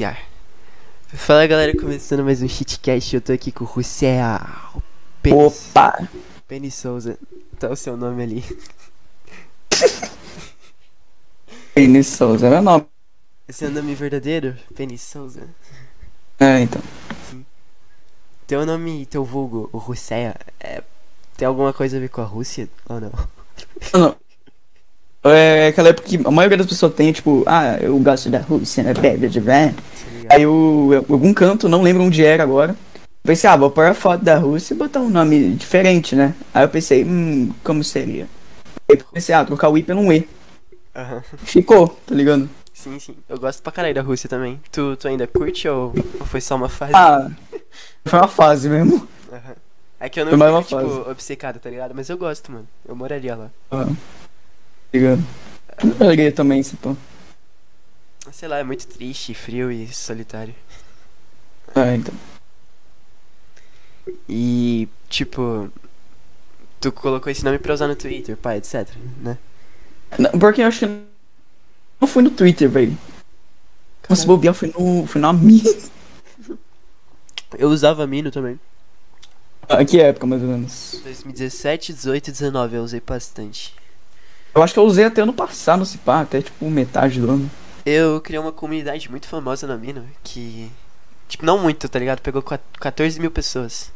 Yeah. Fala galera, começando mais um shitcast, eu tô aqui com o Russell Penis, Opa! Penis Souza, tá o seu nome ali. Penis Souza, meu nome. Esse é o nome verdadeiro? Penis Souza. É, então. Teu nome, teu vulgo, o Russell, é, tem alguma coisa a ver com a Rússia ou não? Mano, é aquela época que a maioria das pessoas tem, tipo, ah, eu gosto da Rússia, né? Bebe de velho. Eu, algum canto, não lembro onde era agora. Pensei, ah, vou pôr a foto da Rússia e botar um nome diferente, né? Aí eu pensei, hum, como seria? Aí pensei, ah, trocar o I pelo um E. Aham. Ficou, tá ligado? Sim, sim. Eu gosto pra caralho da Rússia também. Tu, tu ainda curte ou, ou foi só uma fase? Ah, foi uma fase mesmo. Aham. É que eu não fico, tipo, obcecado, tá ligado? Mas eu gosto, mano. Eu moraria lá. Ah, tá ligado? Eu peguei também, esse pô. Sei lá, é muito triste, frio e solitário. Ah, então. E, tipo, tu colocou esse nome pra usar no Twitter, pai, etc, né? Não, porque eu acho que não foi no Twitter, velho. Se bobear, foi no. Foi na minha. Eu usava Mino também. Ah, que época, mais ou menos? 2017, 18 e 19 eu usei bastante. Eu acho que eu usei até ano passado, se pá, até tipo metade do ano. Eu criei uma comunidade muito famosa na Mino, que... Tipo, não muito, tá ligado? Pegou quat- 14 mil pessoas.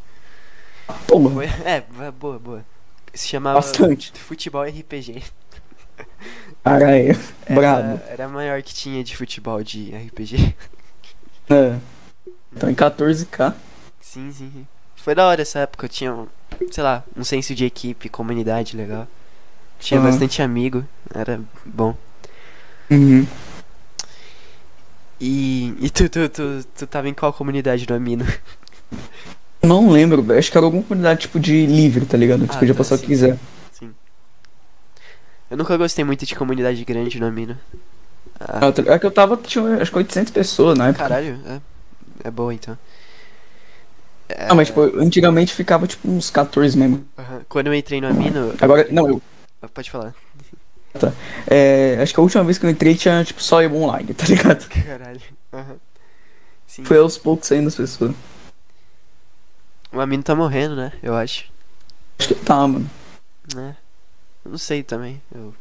Porra, Foi- É, boa, boa. Se chamava bastante. Futebol RPG. Caralho, Era, brabo. era a maior que tinha de futebol de RPG. É. Então em 14k. Sim, sim. Foi da hora essa época, eu tinha, um, sei lá, um senso de equipe, comunidade legal. Tinha Aham. bastante amigo, era bom. Uhum. E, e tu, tu, tu, tu tava em qual comunidade do Amino? Não lembro. Acho que era alguma comunidade tipo de livre, tá ligado? Que Ah, você podia tá, passar o sim. que quiser. Sim. Eu nunca gostei muito de comunidade grande no Amino. Ah, Ah, É que eu tava, tinha acho que 800 pessoas na época. caralho, é, é boa então. É, Ah, mas tipo, antigamente ficava tipo uns 14 mesmo. aham. Quando eu entrei no Amino. Agora, não, eu. Ah, Pode falar. É, acho que a última vez que eu entrei tinha tipo só eu online, tá ligado? Caralho. aham. Sim. Foi aos poucos saindo as pessoas. O Amino tá morrendo, né? Eu acho. Acho que tá, mano. né? Eu não sei também. Eu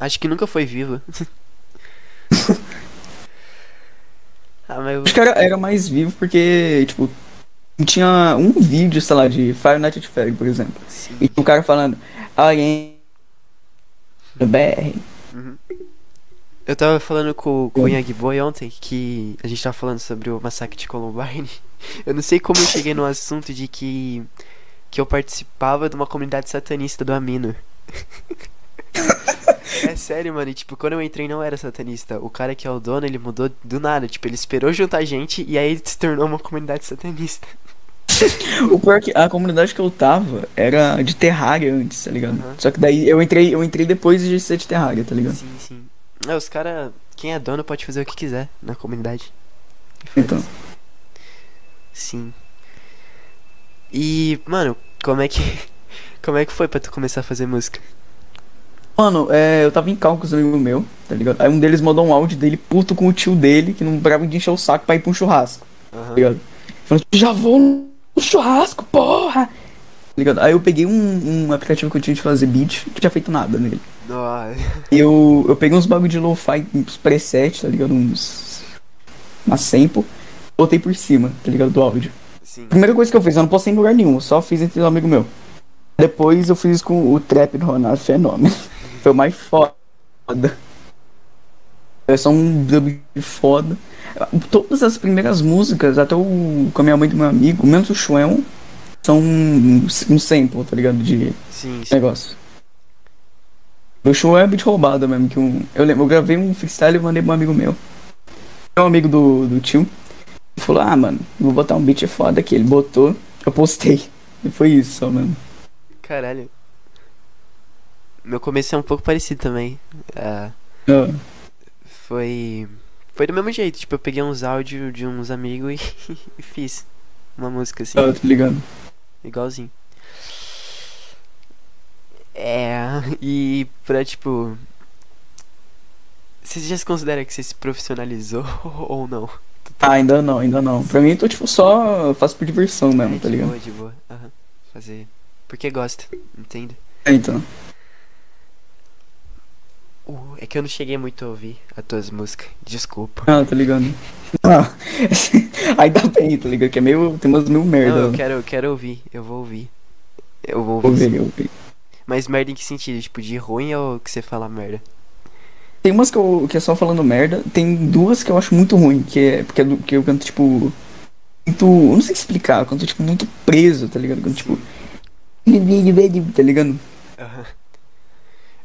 acho que nunca foi vivo. ah, mas eu... Acho que era, era mais vivo porque, tipo, tinha um vídeo, sei lá, de Five Nights at Freddy, por exemplo. Sim. E tinha um cara falando, alguém do BR. Uhum. Eu tava falando com, com o Young Boy ontem que a gente tava falando sobre o massacre de Columbine. Eu não sei como eu cheguei no assunto de que que eu participava de uma comunidade satanista do Amino. é sério, mano. E, tipo, quando eu entrei não era satanista. O cara que é o dono, ele mudou do nada. Tipo, ele esperou juntar gente e aí se tornou uma comunidade satanista. O pior é que a comunidade que eu tava era de Terraria antes, tá ligado? Aham. Só que daí eu entrei, eu entrei depois de ser de Terraria, tá ligado? Sim, sim. É, os caras, quem é dono pode fazer o que quiser na comunidade. Então. Sim. E, mano, como é que. Como é que foi pra tu começar a fazer música? Mano, é, eu tava em cal com os amigos meus, tá ligado? Aí um deles mandou um áudio dele puto com o tio dele, que não parava de encher o saco pra ir pra um churrasco, tá Aham. ligado? Falando, já vou no churrasco, porra! Tá ligado? Aí eu peguei um, um aplicativo que eu tinha de fazer beat, não tinha feito nada nele. Nossa. E eu, eu peguei uns bagulho de lo-fi, uns preset, tá ligado? Uns. Uma sample, botei por cima, tá ligado? Do áudio. Sim. Primeira coisa que eu fiz, eu não postei em lugar nenhum, só fiz entre um amigo meu. Depois eu fiz com o trap do Ronaldo Fenômeno. Foi o mais foda. É só um dub foda. Todas as primeiras músicas, até o com a minha mãe do meu amigo, menos o Schwell, são um, um sample, tá ligado? De Sim, sim. negócio. O show é beat roubada mesmo, que um, eu lembro, eu gravei um freestyle e mandei pra um amigo meu. É um amigo do, do tio. Ele falou, ah, mano, vou botar um beat foda aqui. Ele botou, eu postei. E foi isso só mesmo. Caralho. Meu começo é um pouco parecido também. Ah, foi. Foi do mesmo jeito. Tipo, eu peguei uns áudios de uns amigos e, e fiz uma música assim. ah, tô ligado. Igualzinho. É, e pra tipo. Você já se considera que você se profissionalizou ou não? Ah, ainda não, ainda não. Pra mim, eu tô, tipo, só faço por diversão mesmo, É, tá de ligado? boa, de boa. Aham. Fazer. Porque gosta, entende? É, então. Uh, é que eu não cheguei muito a ouvir as tuas músicas. Desculpa. Ah, tá ligado? Ah, ainda bem, tá ligado? Que é meio. Tem umas meio merda. Não, eu quero, eu quero ouvir. Eu vou ouvir. Eu vou Vou ouvir. ver, eu. Mas merda em que sentido? Tipo, de ruim ou que você fala merda? Tem umas que, eu, que é só falando merda, tem duas que eu acho muito ruim, que é porque é do, que eu canto, tipo. Muito. Eu não sei explicar, eu canto, tipo, muito preso, tá ligado? Eu canto, tipo. Tá ligado? Aham.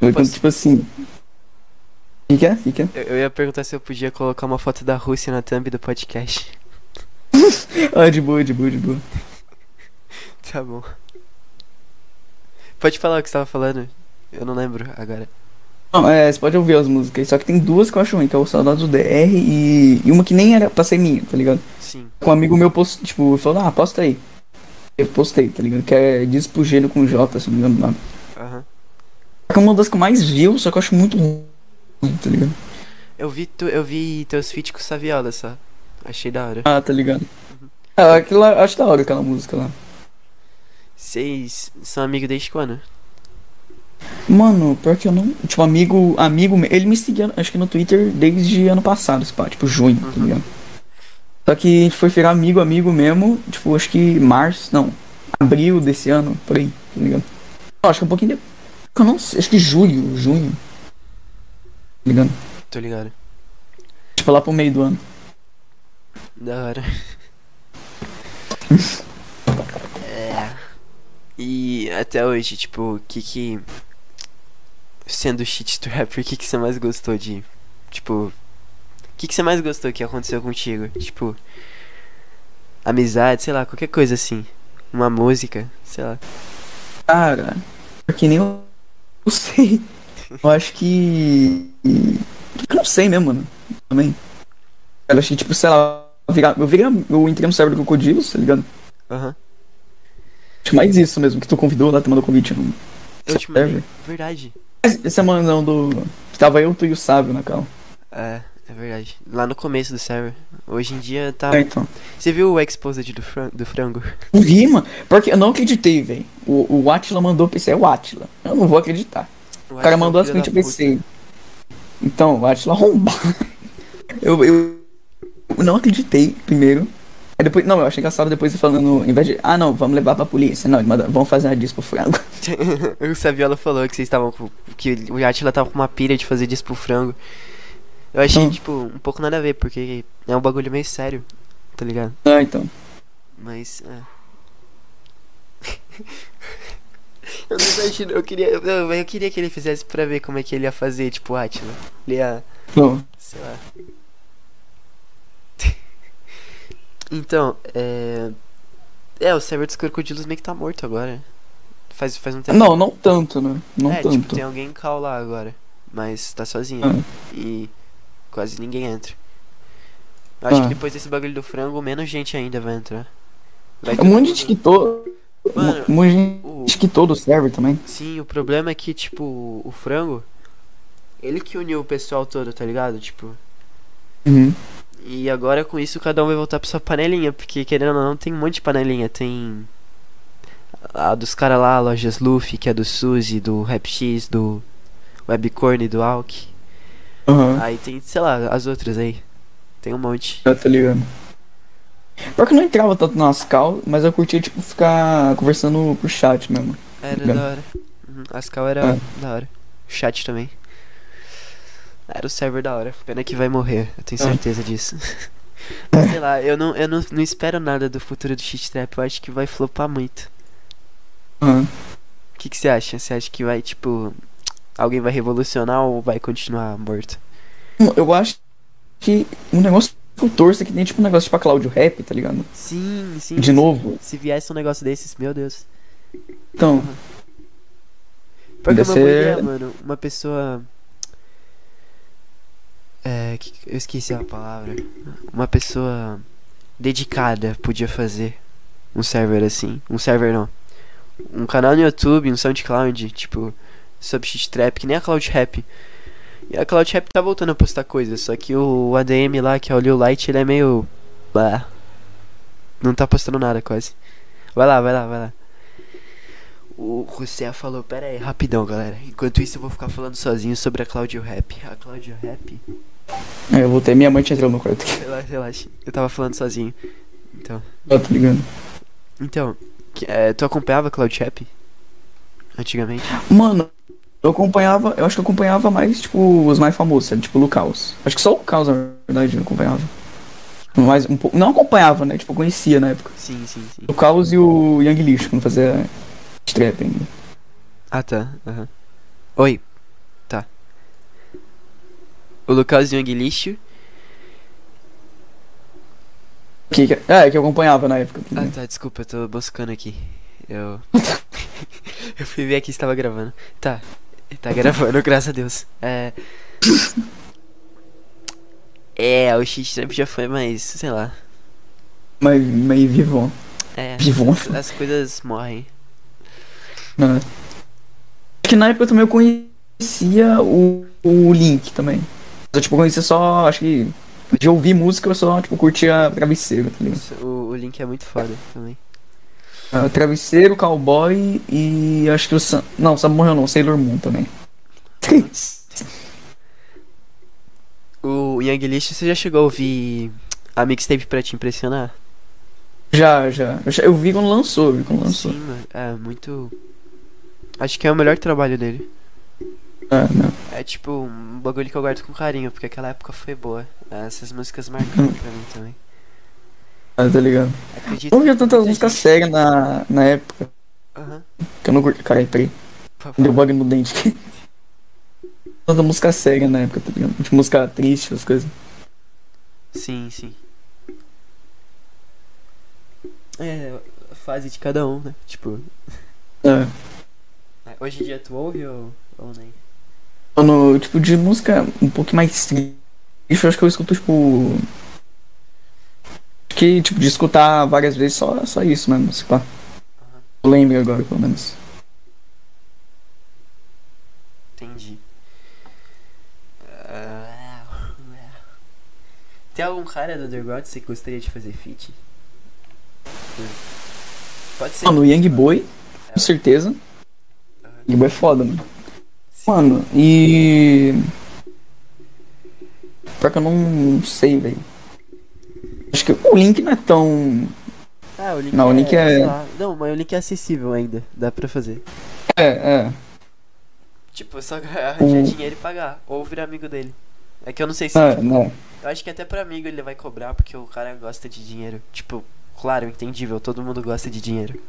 Eu canto, Posso- tipo assim. O que, que é? Que, que é? Eu, eu ia perguntar se eu podia colocar uma foto da Rússia na thumb do podcast. Ah, de boa, de boa, de boa. Tá bom. Pode falar o que você tava falando. Eu não lembro agora. Não, é, você pode ouvir as músicas, só que tem duas que eu acho ruim, que é o Saudades do DR e, e uma que nem era pra ser minha, tá ligado? Sim. Um amigo meu post, tipo, falou, ah, posta aí. Eu postei, tá ligado? Que é Despugeno com J, se não me engano o nome. Aham. É uma das que eu mais vi, só que eu acho muito ruim, tá ligado? Eu vi, tu, eu vi teus feats com Saviola só. Achei da hora. Ah, tá ligado. Ah, aquilo acho da hora aquela música lá. Vocês são amigos desde quando? Mano, pior que eu não. Tipo, amigo. Amigo. Ele me seguia, acho que no Twitter desde ano passado, pá, tipo, junho, tá Uhum. ligado? Só que a gente foi virar amigo, amigo mesmo, tipo, acho que março, não. Abril desse ano, por aí, tá ligado? Não, acho que um pouquinho depois. Eu não sei, acho que julho, junho. Ligado? Tô ligado. Tipo, lá pro meio do ano. Da hora. é. E até hoje, tipo, o que que. Sendo shit trapper, o que que você mais gostou de. Tipo. O que que você mais gostou que aconteceu contigo? Tipo. Amizade, sei lá, qualquer coisa assim. Uma música, sei lá. Cara, porque nem eu, eu sei. Eu acho que. Eu não sei mesmo, mano. Também. Eu achei, tipo, sei lá, virar, eu, virei, eu entrei no server do Crocodilos, tá ligado? Aham. Acho mais isso mesmo, que tu convidou lá, tu mandou convite no Eu te mandei. Verdade. Mas Essa semana não, do. que Tava eu, tu e o Sábio na cal. É, é verdade. Lá no começo do server. Hoje em dia tá. É, então. Você viu o exposed do, fran do frango? Não vi, mano. Porque eu não acreditei, velho. O, o Atila mandou PC, é o Atila. Eu não vou acreditar. O cara mandou as frente prints eu pensei. Então, o Atila arrombar. Eu, eu, não acreditei, primeiro. Aí depois, não, eu achei engraçado depois falando, em vez de, ah não, vamos levar pra polícia. Não, manda, vamos fazer uma disco pro frango. o Saviola falou que vocês estavam com. que o Atila tava com uma pilha de fazer disso pro frango. Eu achei, Hum. tipo, um pouco nada a ver, porque é um bagulho meio sério, tá ligado? Ah, então. Mas, é. eu não imagino, eu queria. Eu, eu queria que ele fizesse pra ver como é que ele ia fazer, tipo, Atila. Ele ia. Não. sei lá. então, é. É, o server dos crocodilos meio que tá morto agora. Faz, faz um tempo. Não, não tanto, né? Não é, tipo, tanto. tem alguém em call lá agora. Mas tá sozinho. Ah. E quase ninguém entra. Eu acho Ah. que depois desse bagulho do frango, menos gente ainda vai entrar. Vai Um todo monte de mundo- quitou. Mano, o- gente quitou do server também. Sim, o problema é que, tipo, o frango. Ele que uniu o pessoal todo, tá ligado? Tipo. Uhum. E agora com isso cada um vai voltar pra sua panelinha. Porque querendo ou não, tem um monte de panelinha. Tem. A dos caras lá, Lojas Luffy, que é do Suzy, do RapX, do Webcorn e do Alck. Aham. Aí tem, sei lá, as outras aí. Tem um monte. Já tá ligado. Pior que eu não entrava tanto nas cal, mas eu curtia, tipo, ficar conversando por chat mesmo. Era Ligado. da hora. Uhum, As cal era É. da hora. O chat também. Era o server da hora. Pena que vai morrer, eu tenho É. certeza disso. Mas sei lá, eu não, eu não, não espero nada do futuro do shit trap. Eu acho que vai flopar muito. Aham. O que, que você acha? Você acha que vai, tipo. Alguém vai revolucionar ou vai continuar morto? Eu acho que um negócio eu torço que tem, tipo, um negócio tipo a Cloud Rap, tá ligado? Sim, sim. De novo. Se viesse um negócio desses, meu Deus. Então, Porque é Deve uma ser- ideia, mano. Uma pessoa. É. que- eu esqueci a palavra. Uma pessoa dedicada podia fazer um server assim. Um server não. Um canal no YouTube, um SoundCloud, tipo. Subshit Trap, que nem a Cloud Rap. E a Cloud Rap tá voltando a postar coisas, só que o ADM lá, que é o Lil Light, ele é meio. Bah. Não tá postando nada quase. Vai lá, vai lá, vai lá. O José falou, pera aí, rapidão, galera. Enquanto isso eu vou ficar falando sozinho sobre a Claudio Rap. A Claudio Rap. É, eu voltei, minha mãe tinha entrado no quarto. Relaxa, relaxa. Eu tava falando sozinho. Então. Ó, tá ligando. Então, é, tu acompanhava a Cloud Rap? Antigamente? Mano, eu acompanhava, eu acho que eu acompanhava mais, tipo, os mais famosos, sabe? Tipo, o Lucaus. Acho que só o Lucaus, na verdade, eu acompanhava. Mas um pouco. Não acompanhava, né? Tipo, eu conhecia na época. Sim, sim, sim. O Caos e o Young Lixo, quando fazia trap ainda. Ah, tá. aham. Oi. Tá. O Lucas Young Lixo. Que, que- é, que eu acompanhava na época. Ah, tá, desculpa, eu tô buscando aqui. Eu. eu fui ver aqui se tava gravando. Tá. Tá gravando, graças a Deus. É. É, o Shit Trap já foi mais, sei lá. Mas, mas vivão. É. Vivão. As, as coisas morrem. Né? Acho que na época também eu conhecia o, o Link também. Eu, tipo, conhecia só, acho que. De ouvir música eu só, tipo, curtia Travesseiro, tá ligado? O, o Link é muito foda também. Ah, Travesseiro, Cowboy e acho que o Sam. Não, Sam morreu não, Sailor Moon também. O Young Lixo, você já chegou a ouvir a mixtape pra te impressionar? já, já. Eu, já- eu vi quando lançou, eu vi quando lançou. Sim, mano. É muito. Acho que é o melhor trabalho dele. É, não. É tipo um bagulho que eu guardo com carinho, porque aquela época foi boa. Essas músicas marcaram pra mim também. Ah, tá ligado? Acredito. Não via tantas muita músicas sérias na, na época. Aham. Que eu não curti. Caralho, peraí. Deu bug no dente aqui. Tanta música séria na época, tá ligado? Tipo, música triste, as coisas. Sim, sim. É, fase de cada um, né? Tipo, É. hoje em dia tu ouve ou, ou nem? Mano, tipo, de música um pouco mais triste, eu acho que eu escuto, tipo. Que, tipo, de escutar várias vezes só, só isso mesmo, sei lá. Eu lembro agora, pelo menos. Entendi. Ah, Tem algum cara do Underground que você gostaria de fazer feat? Pode ser. Mano, o Young Boy, com certeza. Young Boy é foda, mano. Mano, e. Pior que eu não sei, velho. Acho que o Link não é tão. Ah, o link Não, o é, link é-. Não, mas o link é acessível ainda. Dá pra fazer. É, é. Tipo, é só arranjar O- dinheiro e pagar. Ou virar amigo dele. É que eu não sei se. É, tipo, né? Eu acho que até pra amigo ele vai cobrar porque o cara gosta de dinheiro. Tipo, claro, entendível. Todo mundo gosta de dinheiro.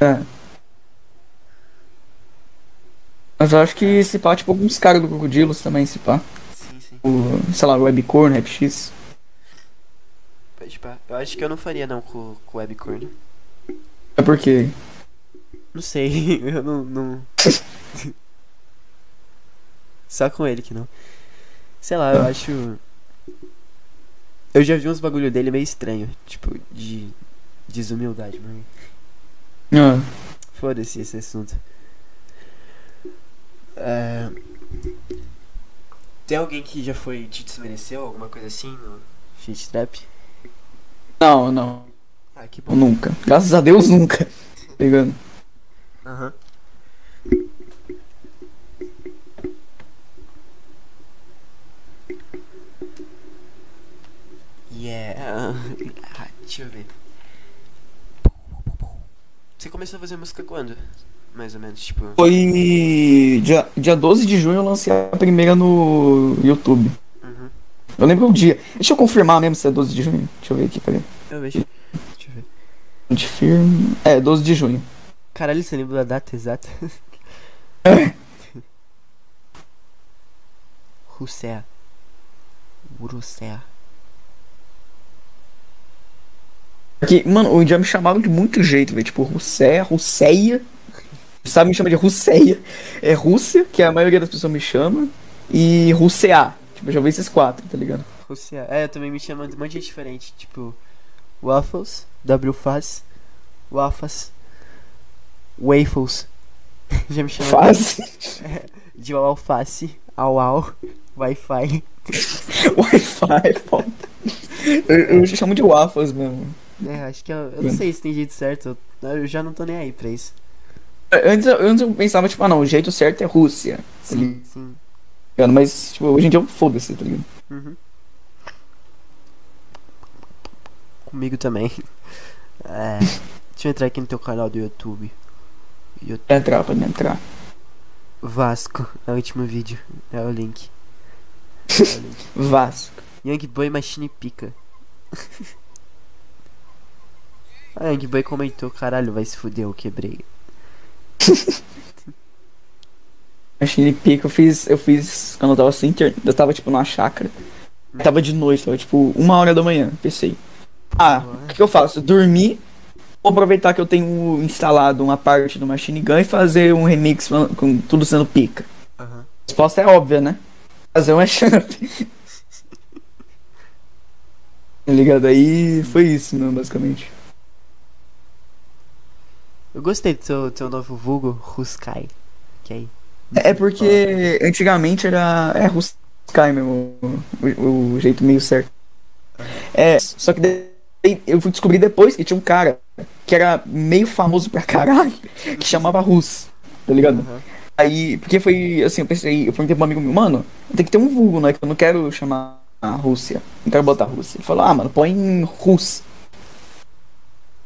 É. Mas eu acho que se pá, tipo, alguns caras do Crocodilos também, se pá. Sim, sim. O, sei lá, o Webcorn, RapX. Pode pá. Eu acho que eu não faria não com, com o webcorn. É porque. Não sei, eu não. não... Só com ele que não. Sei lá, eu acho. Eu já vi uns bagulho dele meio estranho. Tipo, de. Desumildade, mano. Ah, Foda-se esse assunto. É... Tem alguém que já foi te desmereceu, alguma coisa assim no Shit Trap? Não, não. Ah, que bom. Nunca. Graças a Deus, nunca. Ligado? Aham. Yeah. Ah, deixa eu ver. Você começou a fazer música quando? Mais ou menos, tipo. Foi. Dia, dia 12 de junho eu lancei a primeira no YouTube. Eu lembro o dia. Deixa eu confirmar mesmo se é 12 de junho. Deixa eu ver aqui, peraí. Eu vejo. Deixa eu ver. Confirma. É, 12 de junho. Caralho, você lembra da data exata? É. Rússia. Porque, mano, já me chamaram de muito jeito, velho. Tipo, Russéia, Russeia. Sabe, me chama de Russeia. É Rússia, que a maioria das pessoas me chama. E Russeá. Tipo, eu já vi esses quatro, tá ligado? Rússia. É, eu também me chamam de um monte de gente diferente. Tipo, Waffles, WFAS, Wafas, Waffles. Já me chamam Fase. de alface, Au au. Wi-Fi. Wi-Fi, foda. Eu, eu chamo de waffles mesmo. É, acho que eu, eu não sei se tem jeito certo. Eu, eu já não tô nem aí pra isso. Antes, eu- antes eu pensava, tipo, ah não, o jeito certo é Rússia. Sim, sim. Ligado? Mas, tipo, hoje em dia eu foda-se, tá ligado? Uhum. Comigo também. É, deixa eu entrar aqui no teu canal do YouTube. YouTube Pra entrar, pra entrar. Vasco. É o último vídeo. É o link. É o link. Vasco. Young Boy Machine Pica. ah, Young Boy comentou, caralho, vai se fuder, eu quebrei. Machine Pick eu fiz, eu fiz quando eu tava sem internet. Eu tava, tipo, numa chácara. Tava de noite, tava, tipo, uma hora da manhã. Pensei. Ah, o que, que eu faço? Dormir. Vou aproveitar que eu tenho instalado uma parte do Machine Gun e fazer um remix com tudo sendo pica. Aham. A resposta é óbvia, né? Fazer uma champ. tá ligado? Aí foi isso, né, basicamente. Eu gostei do teu, teu novo vulgo, Ruskai. Ok. É porque antigamente era. É Ruskai mesmo. O, o jeito meio certo. É, só que daí eu fui descobrir depois que tinha um cara que era meio famoso pra caralho, que chamava Rus. Tá ligado? Aham. Aí, porque foi assim, eu pensei, eu perguntei pro amigo meu, mano, tem que ter um vulgo, né? Que eu não quero chamar a Rússia. Não quero botar Rússia. Ele falou, ah, mano, põe Rus.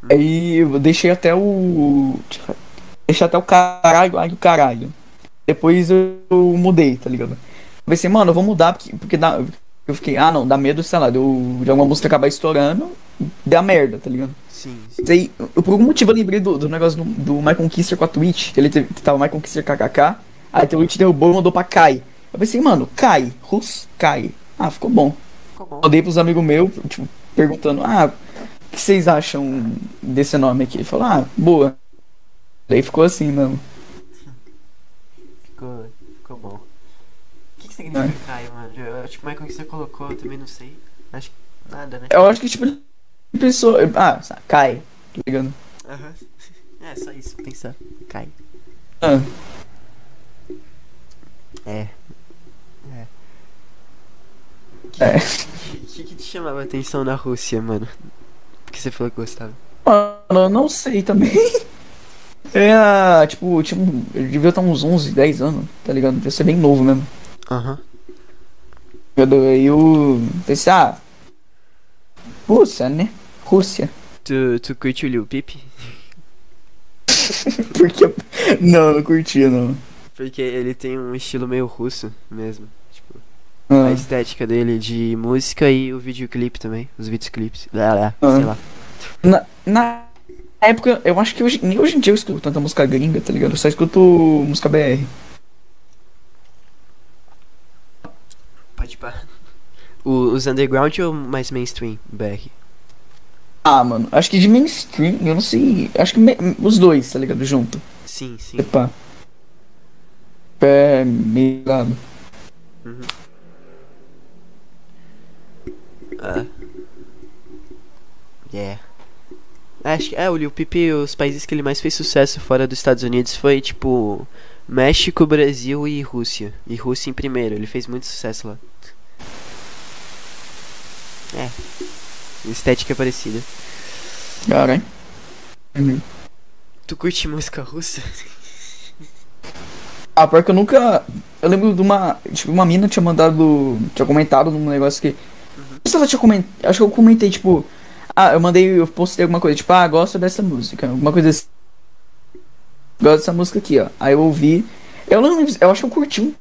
Aí eu deixei até o. Deixei até o caralho, ai o caralho. Depois eu mudei, tá ligado? Eu pensei, mano, eu vou mudar porque, porque dá. Eu fiquei, ah não, dá medo, sei lá, de, eu, de alguma música acabar estourando, dá merda, tá ligado? Sim, sim. Daí, eu, por algum motivo eu lembrei do, do negócio do, do Michael Kister com a Twitch. que Ele teve, tava Michael Kister KKK. Aí a Twitch derrubou e mandou pra Kai. Eu pensei, mano, Kai, Rus, Kai. Ah, ficou bom. Ficou bom. Mandei pros amigos meus, tipo, perguntando, ah, o que vocês acham desse nome aqui? Ele falou, ah, boa. Daí ficou assim, mesmo. Ficou, ficou bom. O que, que significa Caio, mano? Eu, acho que o Michael que você colocou, eu também não sei. Acho que nada, né? Eu acho que, tipo, pessoa. Ah, Kai, tá ligado? Aham. É, só isso, pensar. Cai. Ah, É. É. é. O que, que te chamava a atenção na Rússia, mano? Porque você falou que gostava. Mano, eu não sei também. É, tipo, tipo, eu devia estar uns 11, 10 anos, tá ligado? Devia ser bem novo mesmo. Aham. Aí eu pensei, ah, Rússia, né? Rússia. Tu, tu curte o Lil Peep? Porque. Não, não curtia, não. Porque ele tem um estilo meio russo mesmo. Tipo, a Ah, estética dele de música e o videoclipe também. Os videoclipes. Lá, lá, Ah. sei lá. na, na época, eu acho que hoje, nem hoje em dia eu escuto tanta música gringa, tá ligado? Eu só escuto música BR. Pode pá. O- Os underground ou mais mainstream, BR? Ah, mano, acho que de mainstream, eu não sei. Acho que me- os dois, tá ligado? Junto. Sim, sim. Epa. Pé, meio lado. Ah. Yeah. Acho que é, o Lil Peep, os países que ele mais fez sucesso fora dos Estados Unidos foi tipo México, Brasil e Rússia. E Rússia em primeiro, ele fez muito sucesso lá. É. Estética é parecida. Caralho. Uhum. Tu curte música russa? Ah, pior que eu nunca. Eu lembro de uma. Tipo, uma mina tinha mandado. Tinha comentado num negócio que. Não sei se ela tinha comentado. Acho que eu comentei, tipo. Ah, eu mandei. Eu postei alguma coisa, tipo, ah, gosto dessa música. Alguma coisa assim. Gosto dessa música aqui, ó. Aí eu ouvi. Eu não. Eu acho que eu curti um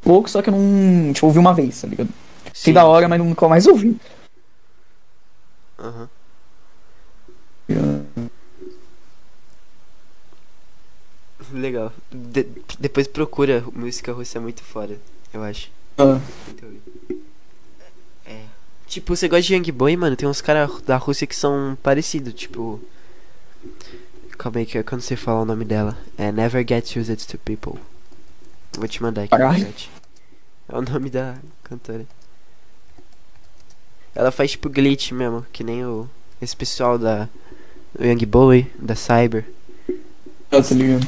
pouco, só que eu não. Tipo, ouvi uma vez, tá ligado? Que da hora, mas nunca mais ouvi. Aham. Legal. De- depois procura música russa é muito foda, eu acho. Ah. É. Tipo, você gosta de Young Boy, mano? Tem uns caras da Rússia que são parecidos, tipo. Calma aí, que é quando você fala o nome dela. É Never Get Used to People. Vou te mandar aqui no chat. É o nome da cantora. Ela faz tipo glitch mesmo, que nem o. Esse pessoal da. Young Boy, da Cyber. tá ligado?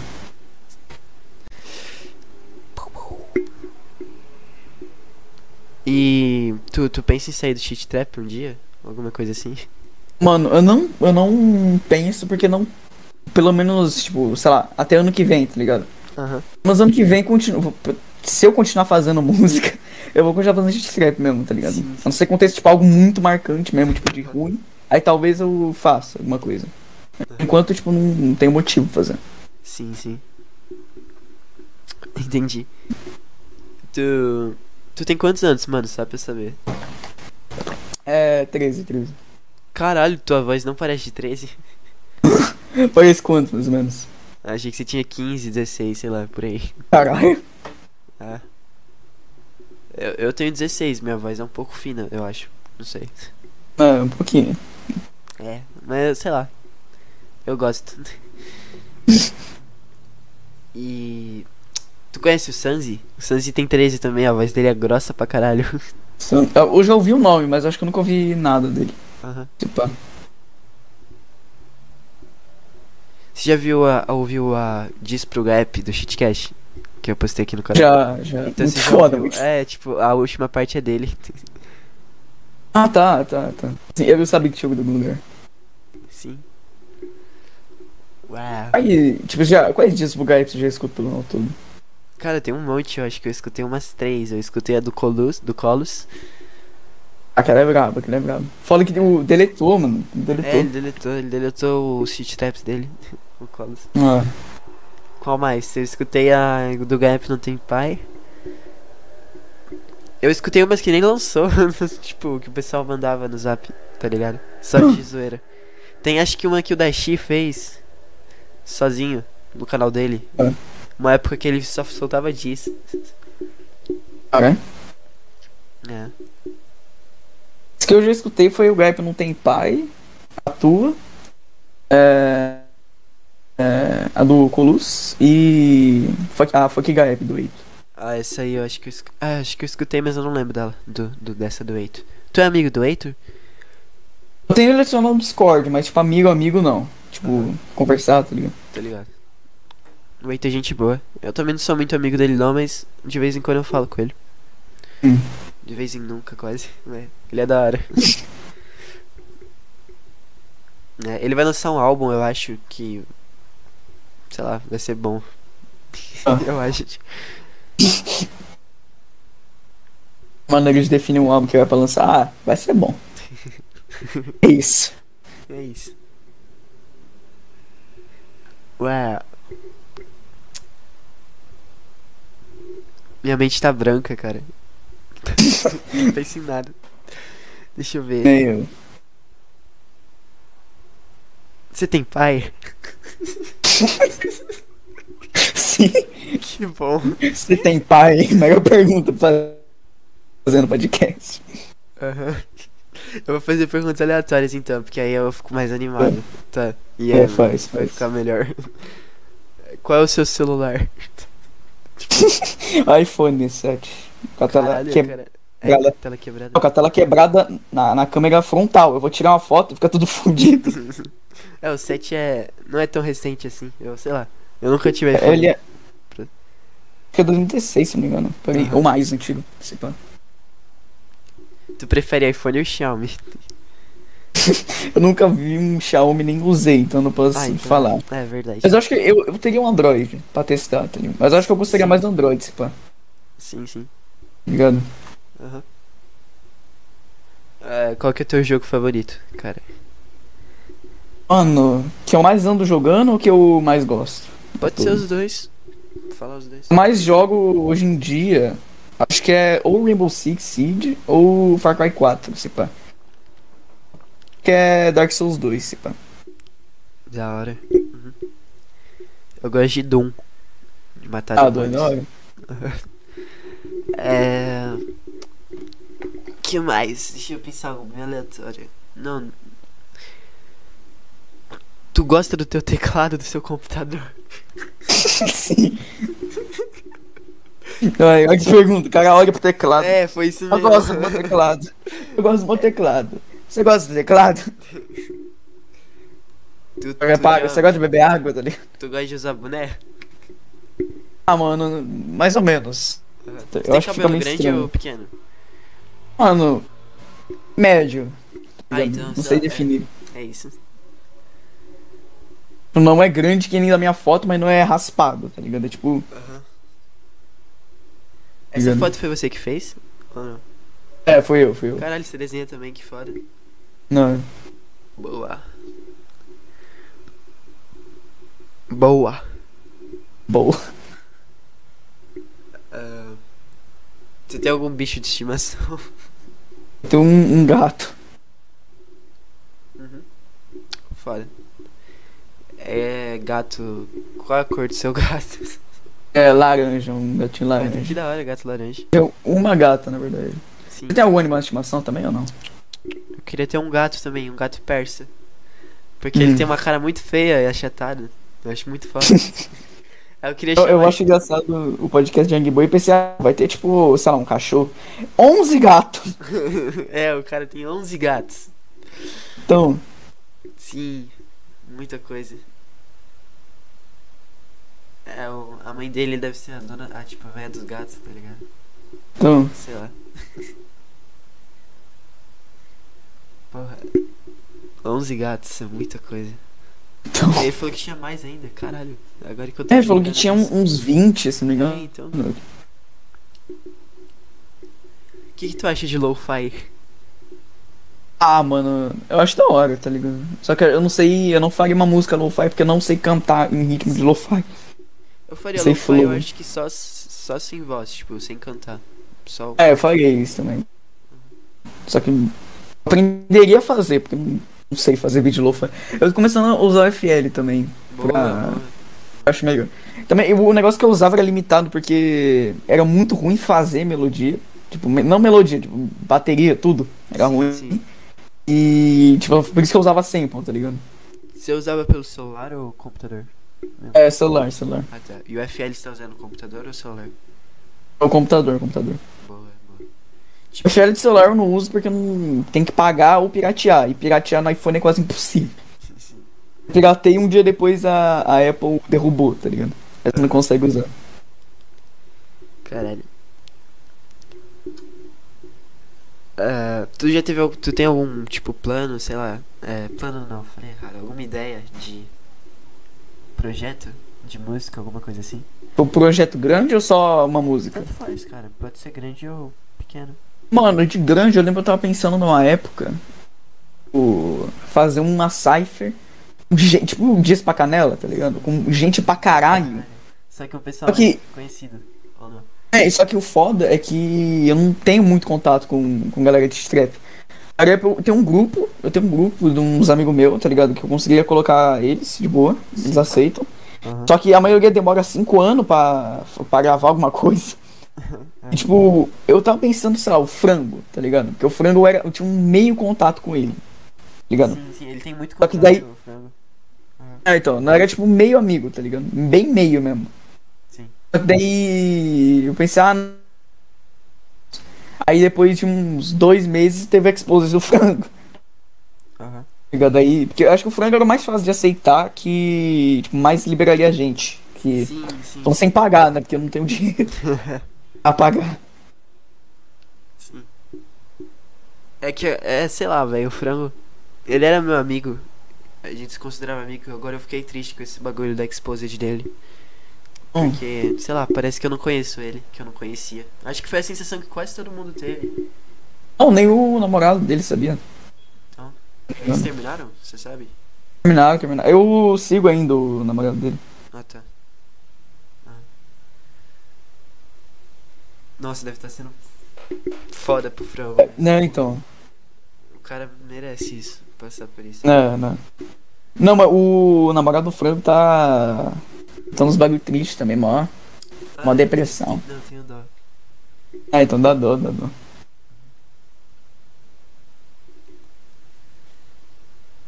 E tu, tu pensa em sair do shit trap um dia? Alguma coisa assim? Mano, eu não, eu não penso porque não. Pelo menos, tipo, sei lá, até ano que vem, tá ligado? Aham. Mas ano que vem, continua, se eu continuar fazendo música, eu vou continuar fazendo shit trap mesmo, tá ligado? Sim, A não ser que aconteça, tipo, algo muito marcante mesmo, tipo, de ruim. Aí talvez eu faça alguma coisa. Enquanto, tipo, não, não tenho motivo pra fazer. Sim, sim. Entendi. Tu. Tu tem quantos anos, mano? Só pra eu saber. É, 13, 13. Caralho, tua voz não parece de 13. Parece quanto, mais ou menos? Achei que você tinha 15, 16, sei lá, por aí. Caralho. Ah. Eu, eu tenho 16, minha voz é um pouco fina, eu acho. Não sei. É, um pouquinho. É, mas sei lá. Eu gosto. e. Tu conhece o Sanzi? O Sanzi tem 13 também, a voz dele é grossa pra caralho. Eu já ouvi o nome, mas acho que eu nunca ouvi nada dele. Aham. Tipo, Você já viu a, ouviu a Diz pro Gap do Shitcast? Que eu postei aqui no canal. já, já. Então muito já foda, ouviu? muito É, tipo, a última parte é dele. Ah, tá, tá, tá. Sim, eu sabia que tinha ouvido algum lugar. Sim. Uau. Aí, tipo, já, quais dias pro Gaip você já escutou ao todo? Cara, tem um monte, eu acho que eu escutei umas três. Eu escutei a do Colos, do Colos. Aquela é braba, aquela é braba. Fala que o deletou, mano. Deletou. É, ele deletou, ele deletou os shit taps dele. o Colos. Ah, Qual mais? Eu escutei a do Gap Não Tem Pai. Eu escutei umas que nem lançou, tipo, que o pessoal mandava no zap, tá ligado? Só de zoeira. Tem acho que uma que o Dashi fez sozinho no canal dele. É. Uma época que ele só soltava diz. cara. É. As que eu já escutei foi o Gaip Não Tem Pai, a tua, é, é, a do Colus e a Fuck Gaip do Eito. Ah, essa aí eu acho que eu, ah, acho que eu escutei, mas eu não lembro dela, do, do dessa do Eito. Tu é amigo do Eito? Eu tenho ele adicionado no Discord, mas tipo, amigo, amigo não. Tipo, Aham. conversar, tá ligado? Tá ligado? O Eito é gente boa. Eu também não sou muito amigo dele não, mas de vez em quando eu falo com ele. Hum. De vez em nunca, quase. né? Ele é da hora. É, ele vai lançar um álbum, eu acho que. Sei lá, vai ser bom. Ah. eu acho. Maneira de definir um álbum que vai pra lançar, ah, vai ser bom. é isso. É isso. Ué. Minha mente tá branca, cara. não penso em nada. Deixa eu ver. Nem eu. Você tem pai? Sim, Que bom. você tem pai, melhor pergunta pra fazendo podcast. Aham. Eu vou fazer perguntas aleatórias então, porque aí eu fico mais animado. Tá. E É, aí faz, vai faz. ficar melhor. Qual é o seu celular? iPhone 7. Com a tela, Caralho, que... cara. É, quebrada. tela quebrada. com a tela quebrada na, na câmera frontal. Eu vou tirar uma foto fica tudo fundido. É, o 7 é. não é tão recente assim. Eu sei lá. Eu nunca tive iPhone. Ele é. Acho que é 2016, se não me engano. Aham. Ou mais antigo. se pá. Tu prefere iPhone ou Xiaomi? Eu nunca vi um Xiaomi nem usei, então não posso Ah, então- falar. É verdade. Mas eu acho que eu, eu teria um Android pra testar, tá ligado? Mas eu acho que eu gostaria Sim. mais do Android, se pá. Sim, sim. Tá ligado? Aham. É, qual que é o teu jogo favorito, cara? Mano, que eu mais ando jogando ou que eu mais gosto? Pode ser os dois. Falar os dois. Mais jogo hoje em dia, acho que é ou Rainbow Six Siege ou Far Cry 4, se pá. Que é Dark Souls 2, se pá. Da hora. Uhum. Eu gosto de Doom. De matar Ah, demônios. da hora. É. que mais? Deixa eu pensar algo bem aleatório. Não. Tu gosta do teu teclado do seu computador? Sim. Ai, olha que pergunta, o cara olha pro teclado. É, foi isso Eu mesmo. gosto do meu teclado. Eu gosto do meu teclado. Você gosta do teclado? Tu, tu, Repara, você gosta de beber água, tá ligado? tu gosta de usar boné? Ah, mano, mais ou menos. Tu Eu tem acho que cabelo meio grande estranho. ou pequeno? Mano, médio. Ah, então, não sei é. definir. É isso. Não é grande que nem da minha foto, mas não é raspado, tá ligado? É tipo. Essa Ligado. foto foi você que fez? Ou não? É, foi eu, fui eu. Caralho, você desenha também, que foda. Não. Boa. Boa. Boa. Ah, você tem algum bicho de estimação? Tem um, um gato. Foda. É gato. Qual a cor do seu gato? É laranja, um gatinho Que laranja. da hora, gato laranja. Eu, uma gata, na verdade. Sim. Você tem algum animal de estimação também ou não? Eu queria ter um gato também, um gato persa. Porque Hum. ele tem uma cara muito feia e achatada. Eu acho muito foda. Eu queria Eu, eu acho engraçado o podcast de Young Boy e pensei, ah, vai ter tipo, sei lá, um cachorro. 11 gatos! é, o cara tem 11 gatos. Então, Sim, muita coisa. É, o, a mãe dele deve ser a dona. Ah, tipo, a velha dos gatos, tá ligado? então. Sei lá. Porra. 11 gatos, é muita coisa. então. Ele falou que tinha mais ainda, caralho. Agora que eu tô É, ele falou que lembrando tinha um- uns 20, se não me É, engano. então. O que, que tu acha de lo-fi? Ah, mano, eu acho da hora, tá ligado? Só que eu não sei, eu não faria uma música lo-fi porque eu não sei cantar em ritmo de lo-fi. Eu faria lo-fi, eu acho que só, só sem voz, tipo, sem cantar. Só É, eu faria isso também. Só que aprenderia a fazer, porque não sei fazer vídeo lo-fi. Eu tô começando a usar o FL também. boa, pra- acho melhor. Também, o negócio que eu usava era limitado porque era muito ruim fazer melodia. Tipo, não melodia, tipo, bateria, tudo. Era Sim, ruim. sim. E, tipo, por isso que eu usava sample, tá ligado? Você usava pelo celular ou computador? É, celular, celular. Ah tá. E o FL você tá usando computador ou celular? O computador, computador. Boa, boa. O FL de celular eu não uso porque não tem que pagar ou piratear. E piratear no iPhone é quase impossível. Piratei um dia depois a, a Apple derrubou, tá ligado? Aí Você não consegue usar. Caralho. Ah, tu já teve algum, tu tem algum tipo plano, sei lá, é, plano não, falei errado, alguma ideia de projeto de música, alguma coisa assim? O projeto grande ou só uma música? Tanto faz, cara, pode ser grande ou pequeno. Mano, de grande eu lembro que eu tava pensando numa época. o- fazer uma cipher. gen- Tipo, dias pra canela, tá ligado? Com gente pra caralho. Só que o pessoal Só que- é conhecido? É, só que o foda é que eu não tenho muito contato com, com galera de trap. Aí eu tenho um grupo, eu tenho um grupo de uns amigos meus, tá ligado? Que eu conseguiria colocar eles de boa, eles aceitam. Aham. Só que a maioria demora 5 anos pra, pra gravar alguma coisa. E, tipo, eu tava pensando, sei lá, o frango, tá ligado? Porque o frango era, eu tinha um meio contato com ele. Tá ligado? Sim, sim, ele tem muito Só que contato, daí- o frango. É, então, não era tipo meio amigo, tá ligado? Bem meio mesmo. Sim. Só que daí eu pensei, ah. não. Aí depois de uns dois meses teve a expose do frango. Aham. Tá ligado? Aí, porque eu acho que o frango era mais fácil de aceitar que tipo, mais liberaria a gente. Que Sim, sim. estão sem pagar, né? Porque eu não tenho dinheiro a pagar. Sim. É que, é, sei lá, velho, o frango. Ele era meu amigo. A gente se considerava amigo. Agora eu fiquei triste com esse bagulho da exposed dele. Hum. Porque, sei lá, parece que eu não conheço ele, que eu não conhecia. Acho que foi a sensação que quase todo mundo teve. Não, nem o namorado dele sabia. Eles terminaram? Você sabe? Terminaram, terminaram. Eu sigo ainda o namorado dele. Ah, tá. Nossa, deve estar sendo foda pro frango. Não, então. O cara merece isso, passar por isso. Não, não. Não, mas o namorado do frango tá. Tá nos bagulho triste também, mó. Uma Ah, depressão. Não, tenho dó. Ah, então dá dó, dá dó.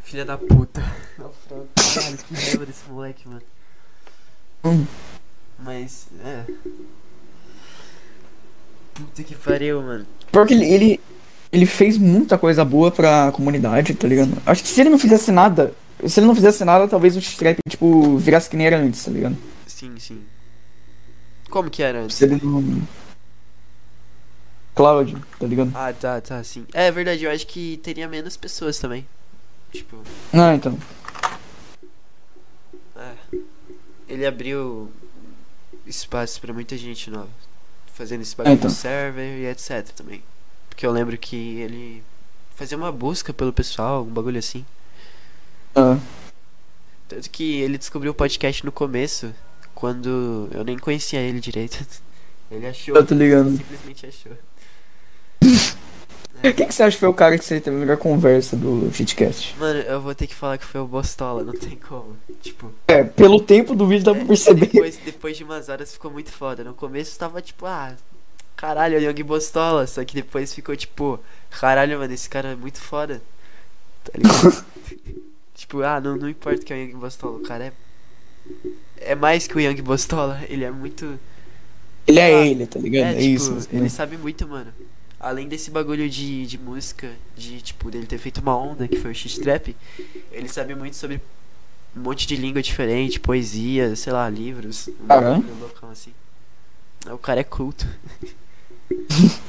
Filha da puta. É o frango. Caralho, que raiva desse moleque, mano. Hum. Mas, é. Puta que pariu, mano. Porque ele, ele, ele fez muita coisa boa pra comunidade, tá ligado? Acho que se ele não fizesse nada. Se ele não fizesse nada, talvez o trap, tipo, virasse que nem era antes, tá ligado? Sim, sim. Como que era antes? Se ele não. Cloud, tá ligado? Ah, tá, tá, sim. É verdade, eu acho que teria menos pessoas também. Tipo, Ah, então. é. Ele abriu espaço pra muita gente nova. Fazendo esse bagulho então. do server e etc também. Porque eu lembro que ele fazia uma busca pelo pessoal, um bagulho assim. Ah, Tanto que ele descobriu o podcast no começo, quando eu nem conhecia ele direito. Ele achou. eu tô ligado. Simplesmente achou. Quem que você acha que foi o cara que você teve a melhor conversa do Shitcast? Mano, eu vou ter que falar que foi o Bostola, não tem como. Tipo, É, pelo tempo do vídeo dá pra perceber. depois, depois de umas horas ficou muito foda. No começo tava tipo, ah, caralho, é o Young Bostola. Só que depois ficou tipo, caralho, mano, esse cara é muito foda. Tá ligado? tipo, ah, não, não importa que é o Young Bostola, o cara é. É mais que o Young Bostola, ele é muito. Ele é Ah, ele, tá ligado? É, tipo, isso. ele né? sabe muito, mano. Além desse bagulho de, de música, de tipo, dele ter feito uma onda, que foi o X-Trap, ele sabe muito sobre um monte de língua diferente, poesia, sei lá, livros. Um bagulho loucão assim. O cara é culto.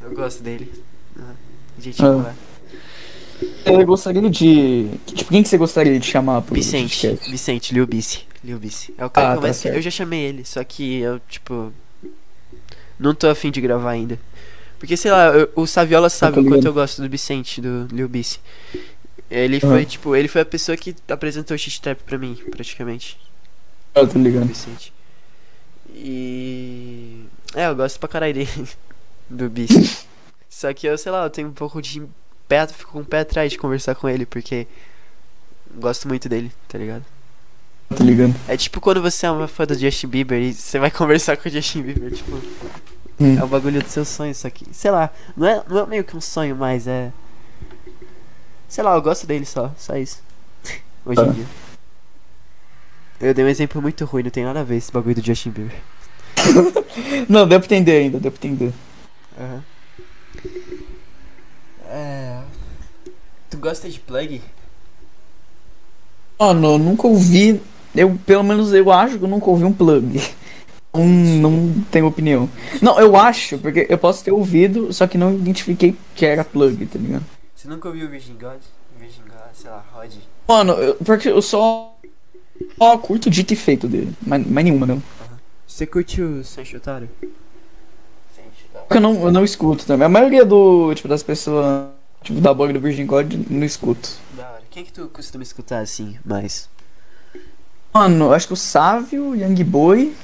Eu gosto dele. Gente, Ah. boa. Eu gostaria de. Tipo, quem que você gostaria de chamar pro Vicente, Shitcast? Vicente, Lil Bici. Lil Bici. É o cara Ah, que tá eu já chamei ele, só que eu, tipo. Não tô afim de gravar ainda. Porque, sei lá, o Saviola sabe tô o quanto eu gosto do Vicente, do Lil Bici. Ele foi, tipo, ele foi a pessoa que apresentou o X-Trap pra mim, praticamente. Eu tô O ligado. Vicente. E. É, eu gosto pra caralho dele. Do Bici. Só que eu, sei lá, eu tenho um pouco de pé, fico com o pé atrás de conversar com ele, porque. Gosto muito dele, tá ligado? Tô ligado. É tipo quando você é uma fã do Justin Bieber e você vai conversar com o Justin Bieber, tipo, Hum. é o bagulho do seu sonho, só que, sei lá, não é, não é meio que um sonho, mas é. Sei lá, eu gosto dele só, só isso. Hoje em Ah. dia. Eu dei um exemplo muito ruim, não tem nada a ver esse bagulho do Justin Bieber. Não, deu pra entender ainda, deu pra entender. Aham. É. Tu gosta de plug? Mano, eu nunca ouvi. Eu, pelo menos eu acho que eu nunca ouvi um plug. Não, não tenho opinião. Não, eu acho, porque eu posso ter ouvido, só que não identifiquei que era plug, tá ligado? Você nunca ouviu Virgin God? Virgin God, sei lá, Rod? Mano, eu- porque eu só. Só curto o dito e feito dele. Mas, mas nenhuma, não. Você curtiu Sancho Otário? Sancho Porque eu não, eu não escuto também. A maioria do, tipo, das pessoas, tipo, da blog do Virgin God, não escuto. Da hora. Quem que tu costuma escutar assim, mais? Mano, acho que o Sávio, Young Boy,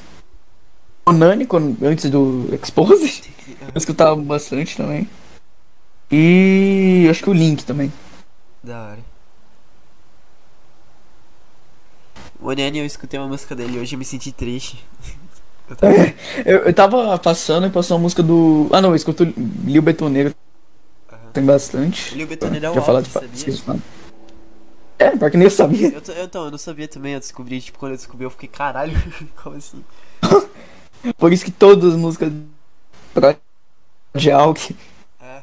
Nani, quando, antes do Expose, eu escutava bastante também. E acho que o Link também. Da hora. O Nani, eu escutei uma música dele hoje e me senti triste. Eu tava- Eu, eu tava passando e passou a música do. Ah não, eu escuto Lil Betoneiro, Aham. tem bastante. O Betoneiro é Já falar de sabia? falar. É, pior que nem eu sabia. Eu, então, eu não sabia também, eu descobri, tipo, quando eu descobri eu fiquei, caralho, como assim? Por isso que todas as músicas de Alck. É.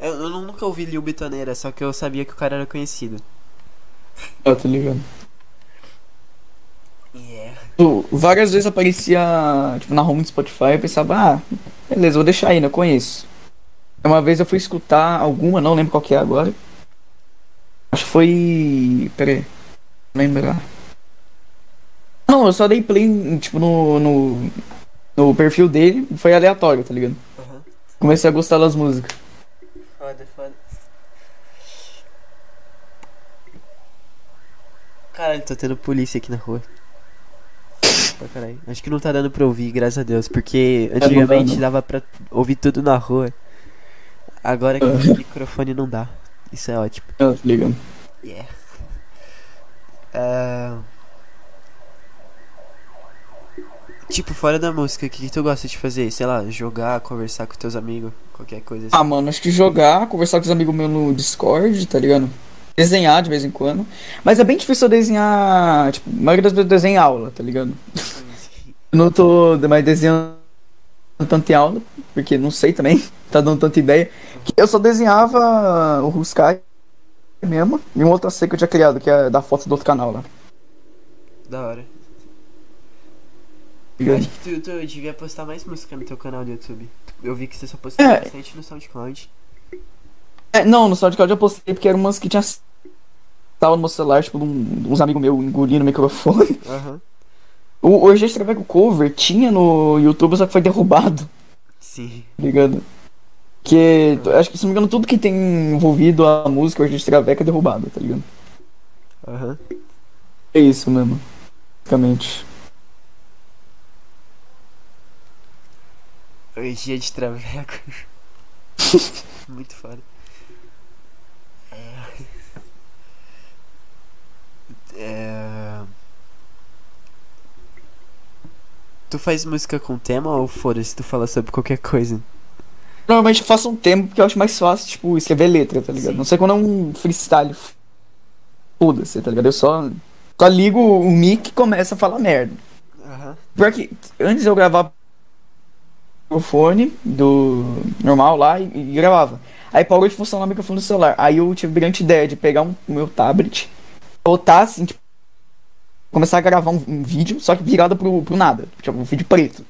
Eu, eu nunca ouvi Lil Betoneira, só que eu sabia que o cara era conhecido. Eu tô ligado. Yeah. Várias vezes aparecia, tipo, na home do Spotify, eu pensava, ah, beleza, vou deixar aí, né, eu conheço. Uma vez eu fui escutar alguma, não lembro qual que é agora. Acho que foi. Pera aí. Não lembrar. Não, eu só dei play, tipo, no, no, no perfil dele, foi aleatório, tá ligado? Aham. Comecei a gostar das músicas. Foda, foda. Caralho, tô tendo polícia aqui na rua. Pra caralho. Acho que não tá dando pra ouvir, graças a Deus, porque dá, antigamente dava pra ouvir tudo na rua. Agora que Ah. o microfone não dá. Isso é ótimo. Eu tô ligado. Yeah. É... Tipo, fora da música, o que, que tu gosta de fazer? Sei lá, jogar, conversar com teus amigos, qualquer coisa assim. Ah, mano, acho que jogar, conversar com os amigos meus no Discord, tá ligado? Desenhar de vez em quando. Mas é bem difícil eu desenhar. Tipo, a maioria das vezes eu desenho em aula, tá ligado? Eu não tô mais desenhando tanto em aula, porque não sei também, tá dando tanta ideia. Que Eu só desenhava o Ruskai mesmo e um outro AC que eu tinha criado, que é da foto do outro canal lá. Da hora. Eu acho que tu, tu devia postar mais música no teu canal do YouTube. Eu vi que você só postou É. bastante no SoundCloud. É, não, no SoundCloud eu postei porque eram umas que tinha. Tava no meu celular, tipo, de um- uns amigos meus engolindo o microfone. Aham. O Hoje Extraveco Cover tinha no YouTube, só que foi derrubado, Sim. ligado? Que, acho que, se não me engano, tudo que tem envolvido a música Hoje Extraveco é derrubado, tá ligado? Aham. É isso mesmo, basicamente. Orgia de traveco. Muito foda. É... É... Tu faz música com tema ou foda-se tu fala sobre qualquer coisa? Normalmente eu faço um tempo porque eu acho mais fácil, tipo, escrever letra, tá ligado? Sim. Não sei quando é um freestyle. Foda-se, tá ligado? Eu só, só ligo o mic e começo a falar merda. Aham. Porque antes eu gravava o fone do normal lá e, e gravava. Aí parou de funcionar o microfone do celular. Aí eu tive a brilhante ideia de pegar um, o meu tablet, botar assim, tipo, começar a gravar um, um vídeo, só que virado pro, pro nada. Tipo, um vídeo preto.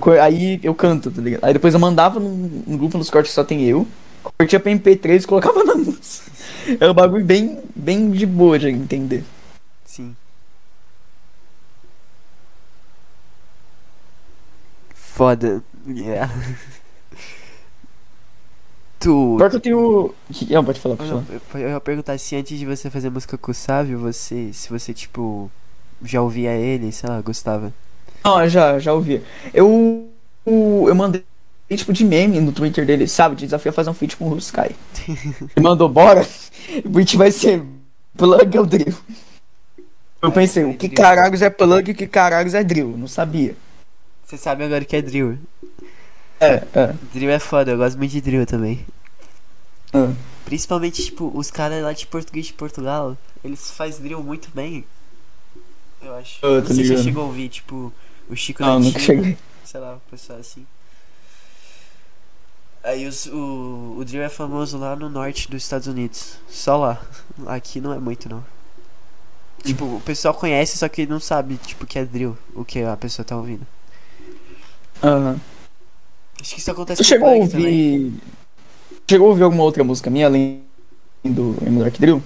Co- Aí eu canto, tá ligado? Aí depois eu mandava num, num grupo nos cortes que só tem eu, convertia pra MP3 e colocava na música. Era um bagulho bem, bem de boa de entender. Sim. Foda. Yeah. Tu. Pior que eu tenho. Não, pode falar, pode falar. eu, eu ia perguntar se antes de você fazer música com o Sávio, você. Se você, tipo. Já ouvia ele, sei lá, gostava. Não, já, já ouvi. Eu. Eu mandei tipo de meme no Twitter dele, sabe? De desafio a fazer um feat com o Sky. Ele mandou, bora. O beat vai ser plug ou drill. Eu pensei, o que drill. caralhos é plug e o que caralhos é drill? Não sabia. Você sabe agora que é drill. É, é. Drill é foda, eu gosto muito de drill também. Ah. Principalmente, tipo, os caras lá de português de Portugal, eles fazem drill muito bem. Eu acho. Ah, sei se você ligado. chegou a ouvir, tipo, o Chico Não, nunca cheguei. sei lá, o pessoal assim. Aí os, o, o drill é famoso lá no norte dos Estados Unidos. Só lá. Aqui não é muito, não. Tipo, o pessoal conhece, só que não sabe, tipo, que é drill, o que a pessoa tá ouvindo. Aham. Acho que isso acontece Você com chegou a punk também. ouvir. Chegou a ouvir alguma outra música minha além do M Dark Drill?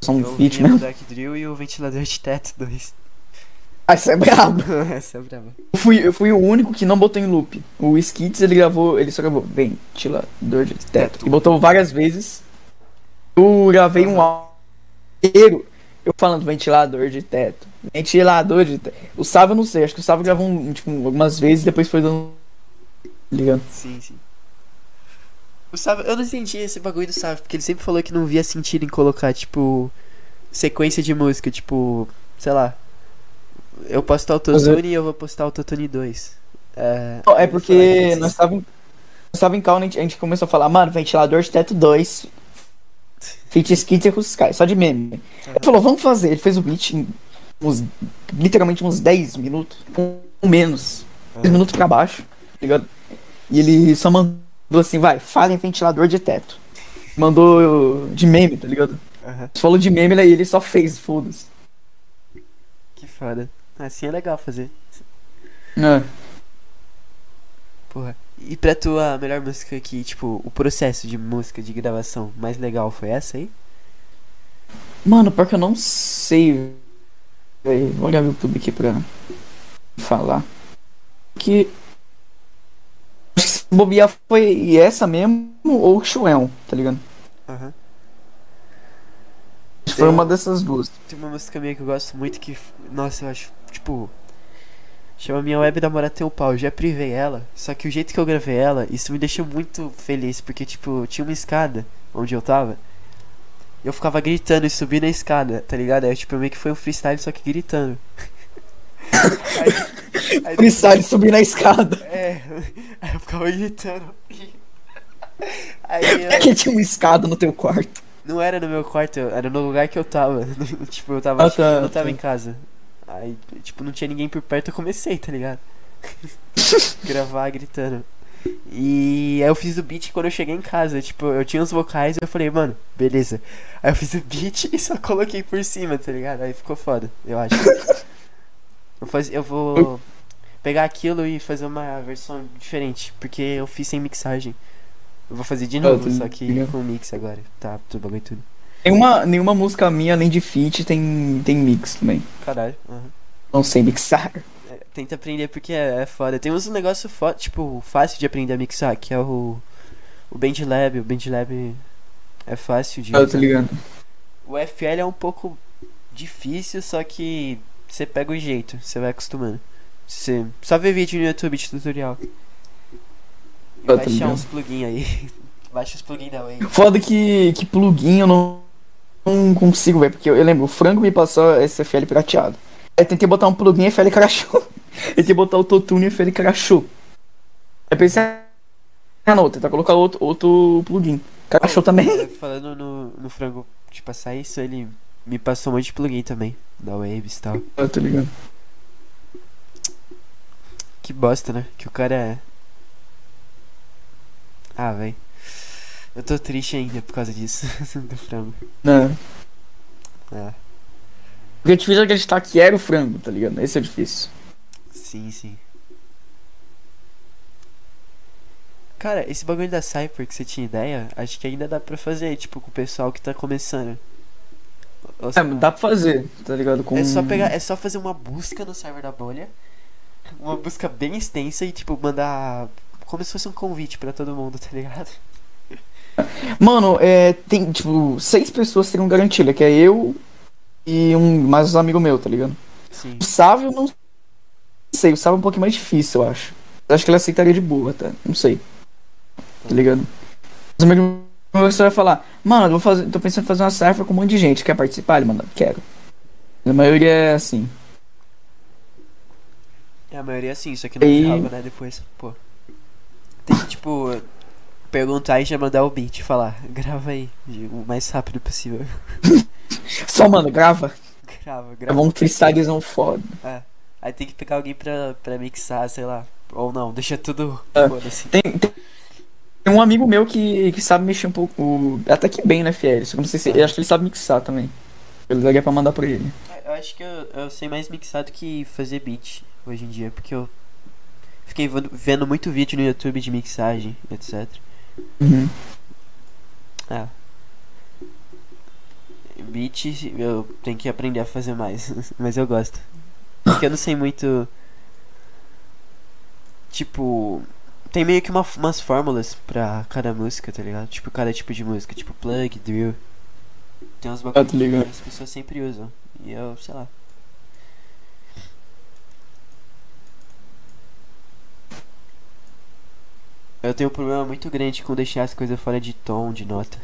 Só um feat mesmo? Dark Drill e o Ventilador de Teto 2. Ah, isso é brabo. Essa é brava. Eu fui, eu fui o único que não botou em loop. O Skits ele gravou, ele só gravou ventilador de teto. Teto. E botou várias vezes. Eu gravei um áudio inteiro. Eu falando ventilador de teto. Ventilador de teto. O Sávio eu não sei, acho que o Sávio gravou um, tipo, algumas vezes e depois foi dando. Ligando. Sim, sim. O Sávio, eu não entendi esse bagulho do Sávio, porque ele sempre falou que não via sentido em colocar, tipo, sequência de música, tipo, sei lá. Eu posto Autotune e eu vou postar Autotune 2. É, Não, é porque nós estávamos nós tava em cal, a gente, a gente começou a falar, mano, ventilador de teto 2. Feat Skits e Sky, só de meme. Ele falou, vamos fazer. Ele fez o beat em uns, literalmente uns 10 minutos. Um menos. 10 minutos pra baixo, tá ligado? E ele só mandou assim, vai, fala em ventilador de teto. Mandou de meme, tá ligado? Você falou de meme, aí ele só fez, foda-se. que foda. Assim é legal fazer. É. Porra. E pra tu, a melhor música que, tipo, o processo de música, de gravação mais legal foi essa aí? Mano, pior que eu não sei, velho. Vou olhar o YouTube aqui pra falar. Que. Bobear foi essa mesmo ou o Chuel, tá ligado? Aham. Que foi Eu- uma dessas duas. Tem uma música minha que eu gosto muito que, nossa, eu acho, tipo, chama Minha Web Namorada Tem um Pau. Eu já privei ela, só que o jeito que eu gravei ela, isso me deixou muito feliz, porque, tipo, tinha uma escada onde eu tava, e eu ficava gritando e subindo a escada, tá ligado? Aí, tipo, meio que foi um freestyle, só que gritando. aí, aí Freestyle subir na escada. É, aí eu ficava gritando. Aí eu... É que tinha uma escada no teu quarto. Não era no meu quarto, era no lugar que eu tava. tipo, eu tava. Ah, tá, eu não tava tá. em casa. Aí, tipo, não tinha ninguém por perto, eu comecei, tá ligado? Gravar gritando. E aí eu fiz o beat quando eu cheguei em casa. Tipo, eu tinha os vocais e eu falei, mano, beleza. Aí eu fiz o beat e só coloquei por cima, tá ligado? Aí ficou foda, eu acho. Eu, vou. pegar aquilo e fazer uma versão diferente, porque eu fiz sem mixagem. Eu vou fazer de novo, tô só que com mix agora. Tá, tudo bagulho tudo. Nenhuma, nenhuma música minha, além de feat, tem, tem mix também. Caralho. aham. Não sei mixar. É, tenta aprender porque é, é foda. Tem uns negócios foda, tipo, fácil de aprender a mixar, que é o. O BandLab. O BandLab é fácil de. Ah, eu tô ligado. O FL é um pouco difícil, só que você pega o jeito, você vai acostumando. Você só vê vídeo no YouTube de tutorial. E Eu baixar uns plugins aí. Baixa os plugins da Way. Foda que, que plugin eu não, não consigo, velho. Porque eu, eu lembro, o frango me passou esse FL prateado. Aí eu tentei botar um plugin e FL crashou. tentei botar o Totune e FL crashou. Aí eu pensei, ah não, tentar colocar outro, outro plugin. Crashou também. Falando no, no frango de passar isso, ele me passou um monte de plugin também. Da Waves e tal. Eu tô ligado. Que bosta, né? Que o cara é. Ah, véi. Eu tô triste ainda por causa disso. do frango. Não. É. Porque é difícil acreditar que era o frango, tá ligado? Esse é difícil. Sim, sim. Cara, esse bagulho da Cypher que você tinha ideia, acho que ainda dá pra fazer, tipo, com o pessoal que tá começando. É, dá pra fazer, tá ligado? Com... é só pegar, é só fazer uma busca no server da bolha. Uma busca bem extensa e, tipo, mandar como se fosse um convite pra todo mundo, tá ligado? Mano, é, tem, tipo, seis pessoas teriam garantia, que é eu e um mais um amigo meu, tá ligado? Sim. O Sávio, eu não sei, o Sávio é um pouquinho mais difícil, eu acho. Eu acho que ele aceitaria de boa, tá? Não sei. Tá ligado? Os amigos você vai falar, mano, eu vou fazer, tô pensando em fazer uma serva com um monte de gente, quer participar? Ele manda, quero. A maioria é assim. É, a maioria sim, só que não E- grava, né, depois, pô. Tem que, tipo, perguntar e já mandar o beat e falar, grava aí, o mais rápido possível. Só, mano, grava. Grava, grava. Grava um freestylezão foda. Aí tem que pegar alguém pra, pra mixar, sei lá. Ou não, deixa tudo. É. Foda-se. Tem, tem, tem um amigo meu que, que sabe mexer um pouco, até que bem, né, FL? Só que não sei se, eu acho que ele sabe mixar também. Eu daria pra mandar pra ele. Eu acho que eu, eu sei mais mixar do que fazer beat hoje em dia, porque eu fiquei vendo, vendo muito vídeo no YouTube de mixagem, etc. Uhum. É. Beat eu tenho que aprender a fazer mais, mas eu gosto. Porque eu não sei muito. Tipo. Tem meio que uma, umas fórmulas pra cada música, tá ligado? Tipo, cada tipo de música, tipo plug, drill. Tem Ah, bagulhos ligado. que as pessoas sempre usam. E eu, sei lá. Eu tenho um problema muito grande com deixar as coisas fora de tom, de nota.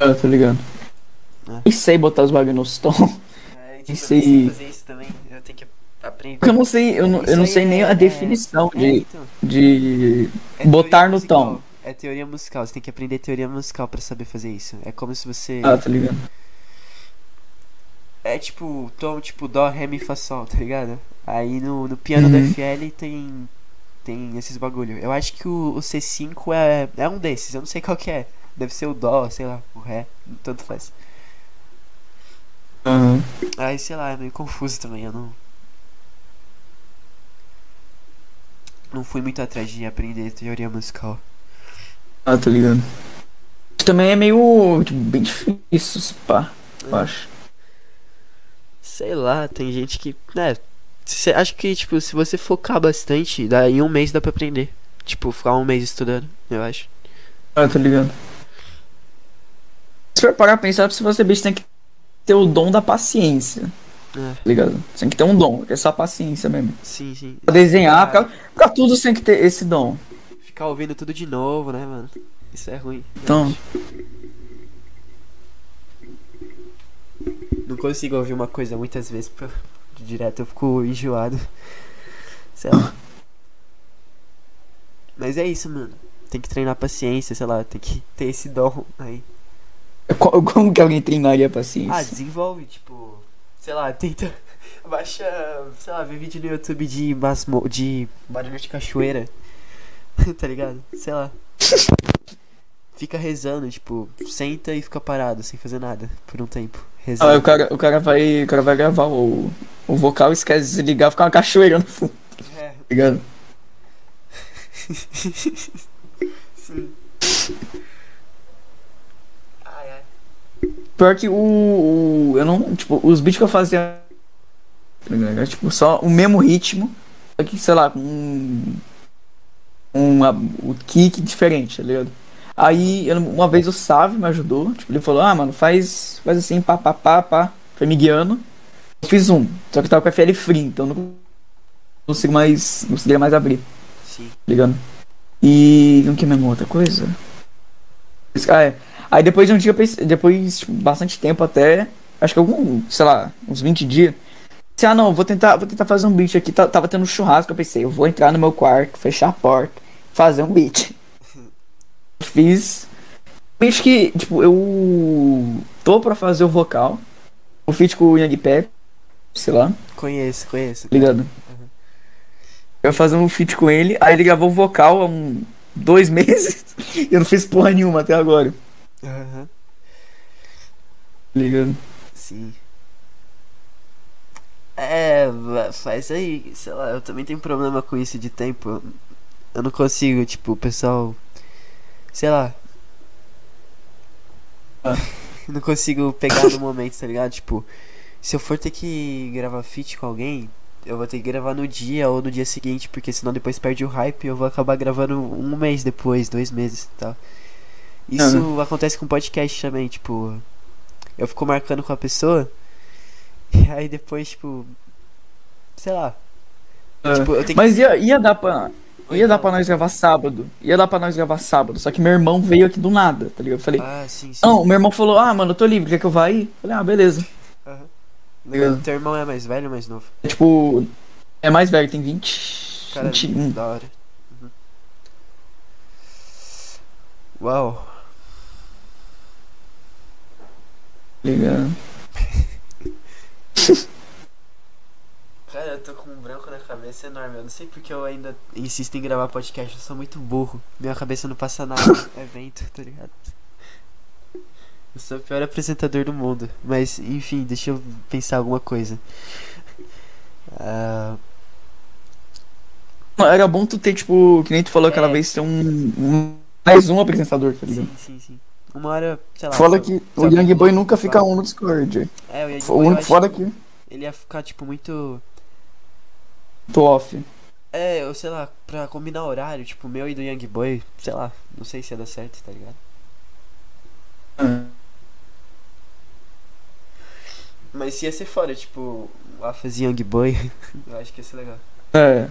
Ah, tô ligado. É. Nem sei botar os bagulho nos tom. É, tipo, sei fazer isso também. Eu não sei, eu não, eu não sei nem é- a definição É, de, então. de É botar no musical. tom. É teoria musical, você tem que aprender teoria musical pra saber fazer isso. É como se você. Ah, tá ligado. É tipo, tom tipo Dó, Ré, Mi, Fá, Sol, tá ligado? Aí no, no piano Uhum. do FL tem. Tem esses bagulho. Eu acho que o, o C5 é, é um desses, eu não sei qual que é. Deve ser o Dó, sei lá, o Ré, tanto faz. Aham. Aí, sei lá, é meio confuso também, eu não. Não fui muito atrás de aprender teoria musical. Ah, tô ligado. Também é meio, tipo, bem difícil, se pá, eu acho. Sei lá, tem gente que. né cê, acho que, tipo, se você focar bastante, daí um mês dá pra aprender. Tipo, ficar um mês estudando, eu acho. Ah, tô ligado. Se for parar pra pensar, pra você bicho tem que ter o dom da paciência, É, ligado? Você tem que ter um dom, que é só paciência mesmo. sim, sim. Pra desenhar, pra, pra tudo você tem que ter esse dom. Ficar ouvindo tudo de novo, né, mano? Isso é ruim. Então. Não consigo ouvir uma coisa muitas vezes pra, direto, eu fico enjoado. Sei lá. Mas é isso, mano. Tem que treinar paciência, sei lá, tem que ter esse dom aí. Como que alguém treinaria a Ah, paciência? desenvolve, tipo, sei lá, tenta. Baixa, sei lá, vê vídeo no YouTube de masmo, de barulho de cachoeira. tá ligado? Sei lá. Fica rezando, tipo, senta e fica parado, sem fazer nada, por um tempo. Ah, Rezando. o cara, o cara vai, o cara vai gravar o, o vocal esquece de ligar, fica uma cachoeira no fundo, É. tá ligado? Sim. Ai, ai. Pior que o, o- Eu não. Tipo, os beats que eu fazia. tá? Era, tipo, só o mesmo ritmo. Só que, sei lá, com um. Um. O kick diferente, tá ligado? Aí, eu- uma vez o Sávio me ajudou. Tipo, ele falou: Ah, mano, faz, faz assim, pá, pá, pá, pá. Foi me guiando. Eu fiz um. Só que eu tava com a FL free, então eu não consigo mais. Não conseguia mais abrir Sim. tá ligado? E não que mesmo outra coisa? Ah, é. Aí depois de um dia, eu pensei, depois, tipo, bastante tempo até, acho que algum, sei lá, uns 20 dias. Pensei, ah não, vou tentar, vou tentar fazer um beat aqui. Tava tendo um churrasco, eu pensei, eu vou entrar no meu quarto, fechar a porta, fazer um beat. Fiz. Beat que, tipo, eu tô pra fazer o vocal. O feat com o Young Pep, sei lá. Conheço, conheço. Ligado? Eu ia fazer um feat com ele, aí ele gravou o vocal há um, dois meses e eu não fiz porra nenhuma até agora. Aham. Tá ligado? Sim. É, faz aí, sei lá, eu também tenho problema com isso de tempo. Eu- não consigo, tipo, o pessoal. Sei lá. Ah. Não consigo pegar no momento, tá ligado? Tipo, se eu for ter que gravar feat com alguém, eu vou ter que gravar no dia ou no dia seguinte, porque senão depois perde o hype e eu vou acabar gravando um mês depois, dois meses e tal. Isso acontece com podcast também, tipo, eu fico marcando com a pessoa e aí depois, tipo, sei lá. Tipo, eu tenho Mas ia, ia dar pra. Oi, Ia dar pra nós gravar sábado. Ia dar pra nós gravar sábado. Só que meu irmão veio aqui do nada, tá ligado? Eu falei. Ah, sim, sim. Não, meu irmão falou, ah, mano, eu tô livre, quer que eu vá aí? Eu falei, ah, beleza. Aham. Legal. Teu irmão é mais velho ou mais novo? É, tipo, é mais velho, tem 20. Cara, 21. da hora. Uhum. Uau. tá ligado? Cara, eu tô com um branco na cabeça enorme. Eu não sei porque eu ainda insisto em gravar podcast. Eu sou muito burro. Minha cabeça não passa nada. é vento, tá ligado? Eu sou o pior apresentador do mundo. Mas, enfim, deixa eu pensar alguma coisa. Não, Era bom tu ter, tipo, que nem tu falou aquela É. vez, ter um, um- Mais um apresentador, tá ligado? sim, sim, sim. Uma hora, sei lá. Fora que o Young Boy nunca fica um no Discord. É, o Young Boy, fora que que ele ia ficar, tipo, muito. tô off. É, eu sei lá, pra combinar horário, tipo, meu e do Young Boy, sei lá, não sei se ia dar certo, tá ligado? Mas ia ser fora, tipo, e Young Boy, eu acho que ia ser legal. É.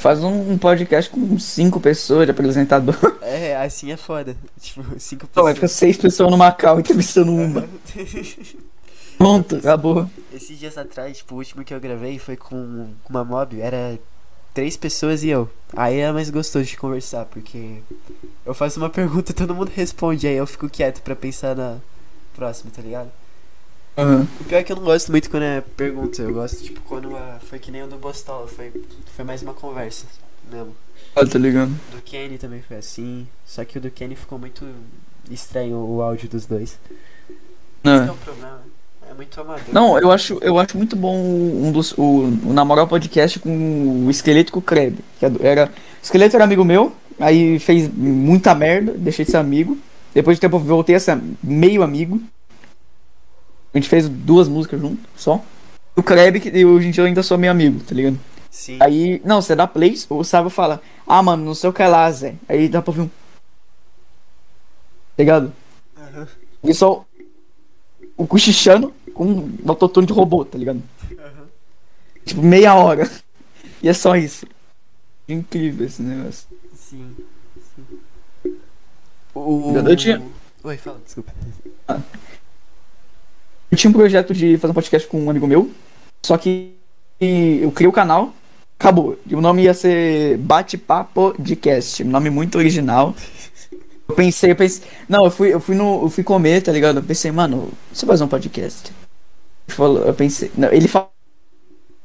Faz um, um podcast com cinco pessoas de apresentador. É, assim é foda. Tipo, cinco Não, vai ficar pessoas. seis pessoas no Macau entrevistando uma. Pronto, acabou. Esses dias atrás, tipo, o último que eu gravei foi com uma mob, era três pessoas e eu. Aí é mais gostoso de conversar, porque eu faço uma pergunta e todo mundo responde, aí eu fico quieto pra pensar na próxima, tá ligado? Aham. O pior é que eu não gosto muito quando é pergunta, eu gosto, tipo, quando ah, foi que nem o do Bostola, foi, foi mais uma conversa mesmo. Ah, tá ligado. Do Kenny também foi assim, só que o do Kenny ficou muito estranho o áudio dos dois. Esse É. é o problema, é muito amador. Não, eu acho, eu acho muito bom um dos, o, o Namorar podcast com o Esqueleto com o Kreb. Que é era, o Esqueleto era amigo meu, aí fez muita merda, deixei de ser amigo. Depois de tempo voltei a ser meio amigo. A gente fez duas músicas junto, só. O Kreb, que hoje em dia eu ainda sou meio amigo, tá ligado? Sim, Aí, não, você dá plays, o Sábio fala, ah, mano, não sei o que lá, Zé. Aí dá pra ouvir um. Tá ligado? Aham. E só o cochichando com um autotune de robô, tá ligado? Aham. Tipo, meia hora. E é só isso. Incrível esse negócio. sim, sim. O... Eu tinha- Oi, fala, desculpa. Eu tinha um projeto de fazer um podcast com um amigo meu, só que eu criei o canal, acabou. E o nome ia ser Bate-Papo Podcast, um nome muito original. Eu pensei, eu pensei. Não, eu fui, eu fui no. Eu fui comer, tá ligado? Eu pensei, mano, você fazer um podcast? Ele falou, eu pensei. Não, ele fa-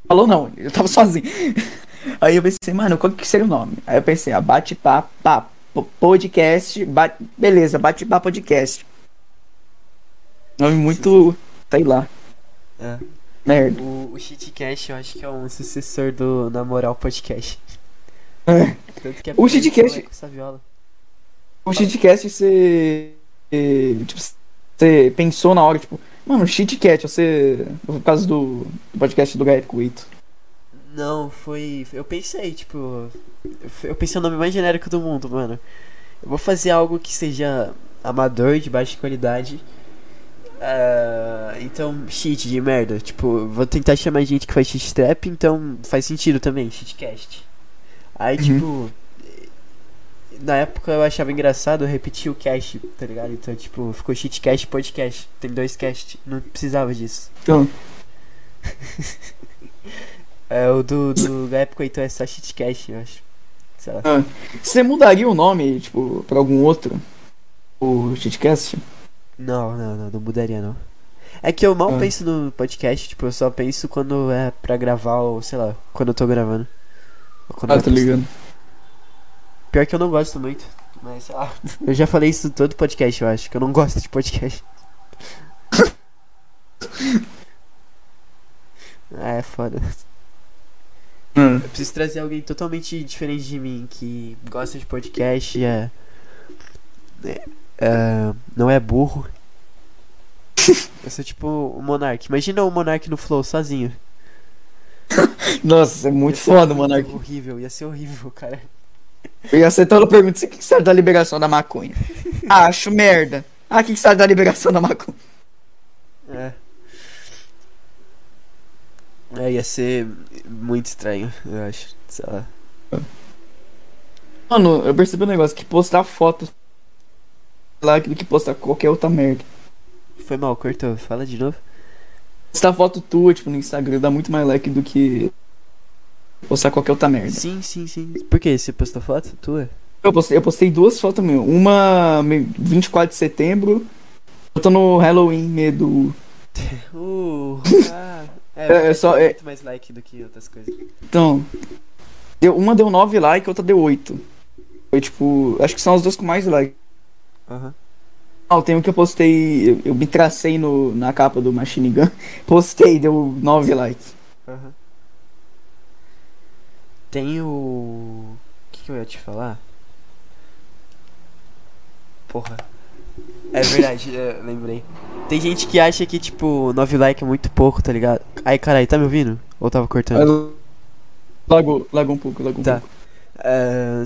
falou não, eu tava sozinho. Aí eu pensei, mano, qual que seria o nome? Aí eu pensei, ah, bate-papo papo, podcast, beleza, bate-papo podcast. Nome muito, sei lá. É. Merda. O, o Shitcast eu acho que é um sucessor do Na Moral Podcast. É. Tanto que é O Shitcast- com essa viola. O shitcast você. eh, Tipo, você pensou na hora, tipo, mano, shitcast, você. Por causa do, podcast do Gaeta com o Ito. Não, foi. Eu pensei, tipo. Eu pensei o nome mais genérico do mundo, mano. Eu vou fazer algo que seja amador, de baixa qualidade. Ah, então, cheat de merda. Tipo, vou tentar chamar gente que faz cheat trap, então faz sentido também, cheatcast. Aí, Uhum. tipo. Na época eu achava engraçado repetir o cast, tá ligado? Então, tipo, ficou cheatcast podcast. Tem dois cast, não precisava disso. Então, É, o do, do da época então é só cheatcast, eu acho. Sei lá. você mudaria o nome, tipo, pra algum outro? O shitcast? Não, não, não, não mudaria não. É que eu mal Ah. penso no podcast, tipo, eu só penso quando é pra gravar ou, sei lá, quando eu tô gravando. Quando Ah, eu tá ligado. Pior que eu não gosto muito, mas sei lá. Eu já falei isso em todo podcast, eu acho, que eu não gosto de podcast. Ah, é foda. Hum. Eu preciso trazer alguém totalmente diferente de mim, que gosta de podcast, é. é- é, não é burro. Eu sou tipo o Monark. Imagina o Monark no Flow sozinho. Nossa, é muito foda, mano. Horrível, ia ser horrível, cara. Eu ia acertar a pergunta: o que sabe da liberação da maconha? Ah, acho merda. Ah, o que que sabe da liberação da maconha? É. É, ia ser muito estranho, eu acho. Sei lá. Mano, eu percebi um negócio: que postar fotos lá do que postar qualquer outra merda. Foi mal, cortou. Fala de novo. Postar foto tua, tipo, no Instagram dá muito mais like do que postar qualquer outra merda. Sim, sim, sim. Por que? Você postou foto tua? Eu postei, eu postei duas fotos meu. Uma me- 24 de setembro, outra no Halloween, medo. Uh, ah, é, É, é só- é- muito mais like do que outras coisas. Então, deu, uma deu 9 likes, outra deu 8. Foi tipo, acho que são as duas com mais like. Aham. Ah, tem um que eu postei, eu, eu me tracei no, na capa do Machine Gun, postei, deu 9 likes. Aham. Tem o. O que, que eu ia te falar? Porra. É verdade, eu lembrei. Tem gente que acha que, tipo, 9 likes é muito pouco, tá ligado? Ai, caralho, tá me ouvindo? Ou tava cortando? Lagou, lagou um pouco, lagou um Tá. pouco. Ah,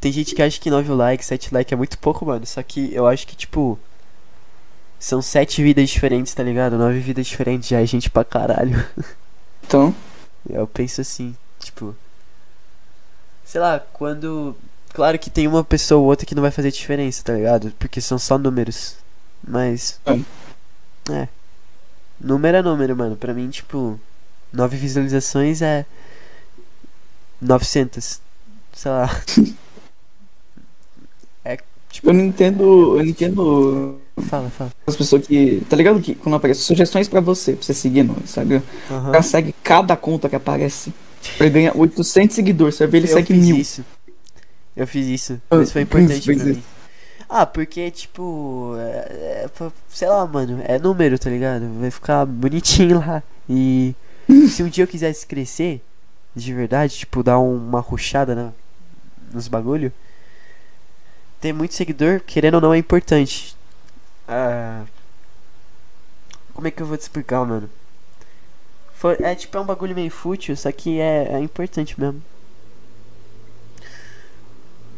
tem gente que acha que 9 likes, 7 likes é muito pouco, mano. Só que eu acho que, tipo. São 7 vidas diferentes, tá ligado? 9 vidas diferentes já é gente pra caralho. Então, Eu penso assim, tipo. Sei lá, quando. Claro que tem uma pessoa ou outra que não vai fazer diferença, tá ligado? Porque são só números. Mas. É. Número é número, mano. Pra mim, tipo. 9 visualizações é. 900. Sei lá. Tipo. eu não entendo, eu não entendo Fala, fala. as pessoas que, tá ligado que quando aparece sugestões pra você, pra você seguir no Instagram, o Aham. cara segue cada conta que aparece. Ele ganha 800 seguidores, você vai ver ele Eu segue fiz mil. isso. Eu fiz isso. Ah, Mas foi por isso, importante por pra isso. mim. Ah, porque, tipo, é, é sei lá, mano, é número, tá ligado? Vai ficar bonitinho lá. E se um dia eu quisesse crescer, de verdade, tipo, dar um- uma ruchada na, nos bagulho, ter muito seguidor, querendo ou não, é importante. Ah, como é que eu vou te explicar, mano? Foi, é tipo, é um bagulho meio fútil, só que é, é importante mesmo.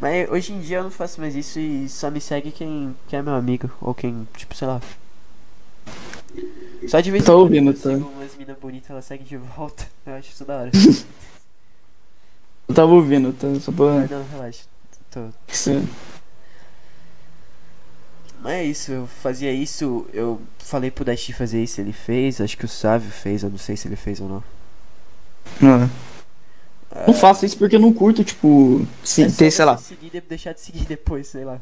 Mas hoje em dia eu não faço mais isso e só me segue quem, quem é meu amigo. Ou quem, tipo, sei lá. Só de vez em quando ouvindo, eu tá. umas minas bonitas, ela segue de volta. Eu acho isso da hora. Eu tava ouvindo, tá? Só pra. Não, relaxa. Tô... Isso- Mas é isso, eu fazia isso, eu falei pro Dash fazer isso, ele fez, acho que o Sávio fez, eu não sei se ele fez ou não. Não. Não faço isso porque eu não curto, tipo, se, É ter, sei lá. Seguir, deixar de seguir depois, sei lá.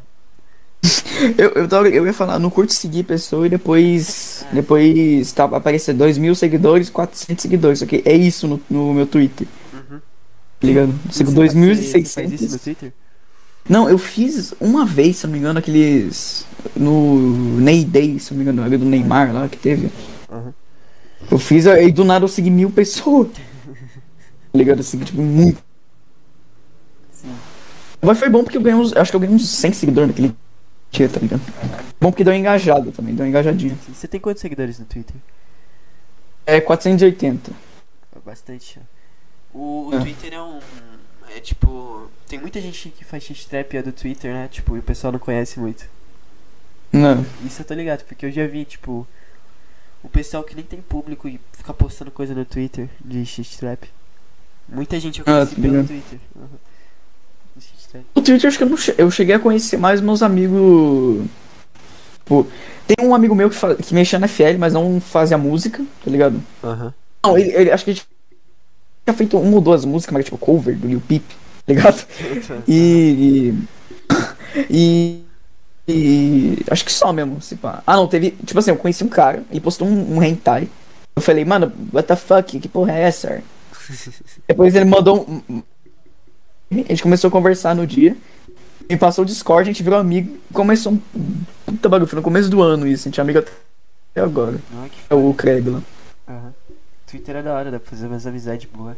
Eu, eu, tava- eu ia falar, não curto seguir pessoa e depois. Depois tá, aparecer 2 mil seguidores, 400 seguidores. Que é isso no, no meu Twitter, Uhum. tá ligado? Sigo Você- você faz isso no 2.600. Twitter? Não, eu fiz uma vez, se não me engano, aqueles. No Ney Day, se não me engano, do Neymar lá que teve. Aham. Eu fiz, aí do nada eu segui mil pessoas. Tá ligado? Eu segui, tipo, muito. Sim. Mas foi bom porque eu ganhei uns. Acho que eu ganhei uns 100 seguidores naquele dia, tá ligado? Bom porque deu uma engajada também, deu uma engajadinha. Sim. Você tem quantos seguidores no Twitter? É 480. É Bastante. O, o É. Twitter é um. É tipo. Tem muita gente que faz shit trap é do Twitter, né? Tipo, e o pessoal não conhece muito. Não. Isso eu tô ligado, porque eu já vi, tipo. O pessoal que nem tem público e fica postando coisa no Twitter de shit trap. Muita gente eu Ah, conheci tô pelo ligado. Twitter. Uhum. O Twitter acho que eu, não che- eu cheguei a conhecer mais meus amigos. Tipo, tem um amigo meu que, fa- que mexia na FL, mas não fazia música, tá ligado? Aham. Não, ele, ele- acho que ele tinha feito uma ou duas músicas, mas tipo cover do Lil Peep, ligado? E. E. e acho que só mesmo, se pá. Ah, não, teve. Tipo assim, eu conheci um cara, ele postou um, um hentai. Eu falei, mano, what the fuck? Que porra é essa? Depois ele mandou um. A gente começou a conversar no dia. Me passou o Discord, a gente virou amigo. Começou um puta bagulho. Foi no começo do ano isso. A gente é amigo até agora. Que É o Craig lá. Aham. Twitter é da hora, dá pra fazer umas amizades boas.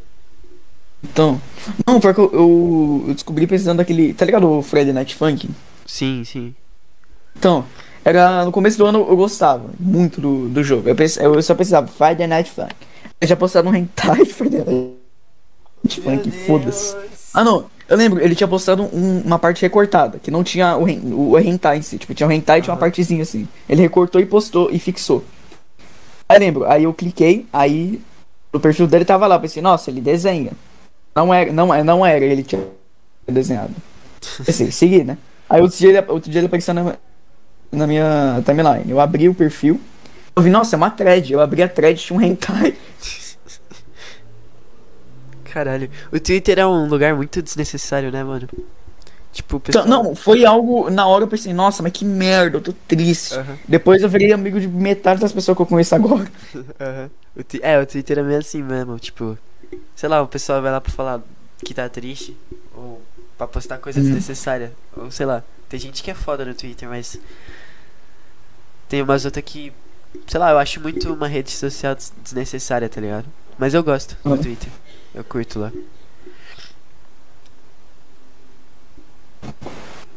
Então. Não, porque eu, eu, eu descobri precisando daquele. Tá ligado o Friday Night Funk? Sim, sim. Então, era no começo do ano eu gostava muito do, do jogo. Eu, eu só precisava Friday Night Funk. Eu já postado um hentai de Friday Night Funk, foda-se. Ah não, eu lembro, ele tinha postado um- uma parte recortada, que não tinha o, hen- o hentai em si. Tipo, tinha o hentai e tinha uma partezinha assim. Ele recortou e postou e fixou. Aí lembro, aí eu cliquei, aí o perfil dele tava lá, pensei, nossa, ele desenha. Não era, não, não era, ele tinha desenhado. Pensei, segui, né? Aí outro dia ele, outro dia ele apareceu na, na minha timeline. Eu abri o perfil, eu vi, nossa, é uma thread. Eu abri a thread, tinha um hentai. Caralho. O Twitter é um lugar muito desnecessário, né, mano? Tipo, o Então, pessoal. não, foi algo. Na hora eu pensei, nossa, mas que merda, eu tô triste. Aham, Depois eu virei amigo de metade das pessoas que eu conheço agora. aham. O É, o Twitter é meio assim mesmo, tipo. Sei lá, o pessoal vai lá pra falar que tá triste. Ou pra postar coisa Uhum. desnecessária. Ou sei lá. Tem gente que é foda no Twitter, mas. Tem umas outras que. Sei lá, eu acho muito uma rede social des- desnecessária, tá ligado? Mas eu gosto do Uhum. Twitter. Eu curto lá.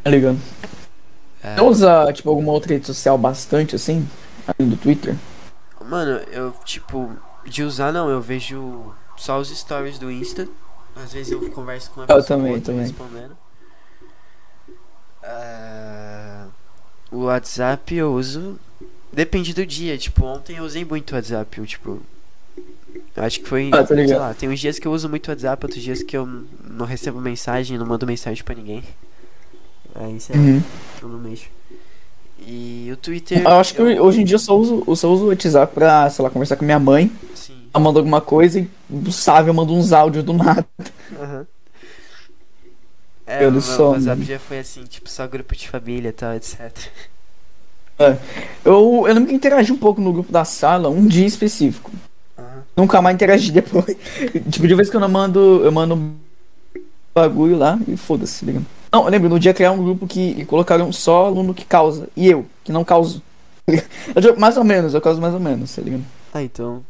Tá ligado? É. Você usa, tipo, alguma outra rede social bastante assim? Além do Twitter? Mano, eu, tipo, de usar não, eu vejo só os stories do Insta. Às vezes eu converso com uma Eu pessoa também, ou outra também. respondendo. Ah, o WhatsApp eu uso. Depende do dia. Tipo, ontem eu usei muito o WhatsApp. Eu, tipo. eu Acho que foi. Ah, tô sei lá, tem uns dias que eu uso muito o WhatsApp, outros dias que eu não recebo mensagem, não mando mensagem pra ninguém. Aí sei Uhum. eu não mexo. E o Twitter. Eu acho que eu- hoje em dia eu só uso, eu só uso o WhatsApp pra, sei lá, conversar com minha mãe. Sim. Manda alguma coisa e o Sávio manda uns áudios do nada. Aham. É, Eu o meu WhatsApp já foi assim, tipo, só grupo de família e tal, etc. Eu, eu lembro que interagi um pouco no grupo da sala, um dia específico. Aham. Nunca mais interagi depois. tipo, de vez que eu não mando, eu mando um bagulho lá e foda-se, tá ligado? Não, eu lembro, no dia criar um grupo que colocaram só aluno que causa. E eu, que não causo. Mais ou menos, eu causo mais ou menos, tá ligado? Ah, então.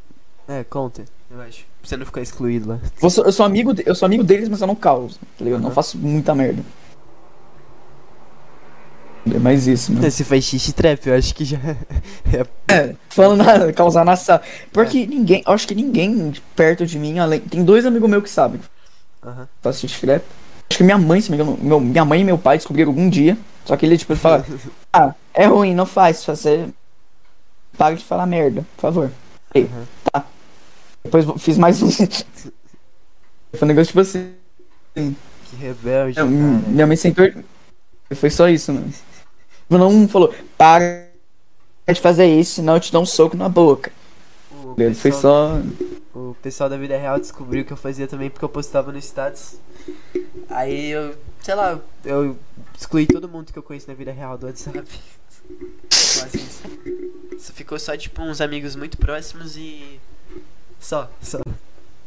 É, conta, eu acho. Pra você não ficar excluído lá. Eu sou, eu sou amigo, de- eu sou amigo deles, mas eu não causo, tá ligado? Eu não Aham. faço muita merda. É mais isso, mano. Se faz xixi trap, eu acho que já. é. É, falando na, causar na sala. Porque ninguém, eu acho que ninguém perto de mim, além. Tem dois amigos meus que sabem Aham. pra assistir trap. Acho que minha mãe, se não me engano, meu, minha mãe e meu pai descobriram algum dia. Só que ele, tipo, ele fala: Ah, é ruim, não faz, fazer. Para de falar merda, por favor. Tá. Depois fiz mais um. Foi um negócio tipo assim. Que rebelde, Minha, cara. minha mãe sentou. Foi só isso, mano. Não falou, para de fazer isso, senão eu te dou um soco na boca. O Ele foi pessoal- só. O pessoal da vida real descobriu que eu fazia também porque eu postava no status. Aí eu, sei lá, eu excluí todo mundo que eu conheço na vida real do WhatsApp. Quase isso. Ficou só tipo uns amigos muito próximos e. Só, só.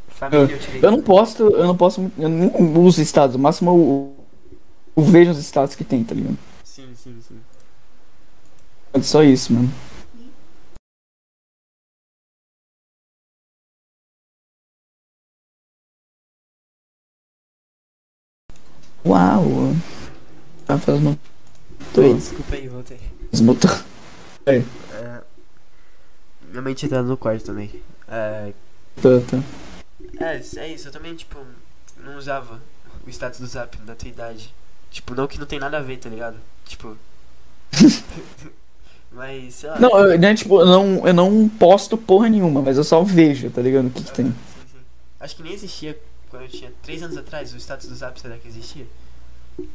Família, eu, eu, eu não posto, eu não posso, eu nem uso status, o máximo eu, eu vejo os status que tem, tá ligado? Sim, sim, sim. É só isso, mano. Uau! Tá fazendo. Tô. aí, desculpa aí, voltei. Desmutou. É. Minha mente tá no quarto também. Uh, Tá, tá. é, é isso, eu também, tipo, não usava o status do zap da tua idade. Tipo, não que não tem nada a ver, tá ligado? Tipo. Mas, sei lá. Não, eu, né, tipo, eu não, eu não posto porra nenhuma, mas eu só vejo, tá ligado? O que, que tem. Sim, sim. Acho que nem existia quando eu tinha 3 anos atrás. O status do zap, será que existia? Acho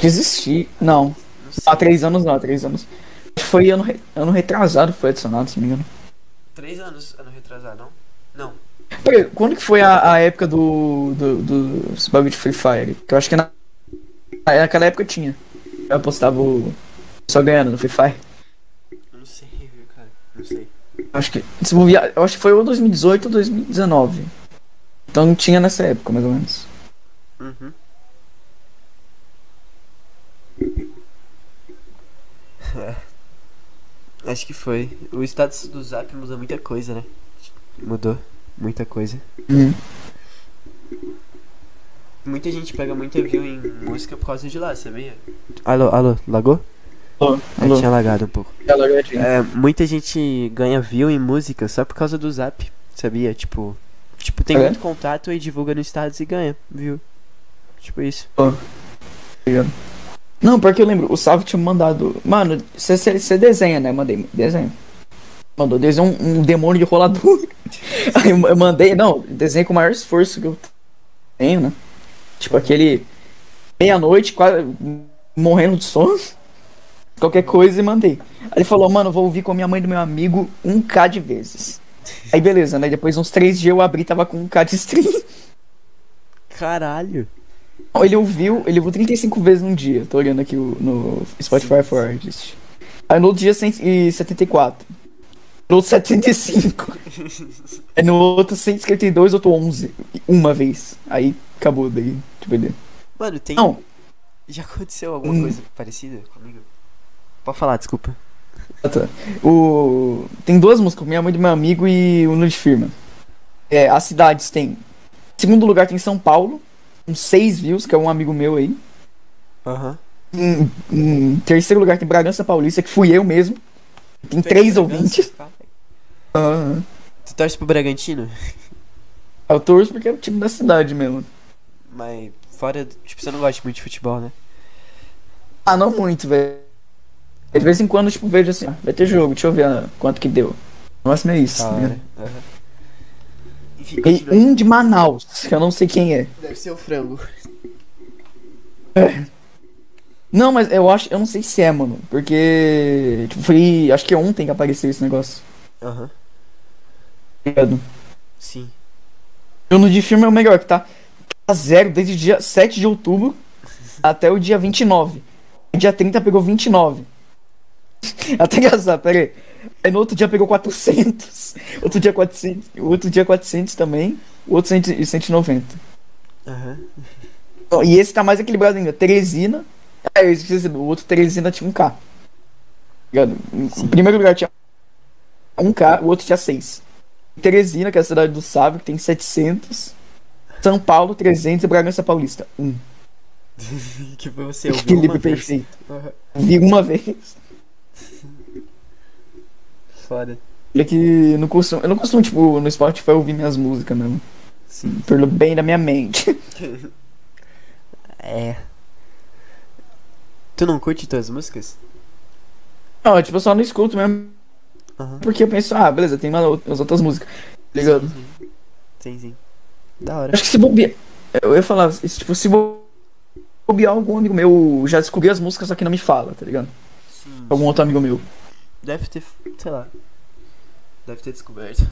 que existia. Não. Não sei. Há três anos não, há três anos. Acho que Foi ano, re- ano retrasado foi adicionado, se não me engano. 3 anos, ano retrasado, não? Não. Peraí, quando que foi a, a época do, do, do esse bagulho de Free Fire? Que eu acho que na, naquela época tinha. Eu postava o. Só ganhando no Free Fire. Eu não sei, viu, cara? Não sei. Acho que. Se bobear, eu acho que foi ou 2018 ou 2019. Então tinha nessa época, mais ou menos. Uhum. Acho que foi. O status do Zap mudou muita coisa, né? Mudou muita coisa. Uhum. Muita gente pega muita view em música por causa de lá, sabia? Alô, alô, lagou? Alô, É, alô. tinha lagado um pouco. É, muita gente ganha view em música só por causa do Zap, sabia? Tipo, tipo tem É? muito contato e divulga no status e ganha, viu? Tipo isso. Não, porque eu lembro, o Salve tinha mandado. Mano, você desenha, né? Mandei, desenho. Mandou, desenha um, um demônio de rolador. Aí eu, eu mandei, não, desenho com o maior esforço que eu tenho, né? Tipo aquele. Meia-noite, quase morrendo de sono. Qualquer coisa e mandei. Aí ele falou, mano, vou ouvir com a minha mãe do meu amigo um K de vezes. Aí beleza, né? Depois uns três dias eu abri e tava com um K de stream. Caralho. Ele ouviu, ele ouviu 35 vezes num dia. Tô olhando aqui o- no Spotify for Artists. Aí no outro dia 174. No outro 75. Aí no outro 152, outro 11. Uma vez. Aí acabou daí. Tipo, ele. Mano, tem. Não, Já aconteceu alguma Hum. coisa parecida comigo? Pode falar, desculpa. tá. o... tem duas músicas, Minha Mãe do Meu Amigo e o de Firma. É, as cidades tem. Em segundo lugar tem São Paulo, com 6 views, que é um amigo meu aí. Aham. Em, em terceiro lugar tem Bragança Paulista, que fui eu mesmo. Tem três ouvintes. Aham. Tu torce pro Bragantino? Eu torço porque é o time da cidade mesmo. Mas fora. Tipo, você não gosta muito de futebol, né? Ah, não muito, velho. De vez em quando, tipo, vejo assim, ah, vai ter jogo, deixa eu ver ah, quanto que deu. O máximo é isso. Aham. Enfim, E um de Manaus, que eu não sei quem é. Deve ser o frango. Não, mas eu acho, eu não sei se é, mano. Porque, tipo, foi, acho que ontem que apareceu esse negócio. Aham. tá ligado? Sim. O no de filme é o melhor, que tá, tá zero desde o dia 7 de outubro até o dia 29. O dia 30 pegou 29. Até engraçado, pera aí. Aí no outro dia pegou 400. Outro dia 400. Outro dia 400 também. O outro 100 e 190. Aham. Ó, E esse tá mais equilibrado ainda. Teresina. É, eu esqueci, o outro Teresina tinha 1k. Ligado? Sim. Primeiro lugar tinha 1k, o outro tinha 6. Teresina, que é a cidade do Sábio, que tem 700. São Paulo, 300 e Bragança Paulista, 1. que foi você, eu vi uma vez. perfeito. Vi uma vez. Foda. Olha que não costumo, eu não costumo, tipo, no Spotify ouvir minhas músicas mesmo. Sim. Pelo bem da minha mente. É. Tu não curte tuas músicas? Não, tipo, eu só não escuto mesmo. Aham. Porque eu penso, ah, beleza, tem uma, as outras músicas. Tá ligado? Sim, sim. Sim, sim. Da hora. Acho que se bobear. Eu ia falar, tipo, se bobear algum amigo meu já descobriu as músicas, só que não me fala, tá ligado? Sim. Algum outro amigo meu. Deve ter, sei lá. Deve ter descoberto.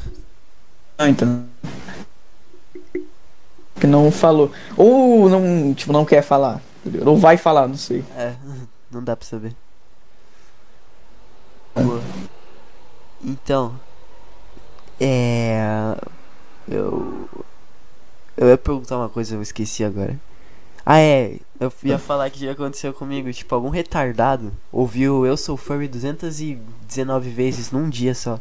Ah, então. Que não falou. Ou não, tipo, não quer falar. tá? Ou vai falar, não sei. É, não dá pra saber. Boa. Então. É. Eu. Eu ia perguntar uma coisa, eu esqueci agora. Ah, é. Eu ia falar que já aconteceu comigo. Tipo, algum retardado ouviu Eu Sou Furry 219 vezes num dia só.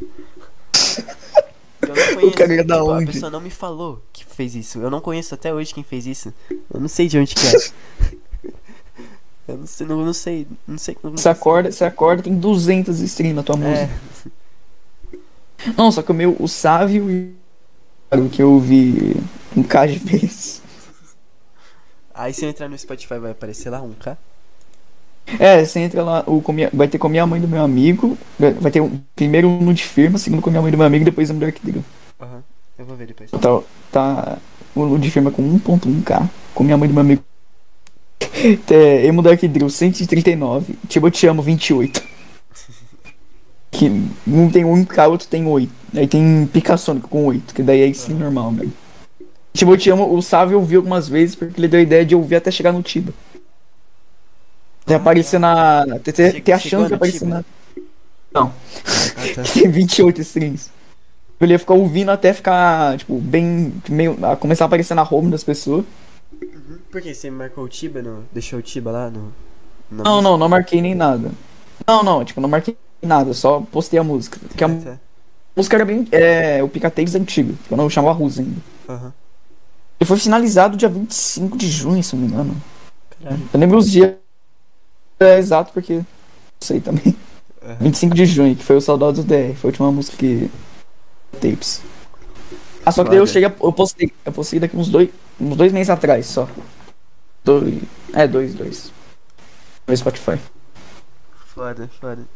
Eu não conheço. cara é da tipo, a onde? pessoa não me falou que fez isso. Eu não conheço até hoje quem fez isso. Eu não sei de onde que é. Eu não sei, não, não sei, não sei. Não Você acorda, você acorda, tem 200 streams na tua É, música. Não, só que o meu, o Sávio e o que eu ouvi um K de vez. aí se eu entrar no Spotify vai aparecer lá um K? É, você entra lá, o, vai ter com a minha mãe do meu amigo, vai ter um, primeiro um de firma, segundo com a minha mãe do meu amigo, depois um do Drill. Aham, eu vou ver depois. Tá, tá o de firma com 1.1k, com minha mãe do meu amigo. É, Emo Dark Drill 139, Tipo Eu Te Amo 28. Que um tem 1k, outro tem 8. Aí tem Picassônico com 8, que daí é sim normal, velho. Tipo Eu Te Amo, o Sávio ouviu algumas vezes porque ele deu a ideia de ouvir até chegar no Tiba. Até Ah, aparecer na. Ter, ter, ter a chance de aparecer na. Não. Ah, tá. Tem 28 streams. Ele ia ficar ouvindo até ficar, tipo, bem. meio. a começar a aparecer na home das pessoas. Por que você marcou o Tiba no. Deixou o Tiba lá no. Não, não, não marquei nem nada. Não, não, tipo, não marquei nada, só postei a música. Porque a tá. música era bem. É, o Picateiros antigo, quando eu chamava Rusa ainda. Aham. E foi finalizado dia 25 de junho, se não me engano. Caralho. Eu lembro os dias é, exato porque. Não sei também. Aham. 25 de junho, que foi o Saudades do DR, foi a última música que. Tapes. Ah, só que daí eu cheguei, a- eu postei, eu postei daqui uns dois, uns dois meses atrás só. Dois. É, dois, dois. No Spotify. Foda, foda.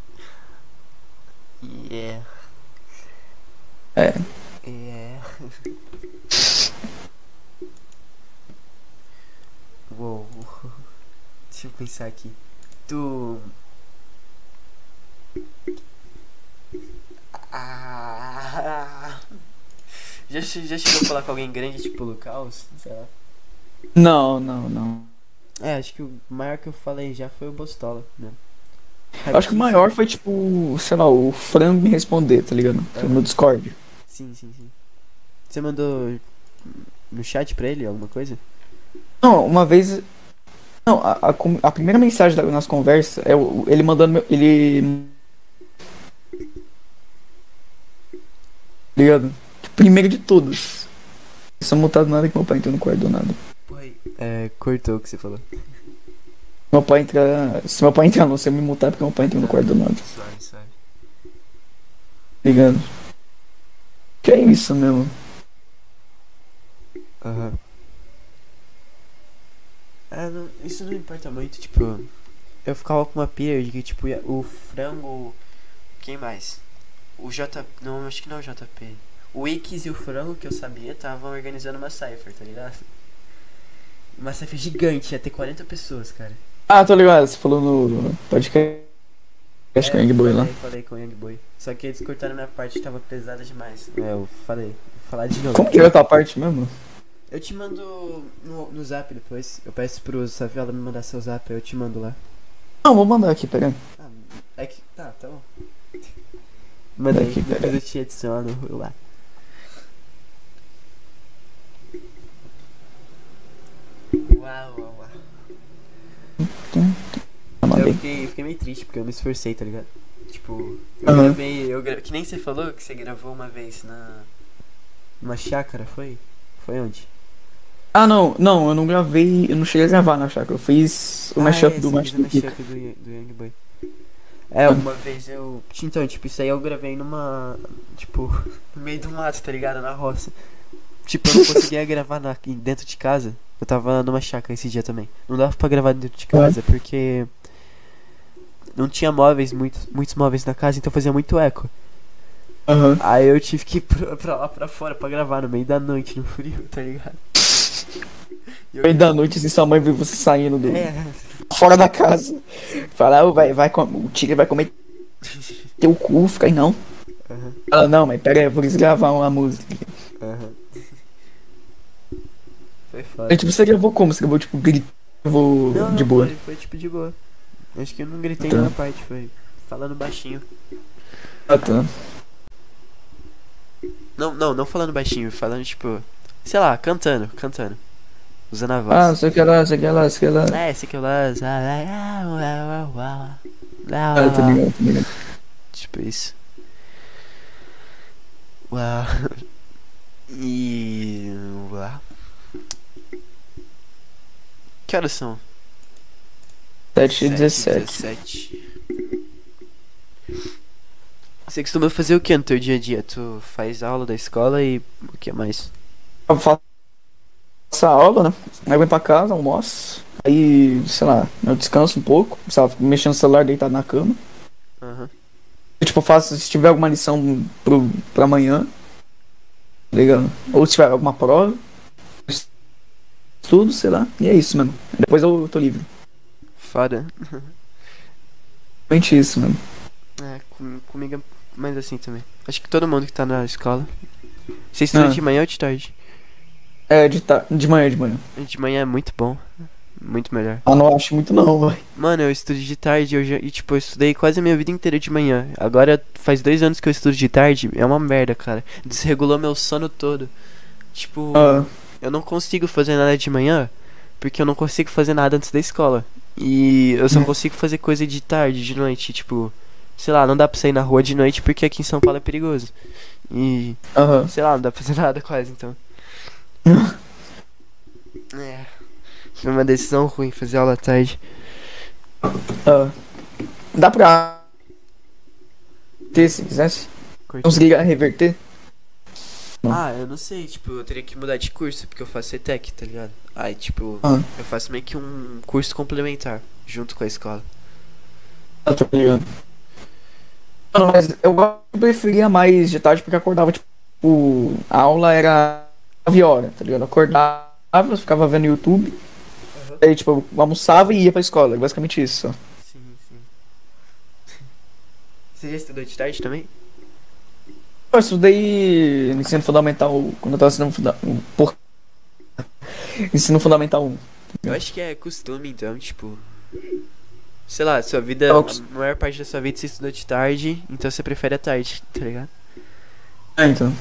Yeah. É. Yeah. Uou. Deixa eu pensar aqui. Tu. Ah. Já, já chegou a falar com alguém grande, tipo Lucas? Sei lá. Não, não, não. É, acho que o maior que eu falei já foi o Bostola, né? Eu acho que o maior foi tipo, sei lá, o frango me responder, tá ligado? Foi no Discord. Sim, sim, sim. Você mandou no chat pra ele alguma coisa? Não, uma vez. Não, a, a, a primeira mensagem da nossa conversa é o- ele mandando. meu- Ele. Tá ligado? Primeiro de todos. Só mutado nada que meu pai entrou no quarto do nada. Foi. É, cortou o que você falou. Meu pai entra. Se meu pai entrar, não, se eu me mutar é porque meu pai entrou no quarto do nada. Suave, suave. ligado? Que é isso mesmo. Aham. Ah, não, isso não importa muito, tipo. Eu ficava com uma pira de que, tipo, o frango. Quem mais? O J. Não, acho que não é o JP. O Ikes e o frango, que eu sabia, estavam organizando uma cipher, tá ligado? Uma cipher gigante, ia ter 40 pessoas, cara. Ah, tô ligado, você falou no podcast com o Young Boy lá. É, Falei, falei com o Young Boy. Só que eles cortaram minha parte que tava pesada demais. É, eu falei. Vou falar de novo. Como que é a tua parte mesmo? Eu te mando no, no zap depois. Eu peço pro Saviola me mandar seu zap, eu te mando lá. Não, vou mandar aqui, pera. aí. Ah, é que. Tá, tá bom. Manda Aqui, depois eu te adiciono lá. Uau, uau, uau. Já Eu mandei. fiquei, fiquei meio triste porque eu me esforcei, tá ligado? Tipo, eu Aham. gravei. Eu gra... Que nem você falou que você gravou uma vez na. Numa chácara, foi? Foi onde? Ah, não, não, eu não gravei, eu não cheguei a gravar na chácara, eu fiz o mashup é, do Mashup do do, Yo- do Young Boy. É, uma vez eu. Então, tipo, isso aí eu gravei numa. Tipo, no meio do mato, tá ligado? Na roça. Tipo, eu não conseguia gravar na, dentro de casa. Eu tava numa chácara esse dia também. Não dava pra gravar dentro de casa porque. Não tinha móveis, muitos, muitos móveis na casa, então fazia muito eco. Aham. Aí eu tive que ir pra, pra lá pra fora pra gravar no meio da noite, no frio, tá ligado? E No meio da noite, assim, sua mãe viu você saindo do, É, fora da casa. Fala, "Ah, vai, vai, com- o tigre vai comer teu cu, fica aí não. Fala, não, mas pera aí, eu vou gravar uma música. aham. Foi foda. Aí, tipo, você gravou como? Você gravou, tipo, grito, gravou Não, de não, boa. Foi, foi tipo de boa. Acho que eu não gritei Tá. nenhuma parte, foi falando baixinho. Ah, tá. Não, não, não falando baixinho, falando tipo, sei lá, cantando, cantando. Usando a voz. Ah, sei que lá, sei que lá, sei que lá. É, esse que lá. Ah, tá ligado, tá ligado. Tipo isso. Uau. E. Uau. Que horas são? 7 e 17. 17. Você costuma fazer o que no teu dia a dia? Tu faz aula da escola e o que mais? Eu faço essa aula, né? Aí vem pra casa, almoço. Aí, sei lá, eu descanso um pouco. Fico mexendo no celular deitado na cama. Aham. Eu, tipo, eu faço, se tiver alguma lição pro, pra amanhã. tá Ligado? Ou se tiver alguma prova. Estudo, sei lá. E é isso, mano. Depois eu tô livre. Foda. Somente isso, mano. É, com- comigo é mais assim também. Acho que todo mundo que tá na escola. Você estuda Ah. de manhã ou de tarde? É, de, ta... de manhã, de manhã. De manhã é muito bom. Muito melhor. Ah, não acho muito não, velho. Mano, eu estudo de tarde eu já, e tipo, eu estudei quase a minha vida inteira de manhã. Agora faz dois anos que eu estudo de tarde. É uma merda, cara. Desregulou meu sono todo. Tipo, Ah, eu não consigo fazer nada de manhã porque eu não consigo fazer nada antes da escola. E eu só Hum. consigo fazer coisa de tarde, de noite. Tipo, sei lá, não dá pra sair na rua de noite porque aqui em São Paulo é perigoso. E aham. sei lá, não dá pra fazer nada quase então. É. Foi uma decisão ruim fazer aula à tarde. Ah. Dá pra. Ter, se quisesse. Curti. Conseguir reverter? Não. Ah, eu não sei, tipo, eu teria que mudar de curso, porque eu faço CETEC, tá ligado? Aí, tipo, Ah. eu faço meio que um curso complementar, junto com a escola. Ah, tô ligado. Mano, mas eu preferia mais de tarde porque eu acordava, tipo, a aula era 9 horas, tá ligado? Eu acordava, ficava vendo YouTube, aí, tipo, eu almoçava e ia pra escola, basicamente isso. Sim, sim. Você já estudou de tarde também? Eu estudei ensino fundamental quando eu tava ensinando funda por... ensino fundamental 1. Eu acho que é costume, então, tipo. Sei lá, sua vida. Eu- A maior parte da sua vida você estudou de tarde, então você prefere a tarde, tá ligado? É, então.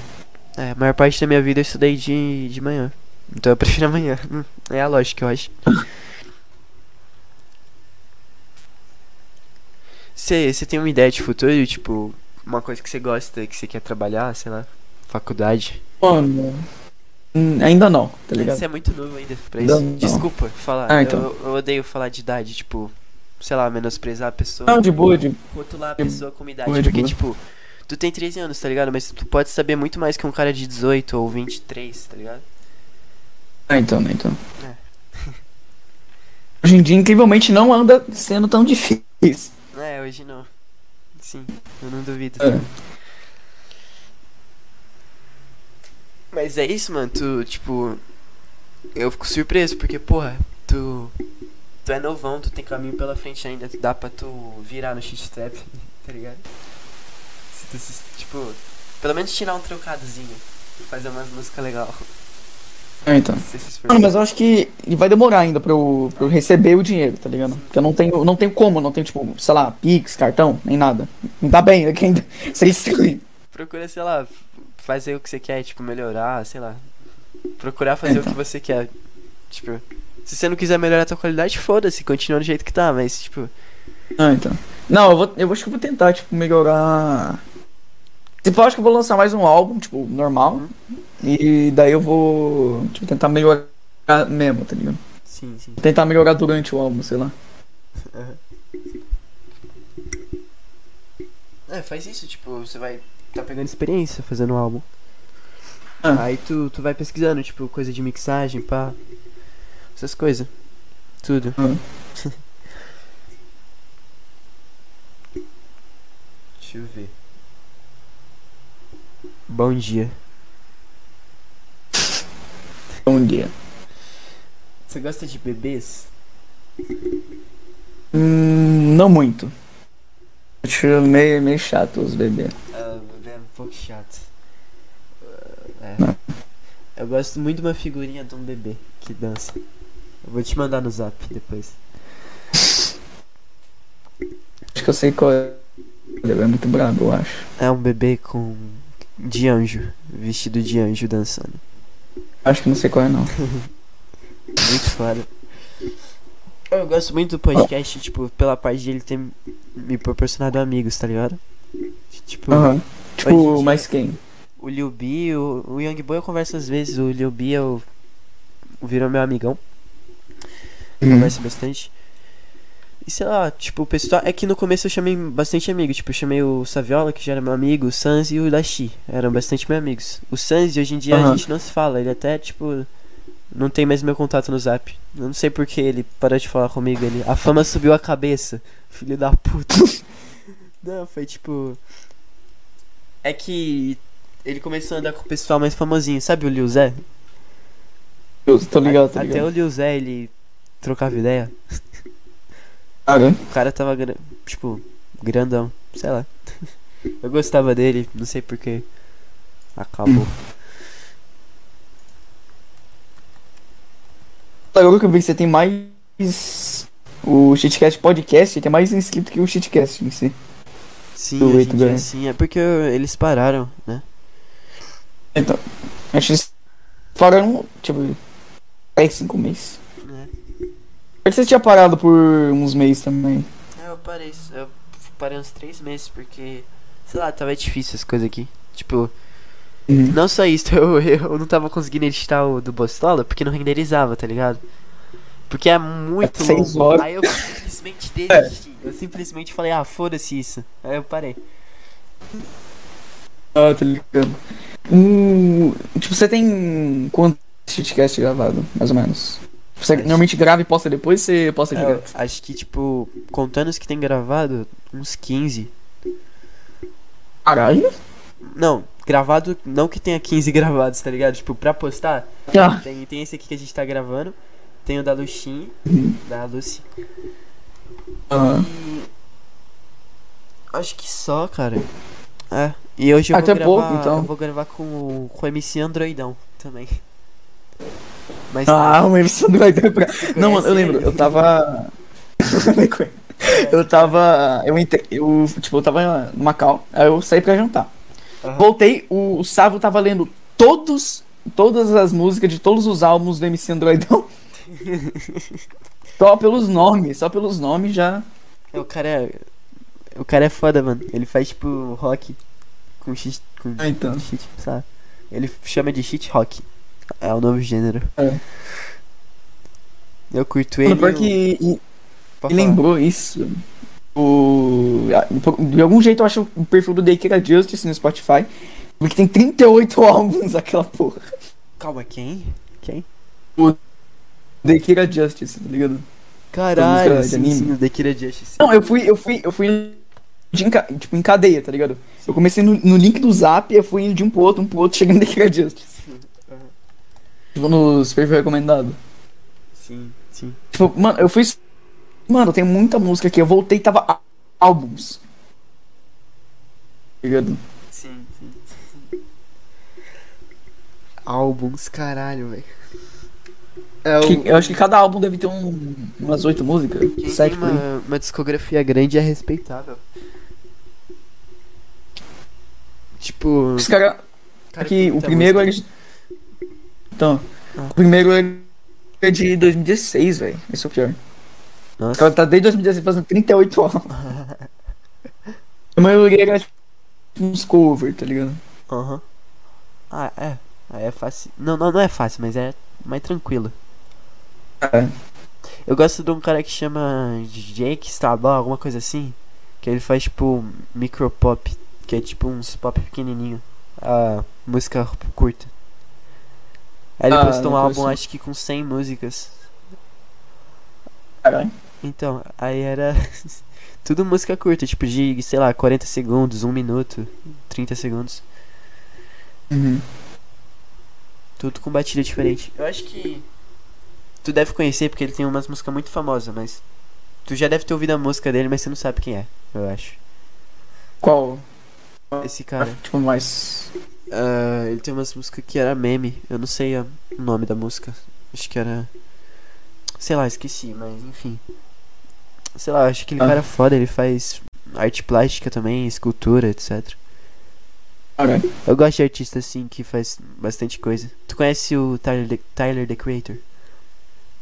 É, a maior parte da minha vida eu estudei de, de manhã. Então eu prefiro amanhã. Hum, É a lógica, eu acho. Você tem uma ideia de futuro? Tipo, uma coisa que você gosta, que você quer trabalhar, sei lá, faculdade? Mano, hum, ainda não, tá ligado? Você é muito novo ainda pra isso. não. Desculpa falar. Ah, então. eu, eu odeio falar de idade, tipo, sei lá, menosprezar a pessoa. Não, de boa, de rotular a pessoa como idade. boa, Porque, boa. tipo, tu tem 13 anos, tá ligado? Mas tu pode saber muito mais que um cara de 18 ou 23, tá ligado? Ah, então, né, então. É. Hoje em dia, incrivelmente, não anda sendo tão difícil. É, hoje não. Sim, eu não duvido. É. Mas é isso, mano. Tu, tipo. Eu fico surpreso, porque, porra, tu. Tu é novão, tu tem caminho pela frente ainda. Dá pra tu virar no shit-trap, tá ligado? Se tu, se- tipo. Pelo menos tirar um trocadozinho. Fazer umas músicas legais. Ah, então. Se se. Mano, mas eu acho que vai demorar ainda pra eu, pra eu receber o dinheiro, tá ligado? Porque eu não tenho, não tenho como, não tenho, tipo, sei lá, Pix, cartão, nem nada. Não tá bem, é que ainda seria estranho. Procura, sei lá, fazer o que você quer, tipo, melhorar, sei lá. Procurar fazer Então. o que você quer. Tipo, se você não quiser melhorar a tua qualidade, foda-se, continua do jeito que tá, mas, tipo, Ah, então. Não, eu vou, eu acho que eu vou tentar, tipo, melhorar. Tipo, eu acho que eu vou lançar mais um álbum, tipo, normal. E daí eu vou, tipo, tentar melhorar mesmo, tá ligado? sim, sim. Tentar melhorar durante o álbum, sei lá. É, faz isso, tipo, você vai tá pegando experiência fazendo um álbum. Ah. Aí tu, tu vai pesquisando, tipo, coisa de mixagem, pá. Essas coisas. Tudo. Ah. Deixa eu ver. Bom dia. Um dia. Você gosta de bebês? Hum, não muito. Acho meio, meio chato os bebês. Ah, bebê é um pouco chato. Ah, é. Não. Eu gosto muito de uma figurinha de um bebê que dança. Eu vou te mandar no zap depois. Acho que eu sei qual é. Ele é muito brabo, eu acho. É um bebê com. de anjo. Vestido de anjo dançando. Acho que não sei qual é, não. Muito foda. Eu gosto muito do podcast, tipo, pela parte de ele ter me proporcionado amigos, tá ligado? Tipo, Tipo, mas quem? o Lil B, o, o Young Boy eu converso às vezes, o Lil B eu, virou meu amigão. Uhum. Conversa bastante. E sei lá, tipo, o pessoal. É que no começo eu chamei bastante amigos. Tipo, eu chamei o Saviola, que já era meu amigo, o Sans e o Dashi. Eram bastante meus amigos. O Sans, hoje em dia, a Aham. gente não se fala. Ele até, tipo. Não tem mais meu contato no zap. Eu não sei por que ele parou de falar comigo. Ele... A fama subiu a cabeça. Filho da puta. não, foi tipo. É que. Ele começou a andar com o pessoal mais famosinho. Sabe o Lil Zé? Eu tô ligado, tô Até ligado. o Lil Zé, ele trocava ideia. Cara, O cara tava, tipo, grandão, sei lá. Eu gostava dele, não sei porquê. Acabou. agora que eu vi que você tem mais. O Shitcast Podcast tem mais inscrito que o Shitcast em si. Sim, Do hoje em Ganha. sim. É porque eles pararam, né? Então, acho que eles pararam, tipo, 10, 5 meses. É. Que você tinha parado por uns meses também. É, eu parei, eu parei uns três meses porque, sei lá, tava difícil as coisas aqui. Tipo, Uhum. não só isso, eu, eu não tava conseguindo editar o do Bostola porque não renderizava, tá ligado? Porque é muito É longo. horas. Aí eu simplesmente desisti. Eu simplesmente falei, ah, foda-se isso. Aí eu parei. Ah, tô ligado. Um, tipo, você tem quantos Shitcast gravado, mais ou menos? Você normalmente grava e posta depois, você posta É, direto? eu acho que, tipo, contando os que tem gravado, uns 15. Caralho? Não, gravado, não que tenha 15 gravados, tá ligado? Tipo, pra postar, Ah, tem, tem esse aqui que a gente tá gravando. Tem o da Luxinha, Uhum. da Lucy. aham. E. Acho que só, cara. É. E hoje eu Ah, vou até gravar. pouco, então. Eu vou gravar com o, com o MC Androidão também. Mas. Ah, o MC do Gaitão pra... Não, mano, eu lembro, eu tava. eu tava. Eu entrei. Eu, tipo, eu tava no Macau, aí eu saí pra jantar. Aham. Voltei, o, o Sávio tava lendo todos. Todas as músicas de todos os álbuns do MC Androidão. só pelos nomes, só pelos nomes já. É, O cara é. O cara é foda, mano. Ele faz tipo rock com shit. Com Ah, então. shit, sabe? Ele chama de shit rock. É o novo gênero. É. Eu curto ele. Pior que. E, e lembrou isso. O. De algum jeito eu acho o perfil do Daycare Justice no Spotify. Porque tem 38 álbuns aquela porra. Calma, quem? Quem? Daycare Justice, tá ligado? Caralho, sim, anime. sim, o Killer Justice. Não, eu fui, eu fui, eu fui de tipo, em cadeia, tá ligado? Eu comecei no, no link do zap, eu fui indo de um pro outro, um pro outro, chegando Daycare Justice. Tipo, nos perfil recomendado. Sim, sim. Tipo, mano, eu fui. Mano, tem muita música aqui. Eu voltei e tava álbuns. Tá ligado? Sim, sim. Álbuns, caralho, velho. É o. eu acho que cada álbum deve ter um, umas oito músicas. Quem Sete tem por aí. uma, uma discografia grande é respeitável. Tipo. Os caras. cara Aqui, tem o primeiro é música. de... Então, Ah. o primeiro é de 2016, velho. Esse é o pior. O Nossa. cara tá desde 2016 fazendo 38 álbuns. A maioria era tipo, uns cover, tá ligado? Aham. Ah, é. Aí é fácil. Não, não, não é fácil, mas é mais tranquilo. É. Eu gosto de um cara que chama Jake Starlaw, alguma coisa assim. Que ele faz tipo micropop, que é tipo uns pop pequenininho. A música curta. Aí ele Ah, postou um álbum, acho que com 100 músicas. Caralho. Então, aí era tudo música curta, tipo de, sei lá, 40 segundos, 1 minuto, 30 segundos. Uhum. Tudo com batida diferente. Eu acho que tu deve conhecer porque ele tem umas músicas muito famosas, mas tu já deve ter ouvido a música dele, mas você não sabe quem é, eu acho. Qual? Esse cara. Tipo, mais. Ah, ele tem umas músicas que era meme. Eu não sei o nome da música. Acho que era. Sei lá, esqueci, mas enfim. Sei lá, acho que aquele Ah. cara é foda, ele faz arte plástica também, escultura, etc. Caralho. Eu gosto de artista assim que faz bastante coisa. Tu conhece o Tyler the, Tyler the Creator?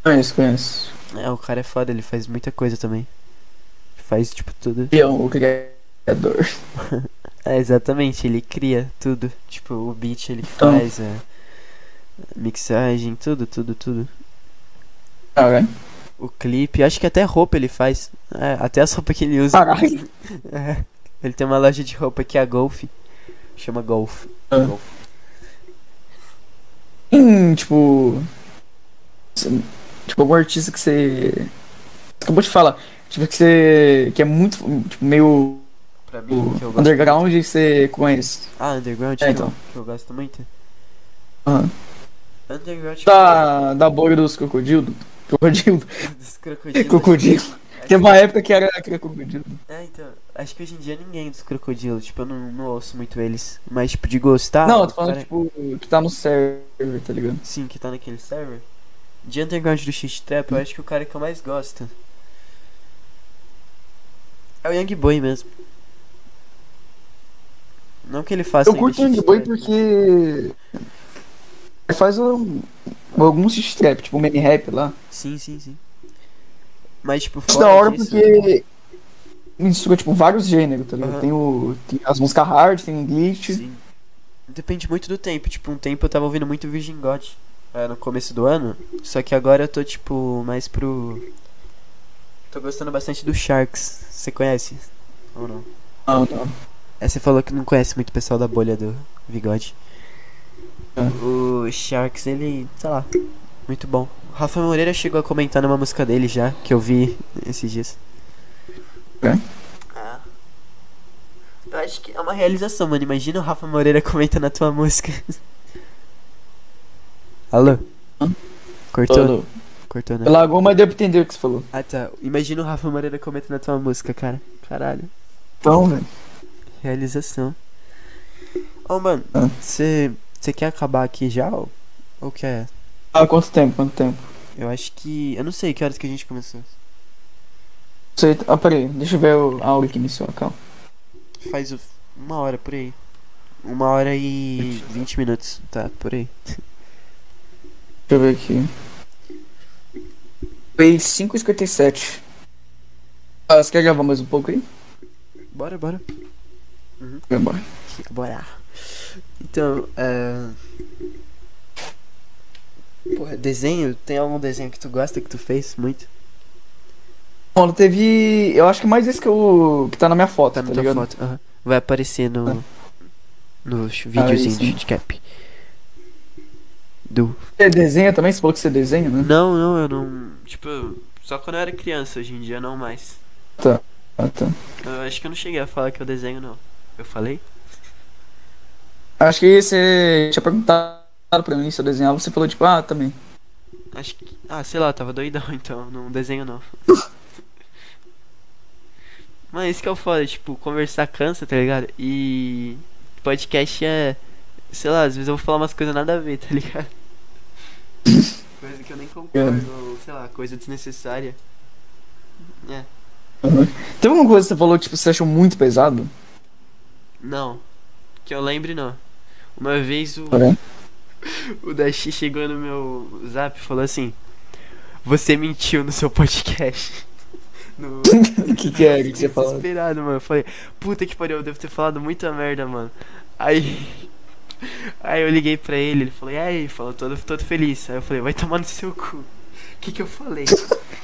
Conheço, conheço. É, o cara é foda, ele faz muita coisa também. Faz tipo tudo. E é o criador. É, exatamente, ele cria tudo. Tipo, o beat ele Então. faz, a mixagem, tudo, tudo, tudo. Caralho. o clipe. Acho que até roupa ele faz. É, até as roupas que ele usa. Caralho. É. Ele tem uma loja de roupa que é a Golf. Chama Golf. Ah. Golf. Tem, tipo. Tipo, algum artista que você. Acabou de falar. Tipo, que você. Que é muito. Tipo, meio. Pra mim, que eu gosto. Underground e você conhece. Ah, Underground, É, que, então. eu, que eu gosto muito. Aham. Underground Da, da bolha dos crocodilos. Crocodilo. dos crocodilos. Crocodilo. Teve uma época que era, crocodilo. É, então, acho que hoje em dia ninguém dos crocodilos, tipo, eu não, não ouço muito eles. Mas, tipo, de gostar. não, eu tô falando, cara- tipo, que tá no server, tá ligado? Sim, que tá naquele server. De Underground do Shit Trap, eu acho que o cara que eu mais gosto é o Young Boy mesmo. Não que ele faça Eu curto Young Boy porque. Ele faz um, alguns shit trap, tipo meme rap lá. Sim, sim, sim. Mas, tipo, fora da hora disso, porque mistura, tipo, vários gêneros, tá ligado? Aham. Tem, o, tem as músicas hard, tem o glitch. Sim. Depende muito do tempo. Tipo, um tempo eu tava ouvindo muito Virgin God. é, no começo do ano. Só que agora eu tô, tipo, mais pro. Tô gostando bastante do Sharks. Você conhece? Ou não? Não, não. É, você falou que não conhece muito o pessoal da bolha do Bigode. É. O Sharks, ele, sei lá, muito bom. O Rafa Moreira chegou a comentar numa música dele já, que eu vi esses dias. É? É. Eu acho que é uma realização, mano. Imagina o Rafa Moreira comentando a tua música. Alô? Hã? Cortou? Todo. Cortou, né? Lagou, mas deu pra entender o que você falou. Ah, tá. Imagina o Rafa Moreira comentando a tua música, cara. Caralho. Então, velho. Realização. Ô, mano, Ah. você quer acabar aqui já ou, ou quer? Ah, quanto tempo? Quanto tempo? Eu acho que. Eu não sei que horas que a gente começou. Sei, ah, peraí, deixa eu ver a aula que iniciou, calma. Faz uma hora por aí. Uma hora e vinte minutos, tá? Por aí. Deixa eu ver aqui. Foi 5h57. Ah, você quer gravar mais um pouco aí? Bora, bora. Vai embora. Bora. Então, é. Porra, desenho? Tem algum desenho que tu gosta que tu fez muito? Bom, teve. Eu acho que mais esse que, eu, que tá na minha foto, Tá tá, na tua ligado? foto. aham. Vai aparecer no. No videozinho sim. de cap. Do. Você desenha também? Você falou que você desenha, né? Não, não, eu não. Tipo, só quando eu era criança, hoje em dia não mais. Ah, tá. Eu acho que eu não cheguei a falar que eu desenho, não. Eu falei? Acho que você tinha perguntado pra mim se eu desenhava, você falou tipo, ah, também. Acho que. Ah, sei lá, tava doidão então, não desenho não. Mas isso que é o foda, tipo, conversar cansa, tá ligado? E podcast é. Sei lá, às vezes eu vou falar umas coisas nada a ver, tá ligado? Coisa que eu nem concordo, ou sei lá, coisa desnecessária. É. Teve alguma coisa que você falou que tipo, você achou muito pesado? Não. Que eu lembre não. Uma vez o. Tá O Dashi chegou no meu zap e falou assim: Você mentiu no seu podcast. No... O que, que é? O que, que você falou? Desesperado, mano. Eu falei, puta que pariu, eu devo ter falado muita merda, mano. Aí. Aí eu liguei pra ele, ele falou, e aí, falou todo, todo feliz. Aí eu falei, vai tomar no seu cu. O que que eu falei?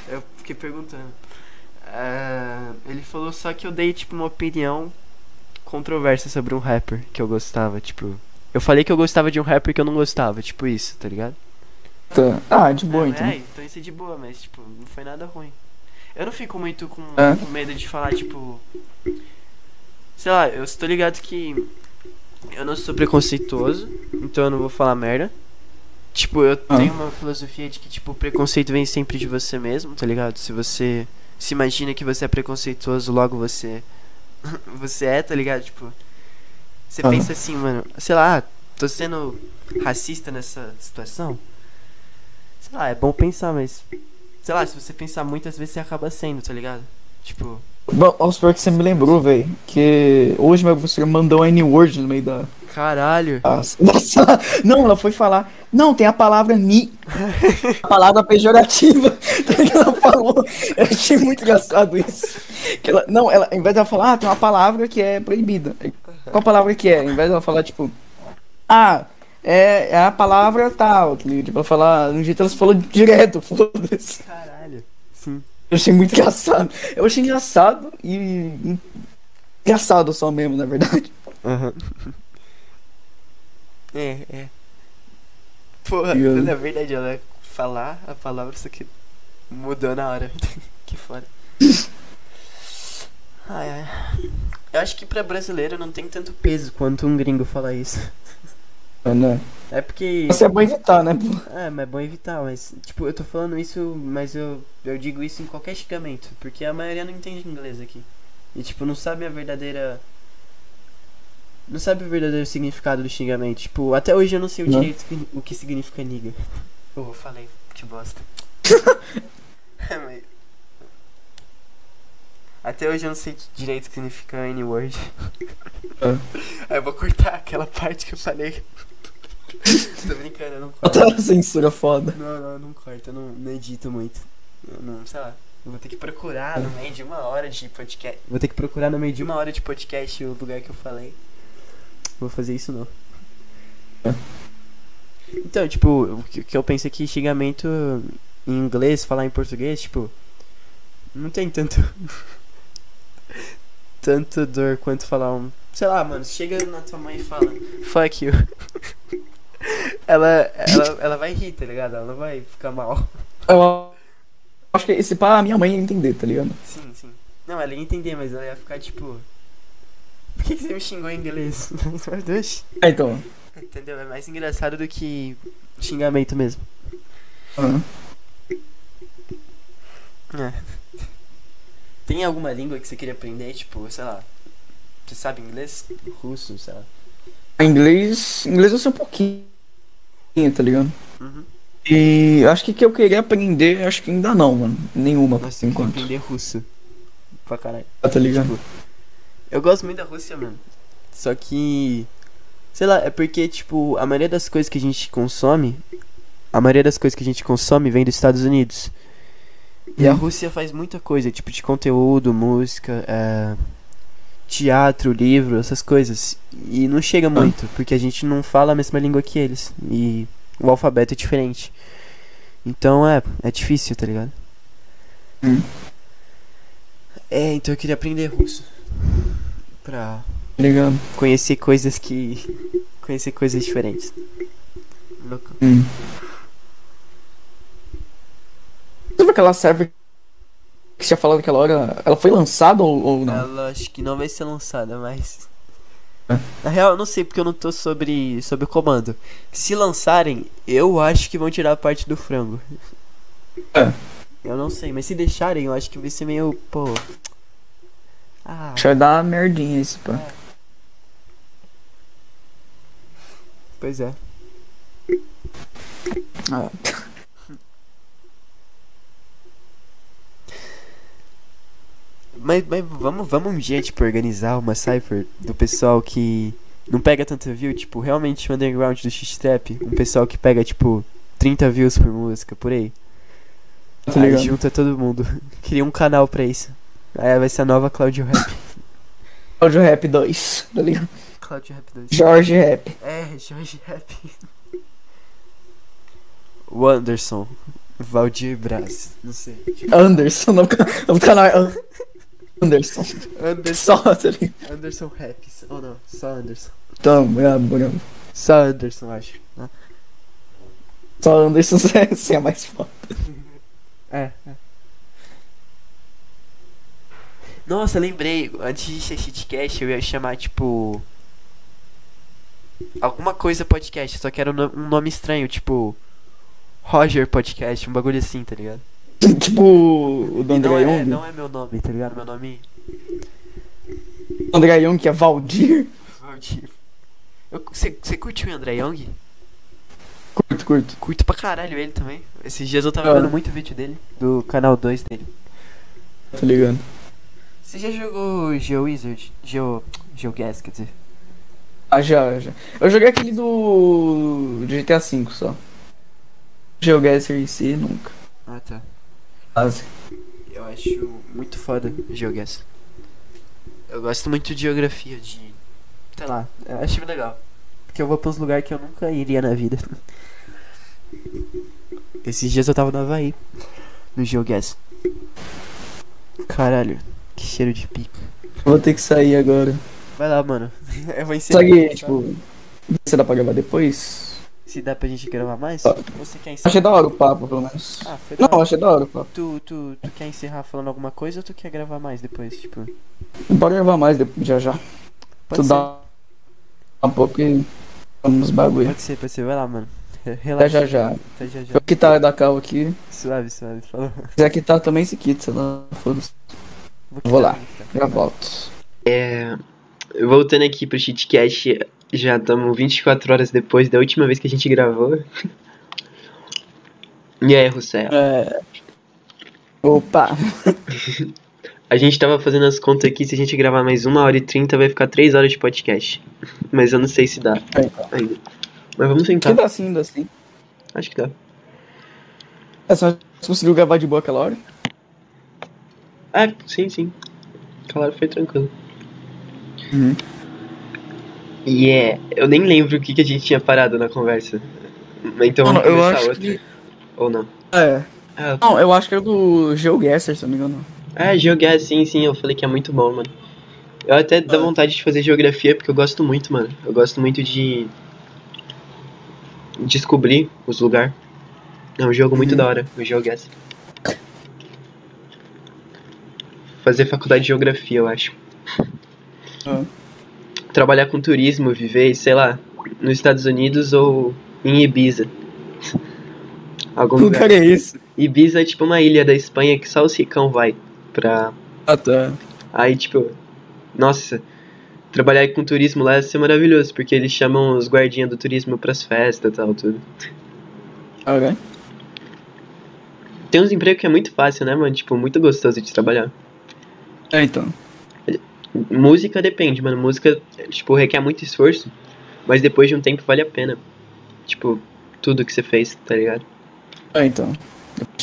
Aí eu fiquei perguntando. Ah, ele falou só que eu dei, tipo, uma opinião controversa sobre um rapper que eu gostava, tipo. Eu falei que eu gostava de um rapper que eu não gostava, tipo isso, tá ligado? Tá. Ah, de boa É, então. É, então isso é de boa, mas tipo, não foi nada ruim. Eu não fico muito com, com medo de falar, tipo. Sei lá, eu estou ligado que eu não sou preconceituoso, então eu não vou falar merda. Tipo, eu Ah. tenho uma filosofia de que, tipo, o preconceito vem sempre de você mesmo, tá ligado? Se você se imagina que você é preconceituoso, logo você. você é, tá ligado? Tipo. Você Ah. pensa assim, mano, sei lá, tô sendo racista nessa situação. Sei lá, é bom pensar, mas. Sei lá, se você pensar muitas vezes você acaba sendo, tá ligado? Tipo. Bom, vamos supor que você me lembrou, velho, que hoje professor mandou a N-word no meio da, Caralho. sala. Não, ela foi falar. Não, tem a palavra ni. A palavra pejorativa. Ela falou. Eu achei muito engraçado isso. Que ela, não, ela, em vez dela falar, ah, tem uma palavra que é proibida. Qual palavra que é? Em vez dela falar, tipo, ah, é, é a palavra tal. ligado? Tipo, ela falar, no jeito ela falou direto, foda-se. Caralho. Sim. Eu achei muito engraçado. Eu achei engraçado e. Engraçado só mesmo, na verdade. Aham. É, é. Porra, eu- na verdade, ela falar a palavra, só que mudou na hora. que foda. Ai, ai. Eu acho que pra brasileiro não tem tanto peso quanto um gringo falar isso. Né? É porque. Você é bom evitar, né, pô? É, mas é bom evitar, mas, tipo, eu tô falando isso, mas eu, eu digo isso em qualquer xingamento, porque a maioria não entende inglês aqui. E, tipo, não sabe a verdadeira. Não sabe o verdadeiro significado do xingamento. Tipo, até hoje eu não sei o Não. direito que- o que significa nigga. Oh, falei, que bosta. É, mas- Até hoje eu não sei direito o que significa N-word. Aí eu vou cortar aquela parte que eu falei. Tô brincando, eu não corto. Até a censura foda. Não, não, não corta, eu não, não edito muito. Eu não, sei lá. Eu vou ter que procurar no meio de uma hora de podcast. Vou ter que procurar no meio de uma hora de podcast o lugar que eu falei. Vou fazer isso não. Então, tipo, o que, o que eu penso é que xingamento em inglês, falar em português, tipo, não tem tanto. tanto dor quanto falar um. Sei lá, mano, chega na tua mãe e fala, fuck you. ela, ela, ela vai rir, tá ligado? Ela não vai ficar mal. Eu acho que esse pá, a minha mãe ia entender, tá ligado? Sim, sim. Não, ela ia entender, mas ela ia ficar tipo. Por que, você me xingou em inglês? É, então. Entendeu? É mais engraçado do que xingamento mesmo. aham. É. Tem alguma língua que você queria aprender? Tipo, sei lá. Você sabe inglês? Russo, sei lá. Inglês. Inglês eu sei um pouquinho, tá ligado? Uhum. E acho que que eu queria aprender, acho que ainda não, mano. Nenhuma, por Nossa, eu queria enquanto. aprender russo. Pra caralho. Tá ligado? Tipo, eu gosto muito da Rússia, mano. Só que. Sei lá, é porque, tipo, a maioria das coisas que a gente consome. A maioria das coisas que a gente consome vem dos Estados Unidos. E a Hum. Rússia faz muita coisa, tipo, de conteúdo, música, é, teatro, livro, essas coisas. E não chega muito, porque a gente não fala a mesma língua que eles. E o alfabeto é diferente. Então é, é difícil, tá ligado? Hum. É, então eu queria aprender russo. Pra ligado? conhecer coisas que. conhecer coisas diferentes. Louco. Hum. Você viu aquela server que você tinha falado naquela hora? Ela foi lançada ou, ou não? Ela acho que não vai ser lançada, mas. É. Na real, eu não sei porque eu não tô sobre, sobre o comando. Se lançarem, eu acho que vão tirar a parte do frango. É. Eu não sei, mas se deixarem, eu acho que vai ser meio. pô. Ah, que vai dar uma merdinha isso, pá. pois é. Ah. Mas, mas vamos, vamos um dia, tipo, organizar uma cipher do pessoal que não pega tanto view, tipo, realmente o underground do X-Trap, um pessoal que pega, tipo, 30 views por música, por aí. Tá Aí junta todo mundo. Cria um canal pra isso. Aí vai ser a nova Claudio Rap. Audio Rap 2, tá ligado? Claudio Rap 2. Jorge Rap. É, Jorge Rap. O Anderson. Valdir Braz. Não sei. Anderson, no canal é Anderson. Anderson. Só, ligado? Anderson Raps. Ou não, só Anderson. Então, brabo, brabo. Só Anderson, acho. né? Só Anderson você é mais foda. É, é. Nossa, lembrei. Antes de ser shitcast, eu ia chamar, tipo. Alguma coisa podcast, só que era um nome estranho, tipo. Roger Podcast, um bagulho assim, tá ligado? tipo o do André não, é, Young. não é meu nome, tá ligado? Meu nome. André Young que é Valdir. Valdir. Você curtiu o André Young? Curto, curto. Curto pra caralho ele também. Esses dias eu tava Ah. vendo muito vídeo dele, do canal 2 dele. Tá ligado? Você já jogou GeoWizard? Geo. GeoGuess, quer dizer. Ah, já, já. Eu joguei aquele do GTA V só. GeoGuessr em si, nunca. Ah, tá. Eu acho muito foda GeoGuess. Eu gosto muito de geografia, de. Sei lá, eu acho legal. Porque eu vou pra uns lugares que eu nunca iria na vida. Esses dias eu tava no Havaí, no GeoGuess. Caralho, que cheiro de pico. Vou ter que sair agora. Vai lá, mano. Eu vou encerrar. Só que, tipo, você dá pra gravar depois? Se dá pra gente gravar mais? Você quer encerrar? Achei da hora o papo, pelo menos. Ah, foi da Não, hora. achei da hora o papo. Tu, tu, tu quer encerrar falando alguma coisa ou tu quer gravar mais depois? Tipo, Bora gravar mais depois, já já. pode tu ser. dá um pouco e vamos nos bagulho. Pode ser, pode ser. Vai lá, mano. Re- Até Relaxa. já já. Até já já. Eu quitar da cal aqui. Suave, suave. Falou. Se quiser quitar também se quita, sei lá. Foda-se. Vou, Vou lá. Já volto. É, voltando aqui pro Cheatcast, já estamos 24 horas depois da última vez que a gente gravou. E aí, Rossé? É. Opa! A gente tava fazendo as contas aqui, se a gente gravar mais 1 hora e 30 vai ficar 3 horas de podcast. Mas eu não sei se dá tá. ainda. Mas vamos Que tentar. dá sim, dá sim. Acho que dá. É só você conseguiu gravar de boa aquela hora? Ah, sim, sim. Claro, foi tranquilo. Uhum. E é, eu nem lembro o que, que a gente tinha parado na conversa. Então vamos Mano, eu começar acho outra. que. Ou não? É. Ah, Não, eu acho que é do GeoGuessr, se eu não me engano. É, geografia, sim, sim, eu falei que é muito bom, mano. Eu até dá Ah. vontade de fazer geografia porque eu gosto muito, mano. Eu gosto muito de descobrir os lugares. É um jogo muito Uhum. da hora, o GeoGuess. Fazer faculdade de geografia, eu acho. Ah. Trabalhar com turismo, viver, sei lá, nos Estados Unidos ou em Ibiza. Algum Que lugar. é esse? Ibiza é tipo uma ilha da Espanha que só os ricão vai pra Ah, tá. Aí, tipo, nossa, trabalhar com turismo lá ia ser maravilhoso, porque eles chamam os guardinhas do turismo pras festas e tal, tudo. Ok. Tem uns empregos que é muito fácil, né, mano? Tipo, muito gostoso de trabalhar. É, então. Música depende, mano. Música, tipo, requer muito esforço, mas depois de um tempo vale a pena. Tipo, tudo que você fez, tá ligado? É, então.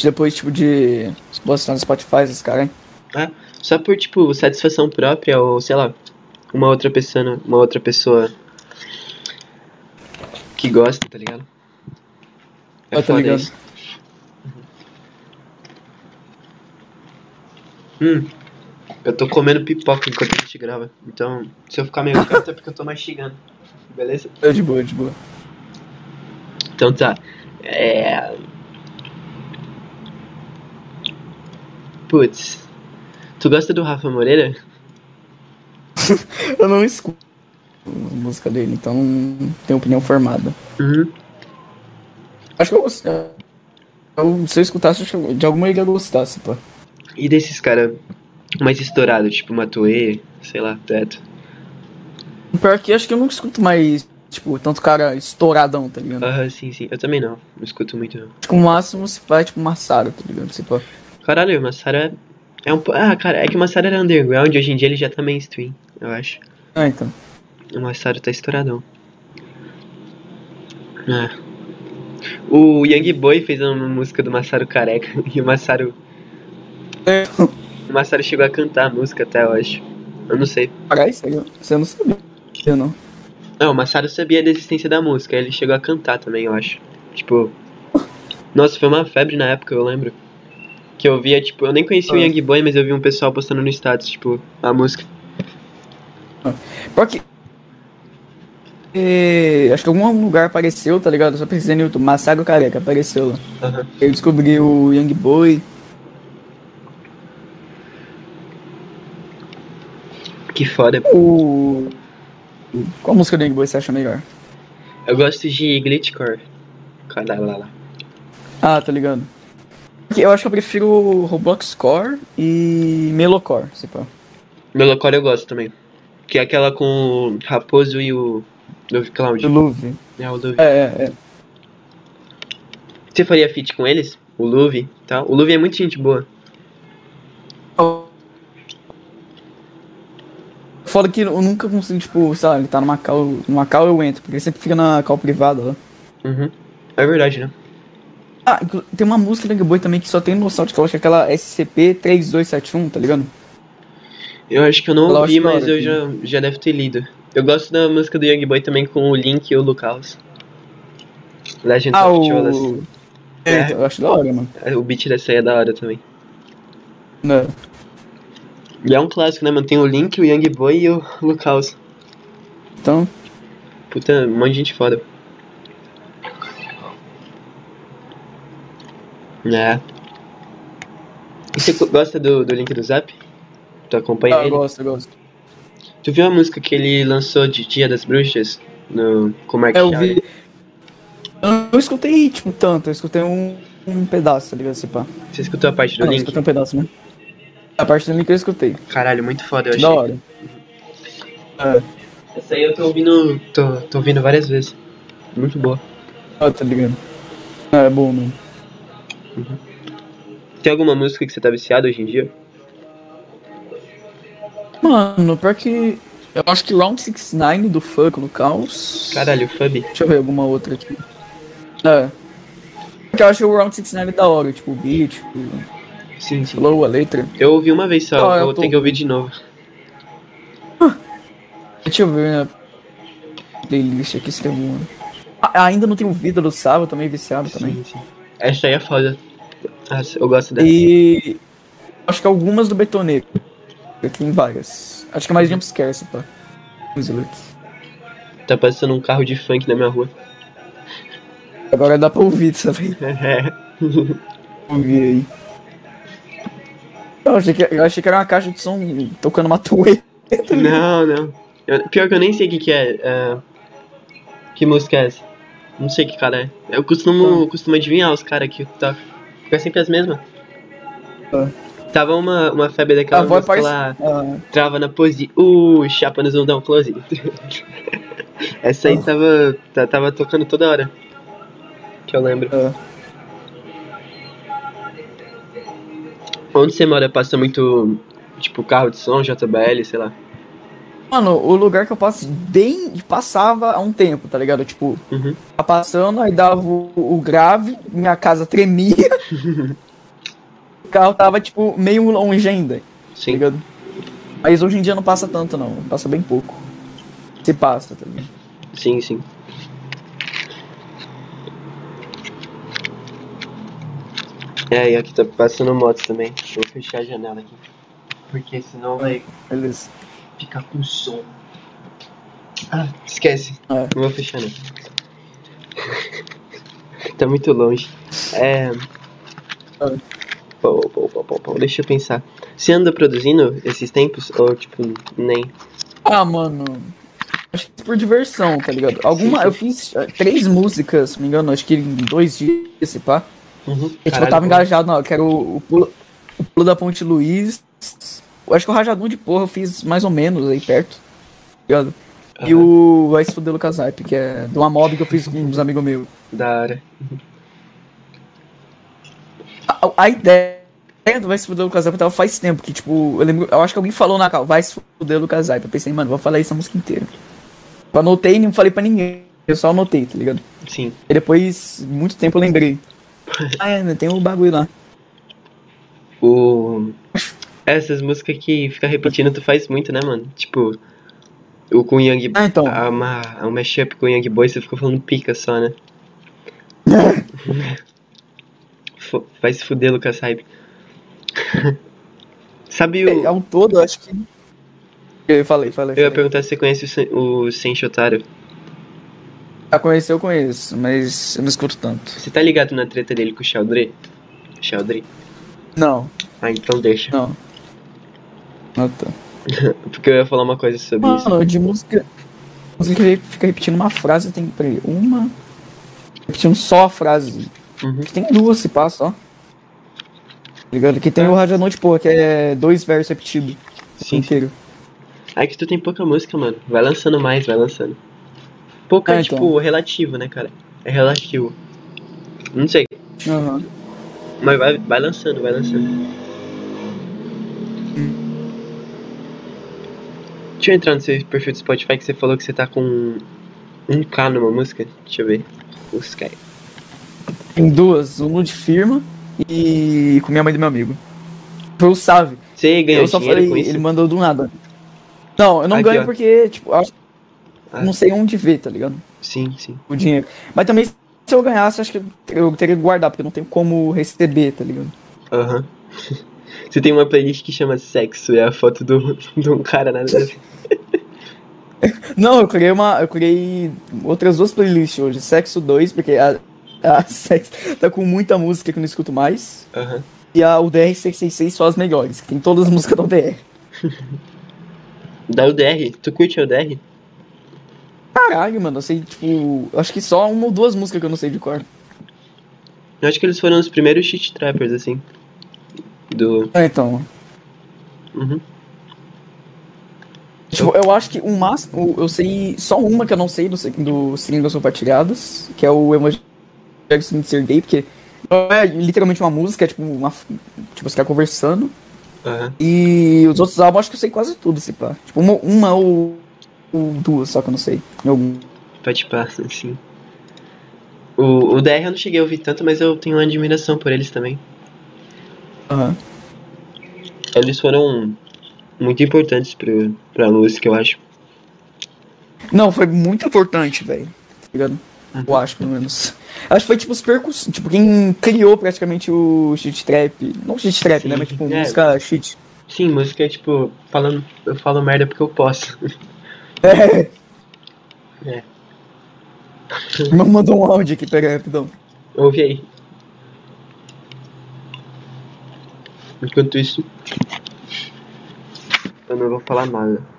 Depois, tipo, de postar no Spotify, esses caras, hein? Só por, tipo, satisfação própria ou, sei lá, uma outra pessoa, uma outra pessoa que gosta, tá ligado? É Ah, tá ligado. isso. Hum, eu tô comendo pipoca enquanto a gente grava. Então, se eu ficar meio quieto é porque eu tô mastigando. Beleza? É de boa, de boa. Então tá. É. Putz. Tu gosta do Rafa Moreira? Eu não escuto a música dele, então não tenho opinião formada. Uhum. Acho que eu gosto. Eu, se eu escutasse, que de alguma eu ia gostar, pô. E desses caras mais estourados, tipo Matuê, sei lá, Teto. Pior que acho que eu não escuto mais, tipo, tanto cara estouradão, tá ligado? Aham, sim, sim. Eu também não. Não escuto muito, não. Acho que o máximo se faz, tipo, Massaro, tá ligado? Se pá. Caralho, o Massara é um. po- Ah, cara, é que o Massara era underground hoje em dia ele já tá mainstream, eu acho. Ah, então. O Massaro tá estouradão. Ah. O Young Boy fez uma música do Massaro careca e o Massaro. É. O Massaro chegou a cantar a música até, eu acho. Eu não sei. Caralho? Você não sabia, eu não. Não, o Massaro sabia da existência da música, ele chegou a cantar também, eu acho. Tipo. Nossa, foi uma febre na época, eu lembro. Que eu via, tipo, eu nem conhecia o Ah. Young Boy, mas eu vi um pessoal postando no status, tipo, a música. Pior que. É, acho que algum lugar apareceu, tá ligado? Eu só pesquisei no YouTube, Massaro Careca, apareceu lá. Aham. Eu descobri o Young Boy. Que foda. O. Qual música do Young Boy você acha melhor? Eu gosto de glitchcore. Lá. Ah, tá ligado. Eu acho que eu prefiro Roblox Core e Melocore, se pá. Melocore eu gosto também. Que é aquela com o Raposo e o Dove Cloud. Do Luve. É, o Dove. É, é, é. Você faria feat com eles? O Luve tal? O Luve é muito gente boa. Foda que eu nunca consigo, tipo, sei lá, ele tá numa call eu entro, porque ele sempre fica na call privada lá. Uhum. É verdade, né? Ah, tem uma música do Young Boy também que só tem noção de que eu acho que é aquela SCP-3271, tá ligado? Eu acho que eu não Ela ouvi, da mas hora, eu já, já deve ter lido. Eu gosto da música do Young Boy também com o Link e o Lucas. Legend Ah, of Cholas. o... É, É. eu acho da hora, mano. O beat dessa aí é da hora também. Né? E é um clássico, né, mano? Tem o Link, o Young Boy e o Lucas. Então, Puta, um monte de gente foda. É. E você gosta do, do Link do Zap? Tu acompanha ah, eu ele? gosto, eu gosto. Tu viu a música que ele lançou de Dia das Bruxas? No, com o Mark É, eu vi. Eu não escutei, tipo, tanto, eu escutei um, um pedaço, tá ligado? Esse pá. Você escutou a parte do não, eu Link? escutei um pedaço, né? A parte do link eu escutei. Caralho, muito foda, eu achei. Da hora. É, Essa aí eu tô ouvindo. Tô, tô ouvindo várias vezes. Muito boa. ah, tá ligado? Ah, é bom, mano. Tem alguma música que você tá viciado hoje em dia? Mano, pior que. Eu acho que Round 69 do Funk no Caos. Caralho, Fub. Deixa eu ver alguma outra aqui. É. Porque eu acho que o Round 69 é da hora, tipo, o beat, tipo, Sim, sim. flow, a letra. Eu ouvi uma vez só, Ah, eu vou tô- ter que ouvir de novo. Deixa eu ver a playlist aqui se tem alguma. Ah, ainda não tem o Vida do Sábado, também viciado também. Sim, sim. Essa aí é foda. Eu gosto dela. E acho que algumas do Betoneiro. Tem várias. Acho que é mais Jumpscare, essa pá. Aqui. Tá passando um carro de funk na minha rua. Agora dá pra ouvir, sabe? É. Ouvir aí. Eu achei, que, eu achei que era uma caixa de som tocando uma tueta. não, não. Eu- pior que eu nem sei o que, que é. é, Que música é essa? Não sei que cara é. Eu costumo, Tá. costumo adivinhar os caras aqui. Tá. Fica sempre as mesmas. Tá. Tava uma, uma febre daquela A voz música lá. Ah, Trava na pose. Uh, chapa no zundão close. Essa aí Ah. tava, tava tocando toda hora. Que eu lembro. Onde você mora passa muito. Tipo, carro de som, JBL, sei lá. Mano, o lugar que eu passo bem passava há um tempo, tá ligado? Tipo, Uhum. tá passando, aí dava o, o grave, minha casa tremia. o carro tava, tipo, meio longe ainda, tá Sim. ligado? Mas hoje em dia não passa tanto, não. Passa bem pouco. Se passa, tá ligado? Sim, sim. É, e aqui tá passando motos também. Vou fechar a janela aqui. Porque senão vai Beleza. ficar com som. Ah, esquece. É. Não vou fechar não. tá muito longe. É. Ah. Pô, pô, pô, pô, pô, deixa eu pensar. Você anda produzindo esses tempos? Ou tipo, nem? Ah, mano. Acho que por diversão, tá ligado? Alguma. Eu fiz eh, três músicas, se não me engano, acho que em dois dias, esse pá. Uhum. E, tipo, eu tava engajado, não. Eu quero o, o, pulo, o pulo da Ponte Luiz. Eu acho que o Rajadão de Porra eu fiz mais ou menos aí perto. tá Ligado? E o Vai Se Fuder Lucas Hype, que é de uma mob que eu fiz com uns amigos meus. Da hora. A, a ideia do Vai Se Fuder Lucas Hype tava faz tempo, que tipo, eu lembro, eu acho que alguém falou na cal, Vai Se Fuder Lucas Hype. Eu pensei, mano, vou falar isso a música inteira. Eu anotei e não falei pra ninguém. Eu só anotei, tá ligado? Sim. E depois, muito tempo eu lembrei. Ah, é, né, tem o bagulho lá. O. Essas músicas que fica repetindo, tu faz muito, né, mano? Tipo, o com o Young Ah, então. a, uma, a mashup com o Young Boy, você ficou falando pica só, né? Vai se fuder, Lucas Hype. Sabe o. Ao todo, eu acho que. Eu falei, falei. Eu ia falei. perguntar se você conhece o Sen- o Senshi Já conhecer, eu conheço, mas eu não escuto tanto. Você tá ligado na treta dele com o Chaldre? Chaldre? Não, Ah, então deixa. não. Não tá. Porque eu ia falar uma coisa sobre isso. Mano, de música. Música que fica repetindo uma frase, tem peraí, uma. Repetindo só a frase. Uhum. Que tem duas se passa, ó. Tá ligado? Que tem o Rádio Noite, pô, que é dois versos repetidos. Sim, sim. inteiro. Aí que tu tem pouca música, mano. Vai lançando mais, vai lançando. Pouca Ah, é, então. tipo, relativo, né, cara? É relativo. Não sei. Aham. Mas vai, vai lançando, vai lançando. Deixa eu entrar no seu perfil do Spotify que você falou que você tá com 1k numa música. Deixa eu ver. Os Sky. Tem duas, uma de firma e com minha mãe do meu amigo. Foi o Save. Você ganhou Eu só falei, ele mandou do nada. Não, eu não Aqui, ganho ó. porque, tipo, acho Ah. não sei onde ver, tá ligado? Sim, sim. O dinheiro. Mas também, se eu ganhasse, acho que eu teria que guardar, porque não tem como receber, tá ligado? Aham. Você tem uma playlist que chama Sexo, é a foto do, de um cara na Não, eu criei uma. Eu criei outras duas playlists hoje. Sexo 2, porque a, a Sexo tá com muita música que eu não escuto mais. Aham. E a UDR666 são as melhores, que tem todas as músicas da UDR. Da UDR, tu curte a UDR? Caralho, mano, eu sei, tipo. Acho que só uma ou duas músicas que eu não sei de cor. Eu acho que eles foram os primeiros shit trappers, assim. Do. É, então. Uhum. Tipo, eu acho que o máximo. Eu sei só uma que eu não sei do, do Singles Compartilhados, que é o Evangelho de Ser Gay, porque não é literalmente uma música, é tipo uma. Tipo, você tá conversando. Aham. E os outros álbuns acho que eu sei quase tudo, se pá. Tipo, uma, uma ou, ou duas, só que eu não sei. Algum. Pode pá, assim. O, o DR eu não cheguei a ouvir tanto, mas eu tenho uma admiração por eles também. Aham. Eles foram muito importantes pro, pra música, eu acho. Não, foi muito importante, velho. Tá ligado? Eu acho, pelo menos. Acho que foi tipo os percus. Tipo, quem criou praticamente o shit trap. Não shit trap, Sim, né? Mas tipo, é. música shit. Sim, música tipo, falando, eu falo merda porque eu posso. É. É. Irmão mandou um áudio aqui, pega rapidão. Ouve aí. Enquanto isso, eu não vou falar nada.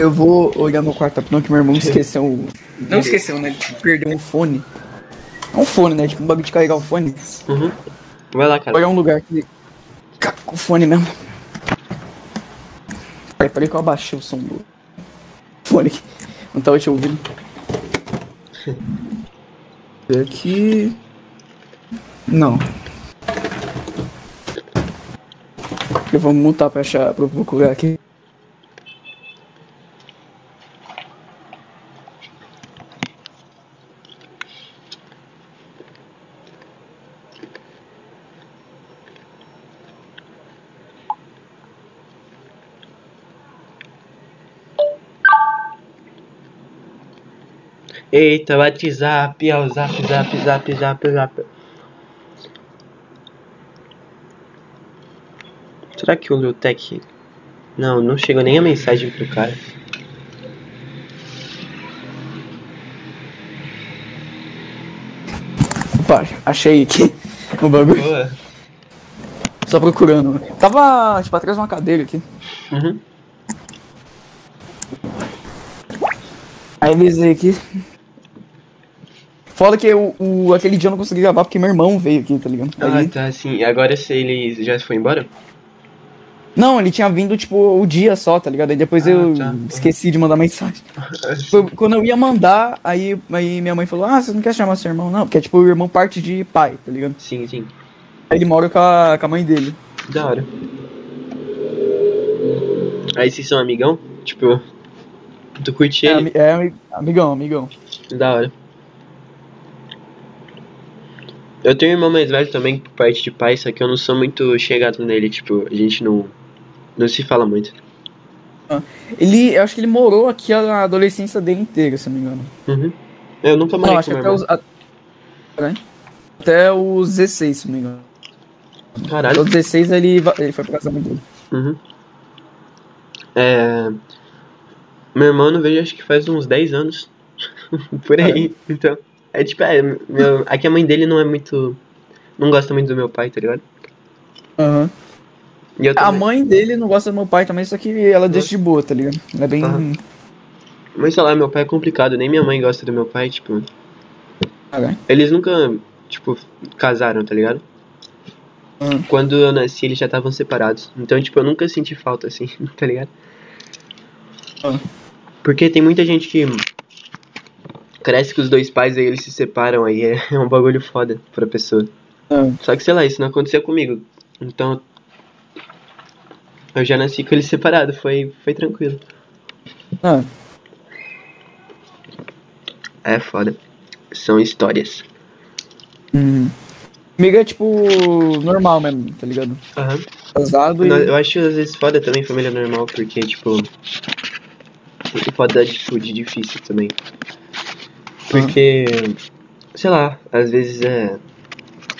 Eu vou olhar no quarto rapidão que meu irmão esqueceu. Não esqueceu, né? Ele perdeu um fone. É um fone, né? Tipo, um bagulho de carregar o fone. Uhum. Vai lá, Vou cara. olhar um lugar que. Com o fone mesmo. Peraí, peraí que eu abaixei o som do fone aqui. Não tava te ouvindo. Aqui. Não. Eu vou mutar pra achar, pra procurar aqui. Eita, WhatsApp, é o zap, zap, zap, zap, zap. Será que o Lutec. Não, não chegou nem a mensagem pro cara. Opa, achei aqui o bagulho. Boa. Só procurando. Tava, tipo, atrás de uma cadeira aqui. Uhum. Aí avisei aqui. Foda que o, o- aquele dia eu não consegui gravar porque meu irmão veio aqui, tá ligado? Ah, Aí- tá, sim. Agora se ele já foi embora? Não, ele tinha vindo, tipo, o dia só, tá ligado? Aí depois Ah, eu tá. esqueci de mandar mensagem. Foi- Quando eu ia mandar, aí, aí minha mãe falou, ah, você não quer chamar seu irmão? Não, porque é tipo o irmão parte de pai, tá ligado? Sim, sim. Aí ele mora com a, com a mãe dele. Da hora. Aí vocês são amigão? Tipo, tu curte É, ele? é ami- amigão, amigão. Da hora. Eu tenho um irmão mais velho também, por parte de pai, só que eu não sou muito chegado nele, tipo, a gente não, não se fala muito. Ele, eu acho que ele morou aqui a adolescência dele inteira, se não me engano. Uhum. Eu nunca morei Não, acho que meu até os, a- até os 16, se não me engano. Até Caralho. os 16 ele, ele foi pra casa da mãe dele. Uhum. É... Meu irmão não vejo acho que faz uns 10 anos. Por aí. Então. É tipo, é, meu... aqui a mãe dele não é muito. Não gosta muito do meu pai, tá ligado? Aham. Eu A mãe dele não gosta do meu pai também, só que ela deixa de boa, tá ligado? Ela é bem. Aham. Mas sei lá, meu pai é complicado, nem minha mãe gosta do meu pai, tipo. Caralho. Eles nunca, tipo, casaram, tá ligado? Aham. Quando eu nasci, eles já estavam separados. Então, tipo, eu nunca senti falta, assim, tá ligado? Ah. Porque tem muita gente que cresce com os dois pais, aí eles se separam, aí é, é um bagulho foda pra pessoa. Ah, Só que, sei lá, isso não aconteceu comigo. Então. Eu já nasci com eles separados, foi, foi tranquilo. ah, É foda. São histórias. uhum. Comigo é tipo normal mesmo, tá ligado? Aham. Casado e. Eu acho às vezes foda também família normal, porque, tipo. Pode dar atitude difícil também. Porque. Sei lá, às vezes é.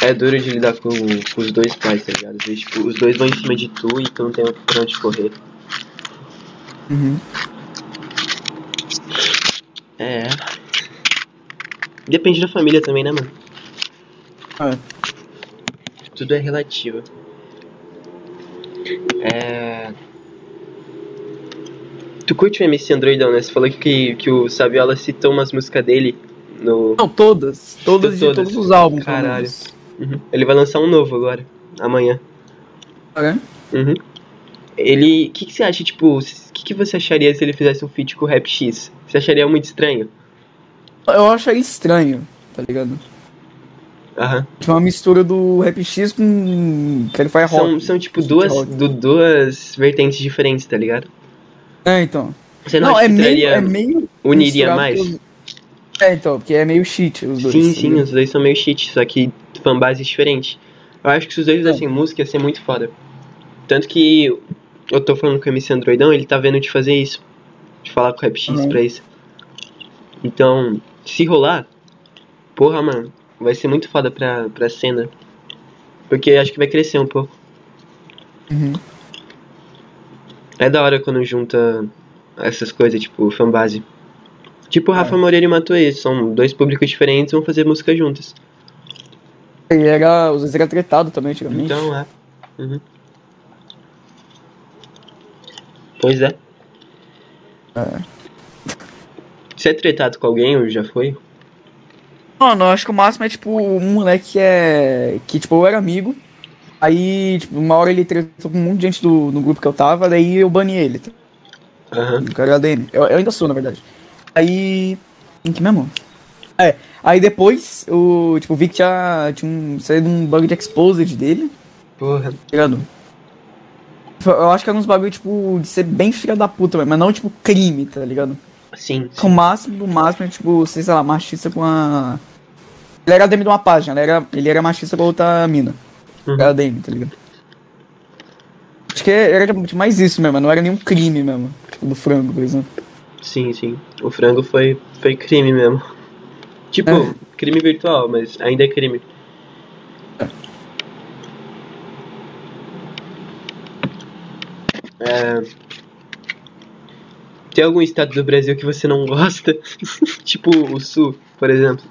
É duro de lidar com, com os dois pais, tá ligado? Às vezes, tipo, os dois vão em cima de tu e tu não tem pra onde correr. Uhum. É. Depende da família também, né, mano? É. Tudo é relativo. É. Tu curte o MC Androidão, né? Você falou que, que o Saviola citou umas músicas dele no. Não, todas. Todas de todos os álbuns. Caralho. Uhum. Ele vai lançar um novo agora, amanhã. Ah, é? Uhum. Ele. O que, que você acha, tipo. O que, que você acharia se ele fizesse um feat com o Rap X? Você acharia muito estranho? Eu acharia estranho, tá ligado? Aham. Tipo uma mistura do Rap X com Clarify São, Rock. são tipo duas, du- duas vertentes diferentes, tá ligado? É, então. Você não, Não, acha é que meio, é meio. uniria mais? os- É, então, porque é meio cheat os dois. Sim, tá sim, os dois são meio cheat, só que fanbase diferente. Eu acho que se os dois fizessem música ia ser muito foda. Tanto que eu tô falando com o MC Androidão, ele tá vendo de fazer isso. De falar com o Rap X Uhum. pra isso. Então, se rolar, porra, mano, vai ser muito foda pra, pra cena. Porque acho que vai crescer um pouco. Uhum. É da hora quando junta essas coisas, tipo, fanbase. Tipo, Rafa Moreira e Matuê, são dois públicos diferentes vão fazer música juntas. E era, os dois era tretado também antigamente. Então, é. Uhum. Pois é. Você é tretado com alguém ou já foi? Mano, eu acho que o máximo é tipo um moleque que é. Que tipo, eu era amigo. Aí, tipo, uma hora ele tretou com um monte de gente do, no grupo que eu tava, daí eu bani ele. Tá? Aham. O cara era ADM. Eu, eu ainda sou, na verdade. Aí. Em que mesmo? É. Aí depois, o. Tipo, vi que tinha, tinha um, saído um bug de exposed dele, Porra. ligado? Eu acho que era uns bagulho, tipo, de ser bem filha da puta, mas não, tipo, crime, tá ligado? Sim. O máximo do máximo é, tipo, sei lá, machista com a. Ele era DM de uma página, ele era, ele era machista com a outra mina. Uhum. Era DM, tá ligado? Acho que era tipo, mais isso mesmo, não era nenhum crime mesmo. Tipo, do frango, por exemplo. Sim, sim. O frango foi, foi crime mesmo. Tipo, É. crime virtual, mas ainda é crime. É... Tem algum estado do Brasil que você não gosta? tipo o Sul, por exemplo.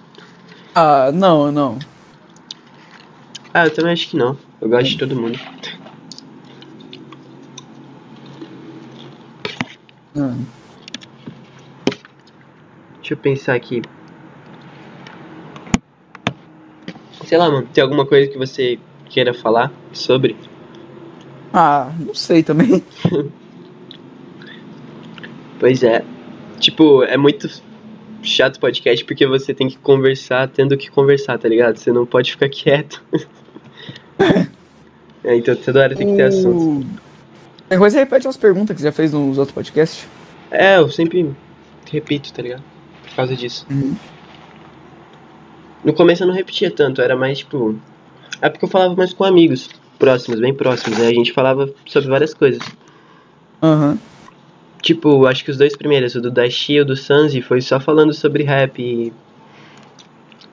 Ah, não, não. Ah, eu também acho que não. Eu gosto de todo mundo. Ah. Deixa eu pensar aqui. Sei lá, mano, tem alguma coisa que você queira falar sobre? Ah, não sei também. Pois é. Tipo, é muito chato o podcast porque você tem que conversar tendo que conversar, tá ligado? Você não pode ficar quieto. é, então toda hora tem que ter assunto. Depois você repete umas perguntas que você já fez nos outros podcasts. É, eu sempre repito, tá ligado? Por causa disso. Uhum. No começo eu não repetia tanto, era mais tipo. É porque eu falava mais com amigos próximos, bem próximos, aí a gente falava sobre várias coisas. Aham. Tipo, acho que os dois primeiros, o do Dashi e o do Sanzi, foi só falando sobre rap e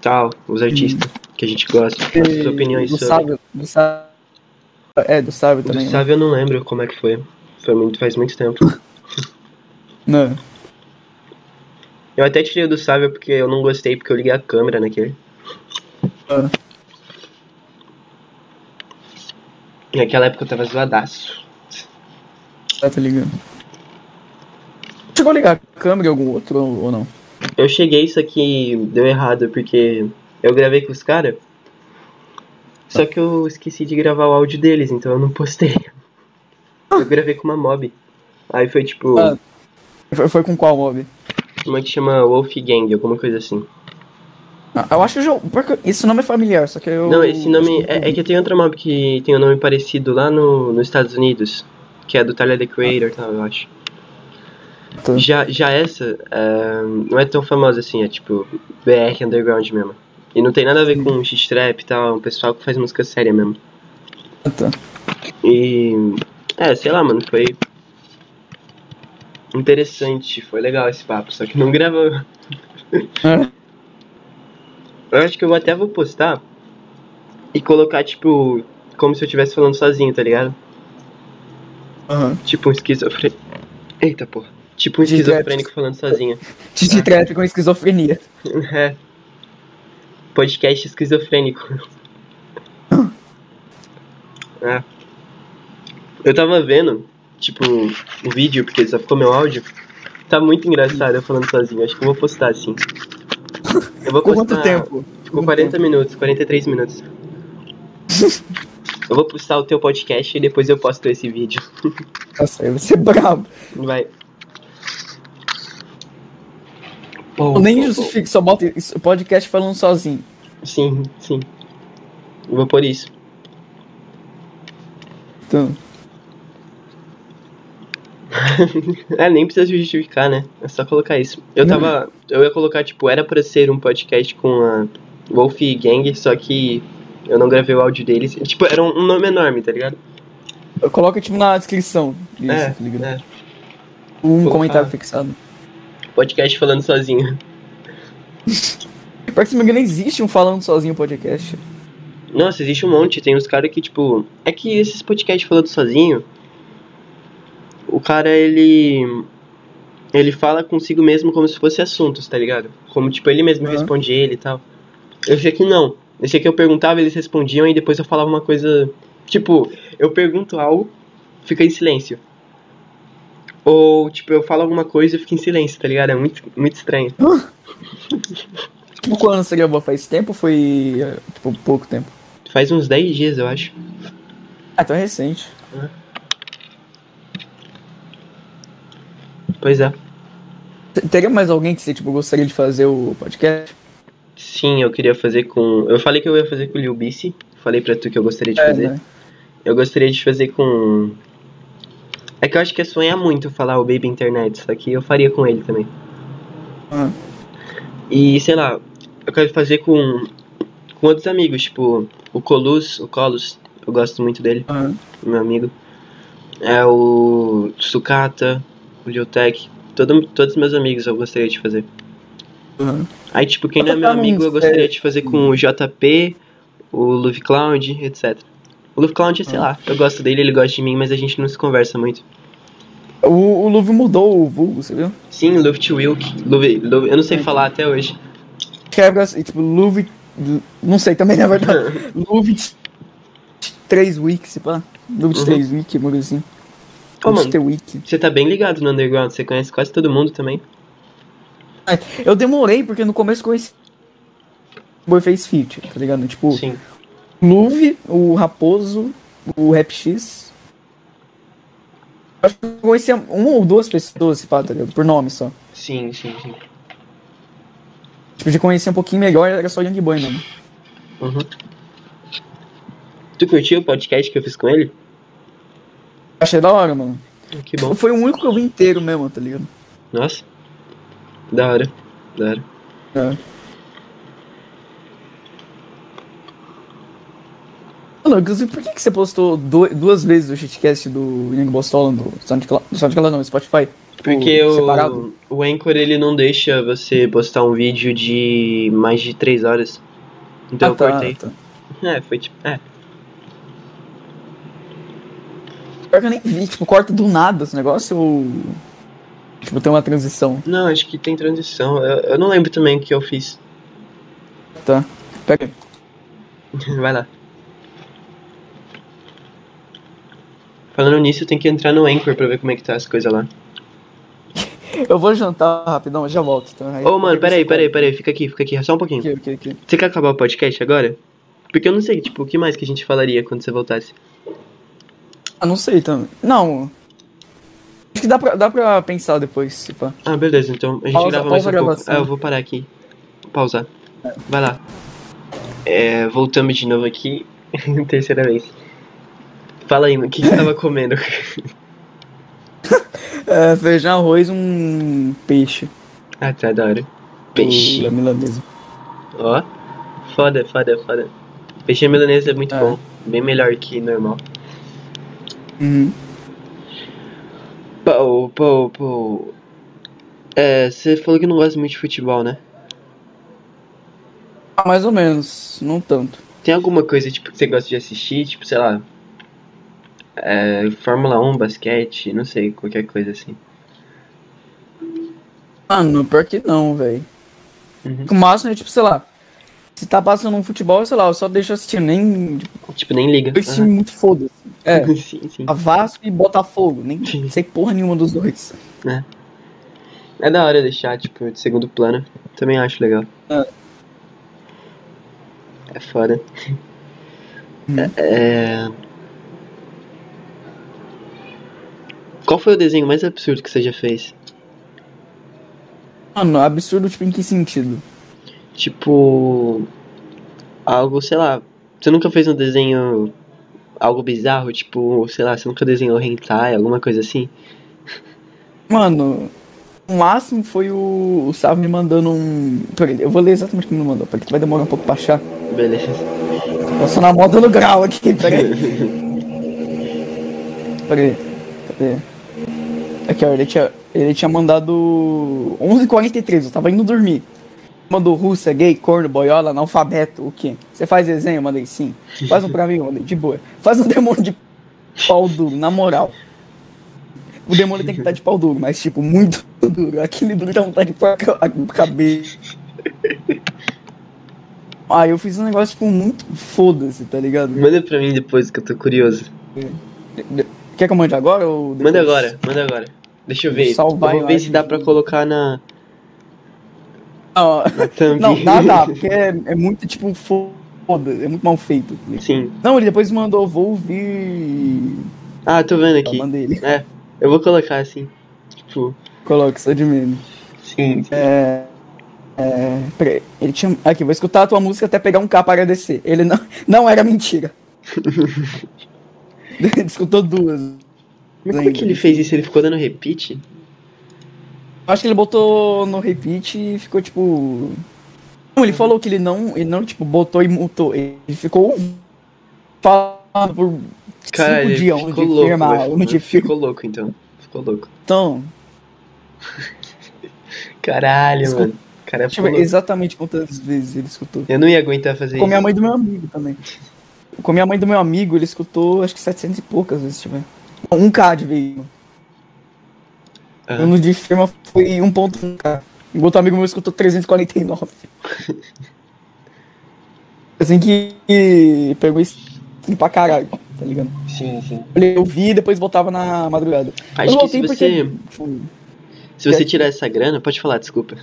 tal, os artistas que a gente gosta, as opiniões do sobre. sábio, do sábio. É, do sábio O do também. né? Eu não lembro como é que foi. Foi muito, faz muito tempo. Não. Eu até tirei o do Sávio porque eu não gostei, porque eu liguei a câmera naquele. Ah. Naquela época eu tava zoadaço. Ah, tá ligado. Chegou a ligar a câmera em algum outro ou ou não? Eu cheguei, isso aqui deu errado, porque eu gravei com os caras. Só que eu esqueci de gravar o áudio deles, então eu não postei. Eu gravei com uma mob. Aí foi tipo. Ah. Foi, com qual mob? Uma que chama Wolfgang, alguma coisa assim. Ah, Eu acho que eu esse nome é familiar, só que eu. Não, esse nome. É, é que tem outra mob que tem um nome parecido lá no, nos Estados Unidos. Que é do Tyler the Creator e tal, eu acho. Tá. Já, já essa é, não é tão famosa assim, é tipo BR Underground mesmo. E não tem nada a ver com X-Trap e tal, é um pessoal que faz música séria mesmo. Ah, tá. E. É, sei lá, mano, foi. Interessante, foi legal esse papo, só que não gravou. É. Eu acho que eu até vou postar e colocar, tipo, como se eu estivesse falando sozinho, tá ligado? Aham. Tipo um esquizofrênico. Eita porra. Tipo um esquizofrênico falando sozinho. De trap com esquizofrenia. É. Podcast esquizofrênico. É. Eu tava vendo, tipo, o vídeo, porque só ficou meu áudio. Tá muito engraçado eu falando sozinho. Acho que eu vou postar assim. Eu vou postar. quanto tempo? Ficou 40 minutos, 43 minutos. Eu vou postar o teu podcast e depois eu posto esse vídeo. Nossa, aí vai ser brabo. Vai. Nem justifico, só bota podcast falando sozinho. Sim, sim. Eu vou por isso. Então, É, nem precisa justificar, né? É só colocar isso. Eu tava. Eu ia colocar, tipo, era pra ser um podcast com a Wolf Gang, só que eu não gravei o áudio deles. Tipo, era um, um nome enorme, tá ligado? coloca tipo na descrição. Isso, é, tá ligado? é. Um comentário fixado. Podcast falando sozinho. Pior que se não me engano, existe um falando sozinho podcast. Nossa, existe um monte. Tem uns caras que, tipo. É que esses podcasts falando sozinho. O cara, ele. Ele fala consigo mesmo como se fosse assuntos, tá ligado? Como, tipo, ele mesmo Aham. responde ele e tal. Esse aqui não. Esse aqui eu perguntava, eles respondiam e depois eu falava uma coisa. Tipo, eu pergunto algo, fica em silêncio. Ou, tipo, eu falo alguma coisa e fica em silêncio, tá ligado? É muito, muito estranho. Tipo, quando você gravou faz tempo ou foi, é, tipo, pouco tempo? Faz uns 10 dias, eu acho. Ah, então é recente. Pois é. Teria mais alguém que você, tipo, gostaria de fazer o podcast? Sim, eu queria fazer com. Eu falei que eu ia fazer com o Lil Bissi. Falei pra tu que eu gostaria de fazer. né? Eu gostaria de fazer com. É que eu acho que é sonhar muito falar o Baby Internet, só que eu faria com ele também. Ah. E sei lá, eu quero fazer com. com outros amigos, tipo o Colus, o Colos, eu gosto muito dele, Ah, meu amigo. É o Sucata, o Liotech, todo, todos meus amigos eu gostaria de fazer. ah. Aí, tipo, quem não é meu amigo, eu gostaria de fazer com o JP, o Luve Cloud, etc. O Luve Cloud, sei Ah. lá, eu gosto dele, ele gosta de mim, mas a gente não se conversa muito. O, o Luve mudou o vulgo, você viu? Sim, Luft Wilk, Luve, Luve, eu não sei falar até hoje. Que é, assim, tipo, Luve... Não sei também, na verdade. Luve 3 weeks, se pá. Luve Uhum. 3 week, uma coisa assim. Ô, Luve mano. 3 week. Você tá bem ligado no Underground, você conhece quase todo mundo também. Eu demorei, porque no começo conheci... O Boy fez feat, tá ligado? Tipo, Sim. Luve, o Raposo, o Rap X. Acho que eu conhecia uma ou duas pessoas, se pá, tá ligado? Por nome só. Sim, sim, sim. Tipo, de conhecer um pouquinho melhor, era só Young Boy mesmo. Uhum. Tu curtiu o podcast que eu fiz com ele? Achei da hora, mano. Que bom. Foi o único que eu vi inteiro mesmo, tá ligado? Nossa. Da hora. Da hora. É. Mano, inclusive, por que, que você postou do- duas vezes o shitcast do Young Bostola no SoundCloud, no SoundCloud não, Spotify? Tipo, Porque separado? o, o Anchor ele não deixa você postar um vídeo de mais de 3 horas. Então Ah, eu tá, cortei. tá. É, foi tipo. É. Pior que eu nem vi, tipo, corta do nada esse negócio ou. Tipo, tem uma transição. Não, acho que tem transição. Eu, eu não lembro também o que eu fiz. Tá. Pega. Vai lá. Falando nisso, tem que entrar no Anchor pra ver como é que tá as coisas lá. Eu vou jantar rapidão, já volto. Tá? Ô, mano, peraí, peraí, peraí. Fica aqui, fica aqui, só um pouquinho. Aqui, aqui, aqui. Você quer acabar o podcast agora? Porque eu não sei, tipo, o que mais que a gente falaria quando você voltasse? Ah, não sei também. Não. Acho que dá pra, dá pra pensar depois, pá. Ah, beleza, então a gente Pausa- grava mais um pouco. Ah, eu vou parar aqui. Pausar. Vai lá. É, voltamos de novo aqui. Terceira vez. Fala aí, o que que você tava comendo? É, feijão, arroz, um peixe. ah, tá da hora. Peixe. Da milanesa. Ó. Foda, foda, foda. Peixe milanesa é muito É. bom. Bem melhor que normal. Uhum. Pô, pô, pô. É, você falou que não gosta muito de futebol, né? Ah, mais ou menos, não tanto. Tem alguma coisa tipo que você gosta de assistir? Tipo, sei lá. É, Fórmula 1, basquete, não sei, qualquer coisa assim. Mano, pior que não, velho. Uhum. O máximo é tipo, sei lá. Se tá passando um futebol, sei lá, eu só deixo assistindo. Nem. Tipo, Tipo, nem liga. dois times muito foda-se. É. Sim, sim. A Vasco e Botafogo. Nem Sim. sei porra nenhuma dos dois. É da hora deixar, tipo, de segundo plano. Também acho legal. É. É foda. Hum. É, é... Qual foi o desenho mais absurdo que você já fez? Mano, absurdo, tipo, em que sentido? Tipo. Algo, sei lá. Você nunca fez um desenho. Algo bizarro? Tipo, sei lá, você nunca desenhou hentai, alguma coisa assim? Mano, o máximo foi o, o Sávio me mandando um. Eu vou ler exatamente como ele mandou, porque vai demorar um pouco pra achar. Beleza. Eu sou na moda no grau aqui, peraí. Peraí, cadê? Aqui, ó, ele tinha, ele tinha mandado 11h43, eu tava indo dormir. Mandou russa, gay, corno, boiola, analfabeto, o quê? Você faz desenho? Eu mandei sim. Faz um pra mim? Eu mandei, de boa. Faz um demônio de pau duro, na moral. O demônio tem que estar de pau duro, mas tipo, muito duro. Aquele duro dá vontade de pôr a ca- a cabeça. Aí eu fiz um negócio, tipo, muito foda-se, tá ligado? Manda pra mim depois que eu tô curioso. Quer que eu mande agora ou depois? Manda agora, manda agora. Deixa eu ver. Salvar eu vou ver se dá pra colocar na, Não, na não dá, dá, porque é, é muito, tipo, foda, é muito mal feito. Sim. Não, ele depois mandou, vou ouvir. Ah, tô vendo aqui. mandei ele. É, eu vou colocar assim. Tipo, Coloca, só de meme. sim. sim. É. É. Peraí, ele tinha. Aqui, vou escutar a tua música até pegar um K para agradecer. Ele não, não era mentira. ele escutou duas. Mas como é que ele fez isso? Ele ficou dando repeat? Acho que ele botou no repeat e ficou tipo. Não, ele falou que ele não. Ele não, tipo, botou e mutou. Ele ficou falando por Cara, cinco dias ficou louco. firma, Ficou então. Ficou louco. Então, Caralho, Escuta- mano. Cara, louco. exatamente quantas vezes ele escutou. Eu não ia aguentar fazer Com minha isso. mãe do meu amigo também. Com minha mãe do meu amigo, ele escutou acho que 700 e poucas vezes, tipo. Não, 1K de vez. Ah. O no de firma foi 1.1K. E o outro amigo meu escutou 349. assim que pegou isso pra caralho, tá ligado? Sim, sim. Eu vi e depois voltava na madrugada. Acho eu que se voltei você, porque. Se você tirar essa grana, pode falar, desculpa.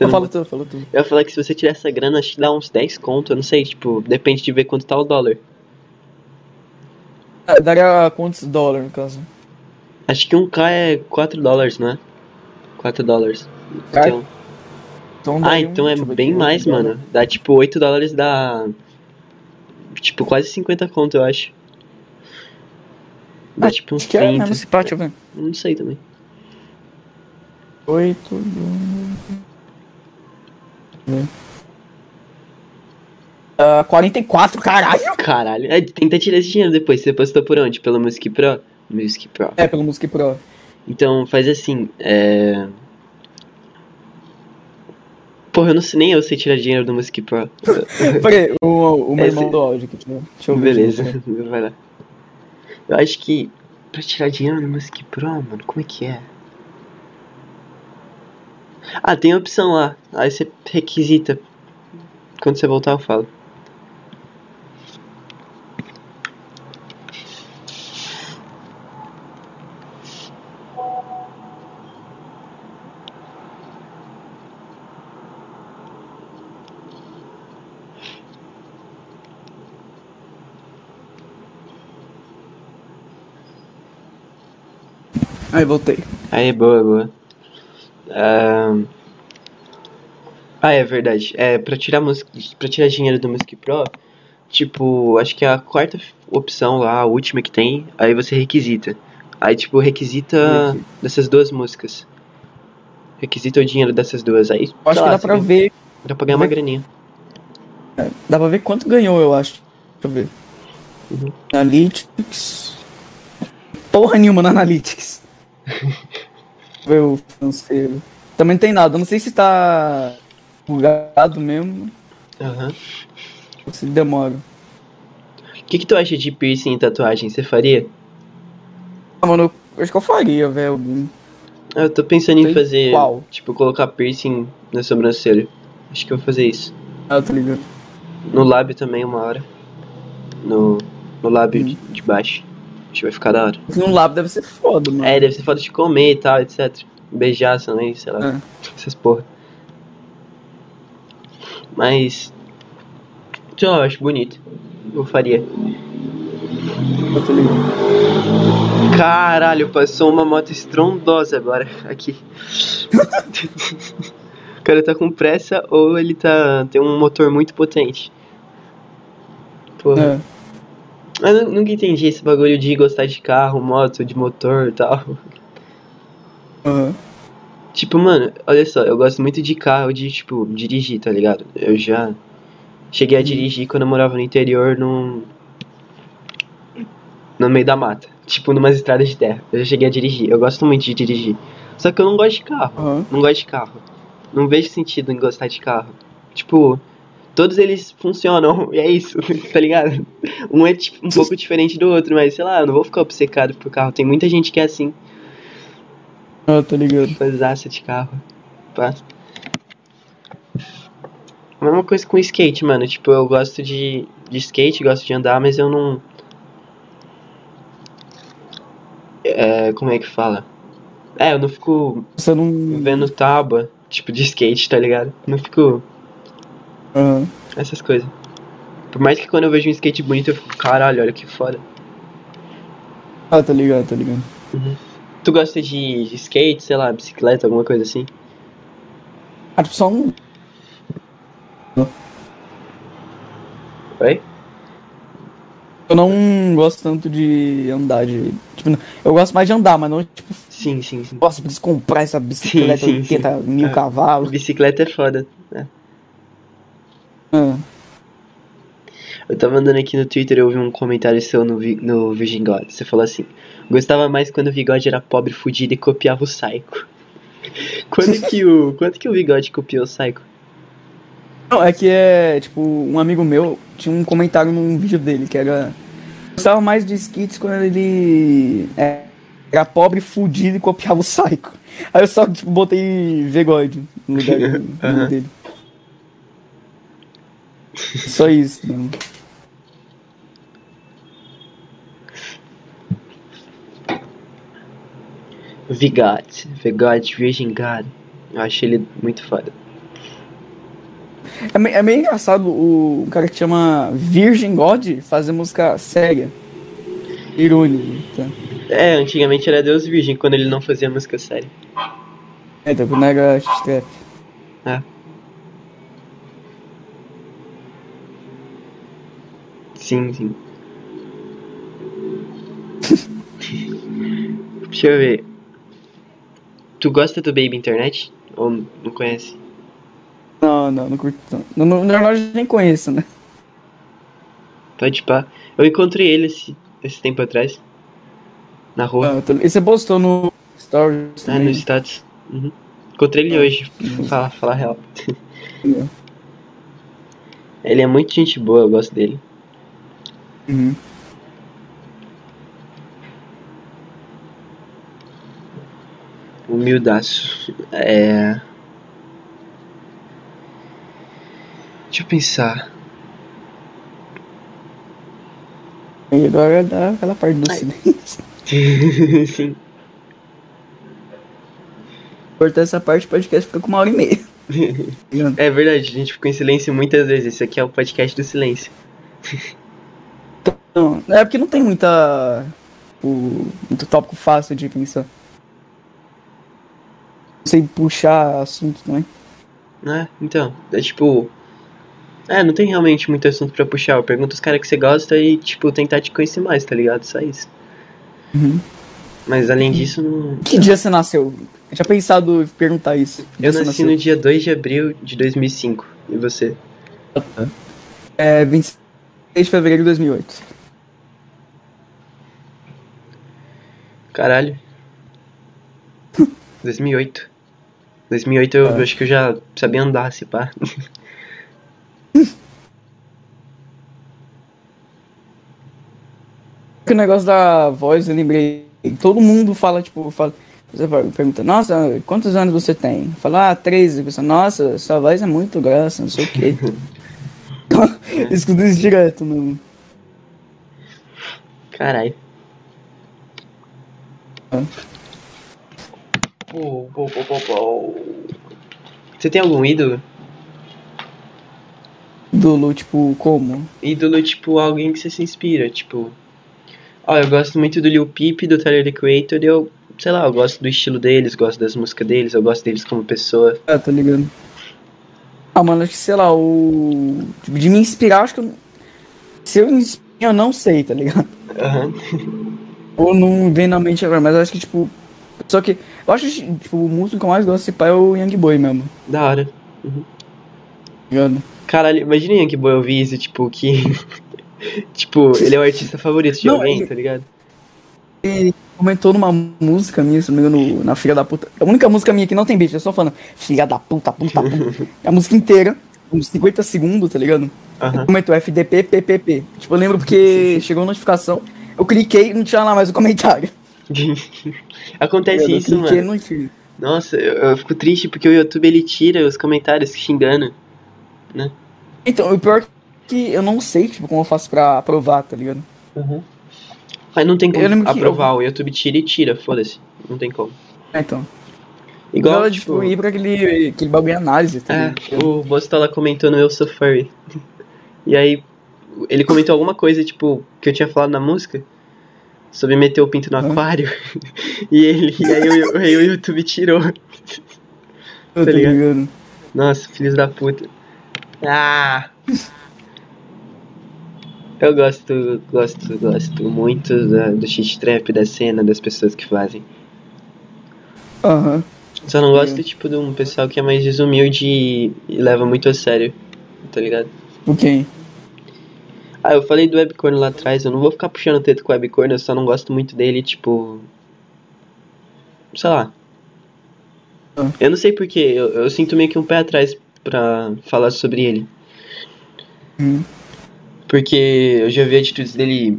Você eu não- falo tudo, falo tudo. Eu ia falar que se você tirar essa grana, acho que dá uns 10 conto, eu não sei, tipo, depende de ver quanto tá o dólar. Ah, Daria quantos dólares no caso? Acho que um K é 4 dólares, não é? 4 dólares. Então, Então ah, daria um- então é bem mais, um mano. Dá tipo 8 dólares dá. Tipo, quase 50 conto, eu acho. Dá Ah, tipo uns Acho que é 30. mesmo esse pá, deixa eu ver. Não sei também. 8 do... Ah, 44, caralho! Caralho. É, tenta tirar esse dinheiro depois. Você postou por onde? Pelo Music Pro? Music Pro. É, pelo Music Pro. Então faz assim, é. Porra, eu não sei nem eu sei tirar dinheiro do Music Pro. Peraí, o, o meu Esse- irmão do áudio aqui, deixa eu- ver. Beleza, vai lá. Eu acho que pra tirar dinheiro no Music Pro, mano, como é que é? Ah, tem opção lá. Aí você requisita. Quando você voltar, eu falo. Aí voltei. Aí, boa, boa. Ahn. Ah, é verdade. É, pra tirar música, pra tirar dinheiro do Music Pro, tipo, acho que é a quarta opção lá, a última que tem, aí você requisita. Aí, tipo, requisita dessas duas músicas. Requisita o dinheiro dessas duas. Aí, acho que dá pra você ver. Dá pra ganhar uma ver- graninha. Dá pra ver quanto ganhou, eu acho. Deixa eu ver. Uhum. Analytics. Porra nenhuma na Analytics. o financeiro. Também não tem nada. Eu não sei se tá bugado mesmo. Aham. Ou se demora. O que, que tu acha de piercing e tatuagem? Você faria? Ah, mano, eu acho que eu faria, velho. Ah, Eu tô pensando em Sei fazer, qual. tipo, colocar piercing na sobrancelha. Acho que eu vou fazer isso. Ah, tá ligado. No lábio também, uma hora. No, no lábio Hum. de, de baixo. Acho que vai ficar da hora. No lab deve ser foda, mano. É, deve ser foda de comer e tal, etc. Beijar também, sei lá. É. Essas porra. Mas. Sei lá, eu acho bonito. Eu faria. Eu tô ligado. Caralho, passou uma moto estrondosa agora. Aqui. o cara tá com pressa ou ele tá. tem um motor muito potente. Porra. É. Eu nu- nunca entendi esse bagulho de gostar de carro, moto, de motor e tal. Aham. Tipo, mano, olha só, eu gosto muito de carro, de, tipo, dirigir, tá ligado? Eu já cheguei a dirigir quando eu morava no interior, num... no meio da mata. Tipo, numas estradas de terra. Eu já cheguei a dirigir, eu gosto muito de dirigir. Só que eu não gosto de carro, Aham. não gosto de carro. Não vejo sentido em gostar de carro. Tipo, todos eles funcionam, e é isso, tá ligado? Um é, tipo, um pouco diferente do outro, mas, sei lá, eu não vou ficar obcecado por carro. Tem muita gente que é assim. Ah, tô ligado. fãzaça de carro. Pá. Mesma coisa com skate, mano. Tipo, eu gosto de, de skate, gosto de andar, mas eu não. É, como é que fala? É, eu não fico Você não. vendo tábua, tipo, de skate, tá ligado? Não fico. Aham. essas coisas. Por mais que quando eu vejo um skate bonito, eu fico, caralho, olha que foda. Ah, tá ligado, tá ligado. Tu gosta de, de skate, sei lá, bicicleta, alguma coisa assim? Ah, tipo, só um. Oi? Eu não gosto tanto de andar de. Tipo, eu gosto mais de andar, mas não, tipo, Sim, sim, sim. nossa, preciso comprar essa bicicleta Sim, sim, 80 mil É. cavalos. Bicicleta é foda. né? Ah, Eu tava andando aqui no Twitter e eu vi um comentário seu no, Vi- no Virgin God. Você falou assim: Gostava mais quando o Vigode era pobre, fudido e copiava o Psycho. quando, que o, quando que o Vigode copiou o Psycho? Não, é que é, tipo, um amigo meu tinha um comentário num vídeo dele que era. Gostava mais de skits quando ele é, era pobre, fudido e copiava o Psycho. Aí eu só tipo, botei Vegode no lugar nome dele. Só isso, mano. Vigode. Vigode, Virgin God. Eu achei ele muito foda. É, me- é meio engraçado o, cara que chama Virgin God fazer música séria. Irônico, tá? É, antigamente era Deus Virgem quando ele não fazia música séria. É, tá, quando era trap. É. Sim, sim. Deixa eu ver. Tu gosta do Baby Internet? Ou não conhece? Não, não, não curto não. No, na verdade, nem conheço, né? Pode pá. Eu encontrei ele esse, esse tempo atrás. Na rua. Ah, tô- E você postou no Stories Ah, no status. Uhum. Encontrei ele hoje, pra falar, falar real. ele é muito gente boa, eu gosto dele. Uhum. Humildaço. É. Deixa eu pensar. E agora dá aquela parte do Ai. silêncio. Sim. Cortar essa parte, o podcast fica com uma hora e meia. É verdade, a gente ficou em silêncio muitas vezes. Esse aqui é o podcast do silêncio. Não, é porque não tem muita. O, muito tópico fácil de pensar. sei puxar assunto também. Né? Então, é tipo. É, não tem realmente muito assunto pra puxar. Eu pergunto os caras que você gosta e, tipo, tentar te conhecer mais, tá ligado? Só isso. Uhum. Mas além disso, não. Que dia você nasceu? Eu tinha pensado em perguntar isso. Eu nasci nasceu? no dia 2 de abril de 2005. E você? É 26 de fevereiro de 2008. Caralho. 2008. 2008 eu, eu acho que eu já sabia andar, se pá. Que o negócio da voz, eu lembrei. Todo mundo fala, tipo, fala. Você pergunta, nossa, quantos anos você tem? Fala, ah, 13. Você, nossa, sua voz é muito grossa, não sei o quê. Escuta isso direto, mano. Caralho. Você tem algum ídolo? Dolo, tipo, como? Ídolo, tipo, alguém que você se inspira, tipo... Ó, eu gosto muito do Lil Peep, do Tyler, The Creator, eu, sei lá, eu gosto do estilo deles, gosto das músicas deles, eu gosto deles como pessoa. Ah, tá ligado. Ah, mano, acho que, sei lá, o. Tipo, de me inspirar, acho que eu. Se eu me inspiro, eu não sei, tá ligado? Aham. Ou não vem na mente agora, mas eu acho que, tipo. Só que. Eu acho que, tipo, o músico que eu mais gosto desse pai é o Young Boy mesmo. Da hora. Ligado? Caralho, imagina Yankee Boy ouvir isso, tipo, que... tipo, ele é o artista favorito de Não, alguém, ele- tá ligado? Ele comentou numa música minha, se não me engano, na Filha da Puta. A única música minha que não tem beat, é só falando Filha da puta, puta, puta. É a música inteira, uns 50 segundos, tá ligado? Aham. Comentou FDP, PPP. Tipo, eu lembro porque chegou a notificação, eu cliquei e não tinha lá mais o comentário. Acontece eu isso, cliquei mano. no tinha. Nossa, eu, eu fico triste porque o YouTube ele tira os comentários xingando. Então, o pior é que eu não sei, tipo, como eu faço pra aprovar, tá ligado? Mas não tem como aprovar, o YouTube tira e tira, foda-se. Não tem como. É, então. Igual, Igual, tipo, tipo, ir pra aquele, aquele bagulho de análise, tá é, o Bostola comentou no Eu Sou Furry. E aí, ele comentou alguma coisa, tipo, que eu tinha falado na música. Sobre meter o pinto no aquário. e ele, e aí, o, aí o YouTube tirou. Eu tá tô ligado? ligado. Nossa, filhos da puta. Ah! Eu gosto, gosto, gosto muito da- do shit trap, da cena, das pessoas que fazem. Aham. Só não gosto, tipo, de um pessoal que é mais desumilde e, e leva muito a sério, tá ligado? O quem? Ah, eu falei do webcorn lá atrás, eu não vou ficar puxando o teto com o webcorn, eu só não gosto muito dele, tipo. Sei lá. Ah. Eu não sei porquê, eu, eu sinto meio que um pé atrás pra falar sobre ele. Hum. Porque eu já vi atitudes dele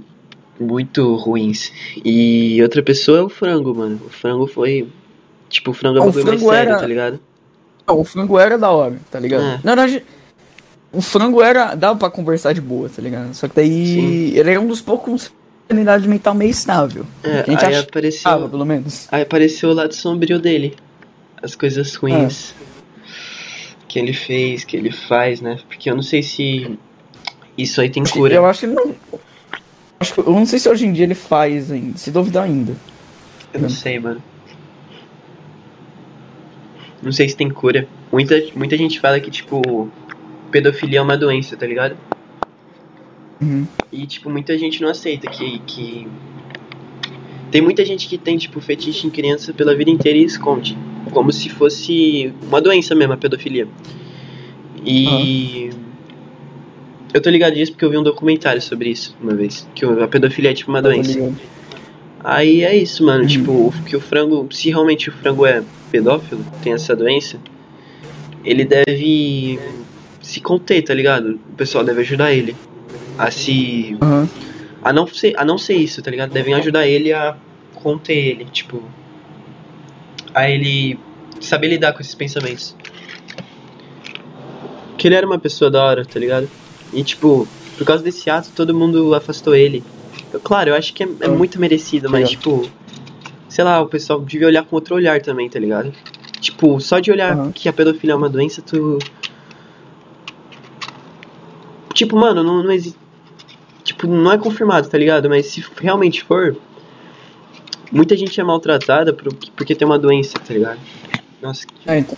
muito ruins. E outra pessoa é o frango, mano. O frango foi. Tipo, o frango é Ah, o bagulho mais frango sério, era- tá ligado? Ah, o frango era da hora, tá ligado? É. Na verdade, o frango era. dava pra conversar de boa, tá ligado? Só que daí. Sim. Ele era um dos poucos com sanidade mental meio estável. É, a gente aí achava, apareceu. pelo menos. Aí apareceu o lado sombrio dele. As coisas ruins que ele fez, que ele faz, né? Porque eu não sei se isso aí tem cura. Eu acho que ele não. Acho que, eu não sei se hoje em dia ele faz ainda. Se duvidar ainda. Eu não sei, mano. Não sei se tem cura. Muita, muita gente fala que, tipo, pedofilia é uma doença, tá ligado? Uhum. E, tipo, muita gente não aceita que, que. Tem muita gente que tem, tipo, fetiche em criança pela vida inteira e esconde. Como se fosse uma doença mesmo, a pedofilia. E. Eu tô ligado disso porque eu vi um documentário sobre isso uma vez. Que a pedofilia é tipo uma Tá doença. Aí é isso, mano. Hum. Tipo, que o frango. Se realmente o frango é pedófilo, tem essa doença, ele deve se conter, tá ligado? O pessoal deve ajudar ele a se. Aham. A não ser, a não ser isso, tá ligado? Devem ajudar ele a conter ele, tipo. A ele saber lidar com esses pensamentos. Que ele era uma pessoa da hora, tá ligado? E tipo, por causa desse ato, todo mundo afastou ele. Eu- claro, eu acho que é, é Ah, muito merecido, mas tipo. Sei lá, o pessoal devia olhar com outro olhar também, tá ligado? Tipo, só de olhar Aham. que a pedofilia é uma doença, tu. Tipo, mano, não, não existe. Tipo, não é confirmado, tá ligado? Mas se realmente for, muita gente é maltratada por- porque tem uma doença, tá ligado? Nossa, que- É, então.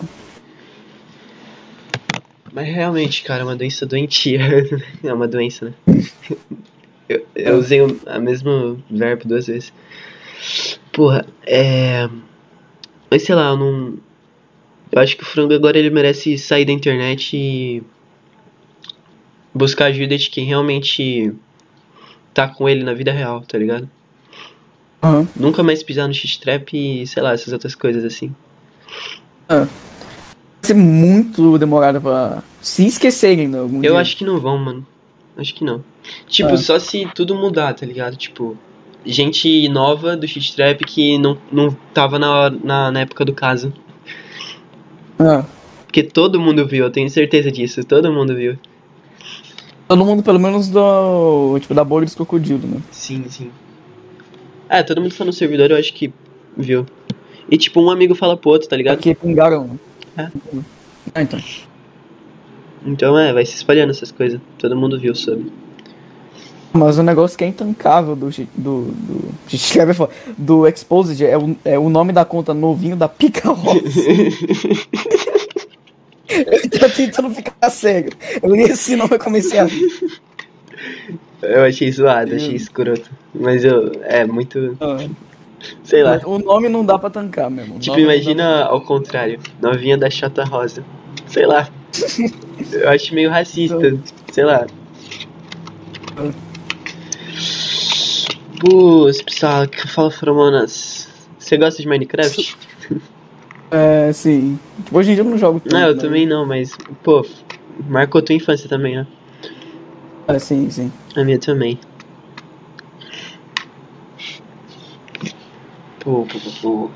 mas realmente, cara, é uma doença doentia. é uma doença, né? Eu, eu usei o a mesmo verbo duas vezes. Porra, é. Mas sei lá, eu não. Eu acho que o frango agora ele merece sair da internet e. buscar ajuda de quem realmente tá com ele na vida real, tá ligado? Aham. Nunca mais pisar no shit trap e, sei lá, essas outras coisas assim. Vai ser muito demorado pra se esquecerem né, algum Eu dia. acho que não vão, mano. Acho que não. Tipo, Ah. só se tudo mudar, tá ligado? Tipo, gente nova do shit trap que não, não tava na, na, na época do caso. Ah, Porque todo mundo viu, eu tenho certeza disso, todo mundo viu. Todo mundo, pelo menos, do. Tipo, da bolha dos crocodilos, né? Sim, sim. É, todo mundo que tá no servidor eu acho que viu. E tipo, um amigo fala pro outro, tá ligado? Porque pingaram. É. Ah, então. Então é, vai se espalhando essas coisas. Todo mundo viu sobre. Mas o negócio que é intancável do. do. do. é foda, Do Exposed é o, é o nome da conta novinho da Pica Rosa. Eu tô tentando ficar sério. Eu li esse nome e comecei a rir. Eu achei zoado, achei escroto. Mas eu. É muito. Sei lá. O nome não dá pra tancar mesmo. Tipo, imagina ao contrário. Novinha da chata rosa. Sei lá. Eu acho meio racista. Sei lá. Putz, pessoal, que fala feromonas. Você gosta de Minecraft? É, sim. Tipo, hoje em dia eu não jogo tanto. Não, eu né? também não, mas, pô, marcou tua infância também, né? É, sim, sim. A minha também. Pô, pô, pô,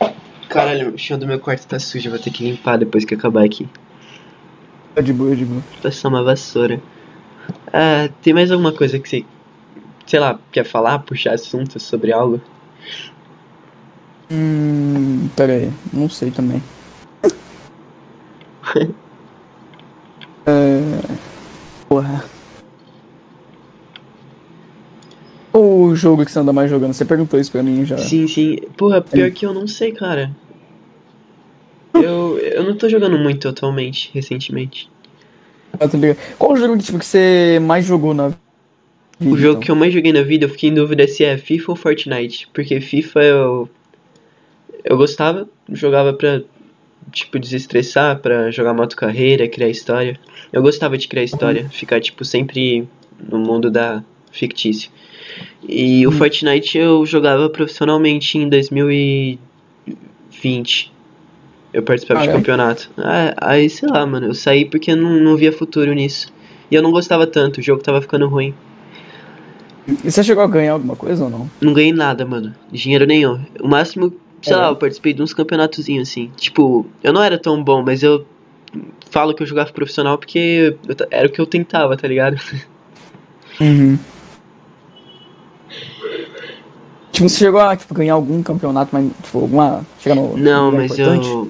pô. Caralho, o chão do meu quarto tá sujo, eu vou ter que limpar depois que acabar aqui. É de boa, é de boa. Passar uma vassoura. Ah, tem mais alguma coisa que você, sei lá, quer falar, puxar assunto sobre algo? Hum. Pera aí, não sei também. é. Porra. O jogo que você anda mais jogando? Você perguntou isso pra mim já. Sim, sim. Porra, pior que eu não sei, cara. Eu, eu não tô jogando muito atualmente, recentemente. Ah, tá ligado. Qual o jogo tipo, que você mais jogou na vida? O jogo então? que eu mais joguei na vida, eu fiquei em dúvida se é FIFA ou Fortnite. Porque FIFA eu. Eu gostava, jogava pra, tipo, desestressar, pra jogar moto carreira, criar história. Eu gostava de criar história, ficar, tipo, sempre no mundo da fictício. E o Fortnite eu jogava profissionalmente em 2020. Eu participava de Caralho. campeonato. Ah, aí, sei lá, mano, eu saí porque eu não, não via futuro nisso. E eu não gostava tanto, o jogo tava ficando ruim. E você chegou a ganhar alguma coisa ou não? Não ganhei nada, mano. Dinheiro nenhum. O máximo, sei É. lá, eu participei de uns campeonatozinhos assim. Tipo, eu não era tão bom, mas eu falo que eu jogava profissional porque era o que eu tentava, tá ligado? Uhum. Tipo, você chegou a tipo, ganhar algum campeonato, mas tipo, alguma. Chegar no. Não, mas importante? eu.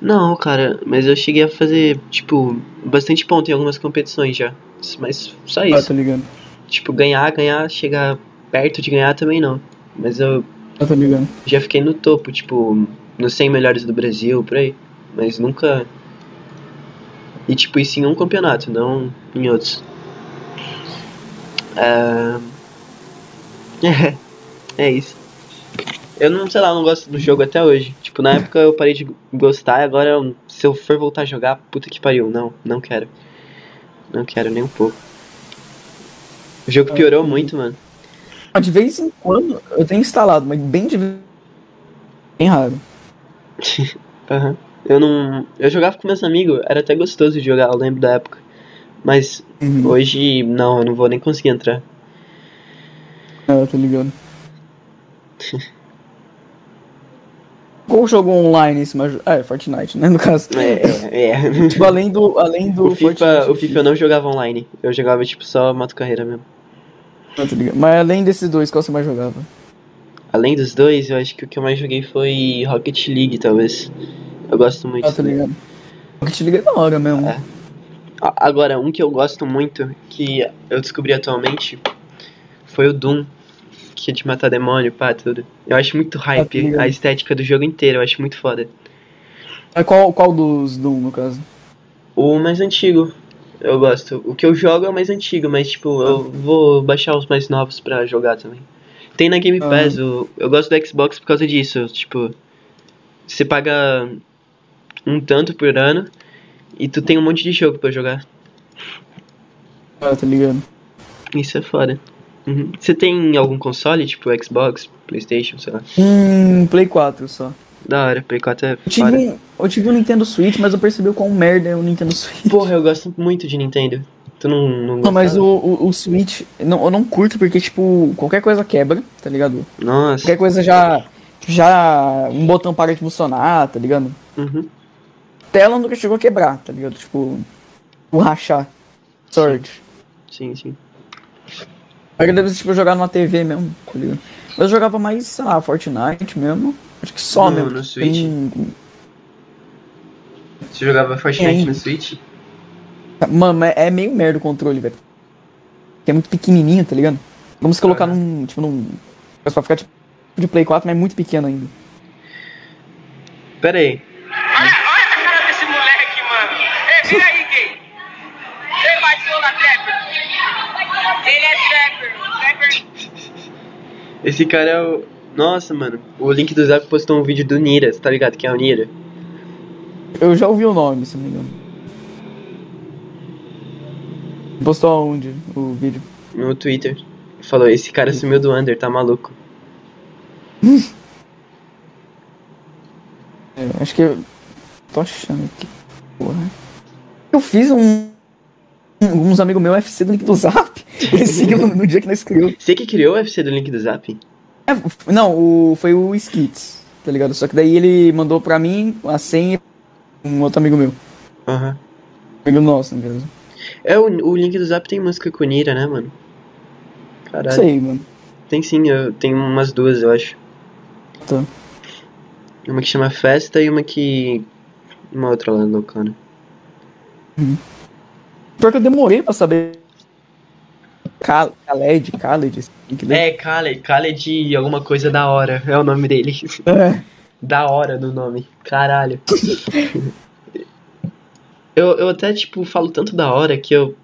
Não, cara, mas eu cheguei a fazer, tipo, bastante ponto em algumas competições já. Mas só Ah, isso. tô ligado. Tipo, ganhar, ganhar, chegar perto de ganhar também não. Mas eu Ah, tô ligado. já fiquei no topo, tipo, nos 100 melhores do Brasil, por aí. Mas nunca. E tipo, isso em um campeonato, não em outros. Ah, É, é isso. Eu não, sei lá, eu não gosto do jogo até hoje. Tipo, na época eu parei de gostar e agora eu- se eu for voltar a jogar, puta que pariu. Não, não quero. Não quero nem um pouco. O jogo piorou muito, mano. Ah, De vez em quando eu tenho instalado, mas bem de vez. Bem raro. Aham. Eu não. Eu jogava com meus amigos, era até gostoso de jogar, eu lembro da época. Mas Uhum. hoje não, eu não vou nem conseguir entrar. É, tô ligado. Qual jogo online esse mais. Ah, é Fortnite, né? No caso. É, é. é. Tipo, além do. Além do O FIFA, Fortnite, o FIFA eu não jogava online. Eu jogava tipo só moto carreira mesmo. Mas além desses dois, qual você mais jogava? Além dos dois, eu acho que o que eu mais joguei foi Rocket League, talvez. Eu gosto muito. Ah, tô ligado. Rocket League é da hora mesmo. É. Agora, um que eu gosto muito, que eu descobri atualmente, foi o Doom. que é de matar demônio, pá, tudo. Eu acho muito hype ligado. a estética do jogo inteiro, eu acho muito foda. Mas qual, qual dos Doom, no caso? O mais antigo, eu gosto. O que eu jogo é o mais antigo, mas tipo, eu vou baixar os mais novos pra jogar também. Tem na Game Ah. Pass, o- eu gosto do Xbox por causa disso, tipo, você paga um tanto por ano e tu tem um monte de jogo pra jogar. Ah, tá ligado. Isso é foda. Uhum. Você tem algum console, tipo Xbox, Playstation, sei lá? Hum, Play 4 só. Da hora, Play 4 é Eu tive, foda. um, eu tive um Nintendo Switch, mas eu percebi o quão merda é o Nintendo Switch. Porra, eu gosto muito de Nintendo. Tu não, não Não, mas o, o, o Switch, não, eu não curto porque, tipo, qualquer coisa quebra, tá ligado? Nossa. Qualquer coisa já. Já. Um botão para de funcionar, tá ligado? Uhum. Tela nunca chegou a quebrar, tá ligado? Tipo. O rachar. Sorte. Sim, sim. Mas deve tipo, jogar numa TV mesmo, tá ligado? Eu jogava mais, sei lá, Fortnite mesmo. Acho que só No- mesmo. no Switch? Tem- Você jogava Fortnite É. no Switch? Mano, é meio merda o controle, velho. Que é muito pequenininho, tá ligado? Vamos colocar Aham. num. Tipo, num. Pra ficar tipo de Play 4, mas é muito pequeno ainda. Pera aí. Olha, olha a cara desse moleque, mano. Ei, vem aí, gay. Ele vai ser o da trapper. Ele é trapper. Trapper. Esse cara é o. Nossa, mano. O link do Zap postou um vídeo do Nira, tá ligado quem é o Nira? Eu já ouvi o nome, se não me engano. Postou aonde o vídeo? No Twitter. Falou, esse cara sumiu do Under, tá maluco. É, acho que eu. Tô achando aqui. Porra. Eu fiz um. Uns amigos meus FC do link do Zap. Eles seguiam no, no dia que nós criou. Você que criou o UFC do link do Zap? É, não, o, foi o Skits, tá ligado? Só que daí ele mandou pra mim a senha um outro amigo meu. Aham. Amigo nosso, no caso. É, o, o link do Zap tem música com Nira, né, mano? Caralho. Isso aí, mano. Tem sim, eu tenho umas duas, eu acho. Tá. Uma que chama Festa e uma que. Uma outra lá loucona. Pior que eu demorei pra saber. Cal- Khaled, Khaled, assim, que daí- É, Khaled, Khaled alguma coisa da hora, é o nome dele. É. da hora no nome, caralho. eu, eu até, tipo, falo tanto da hora que eu,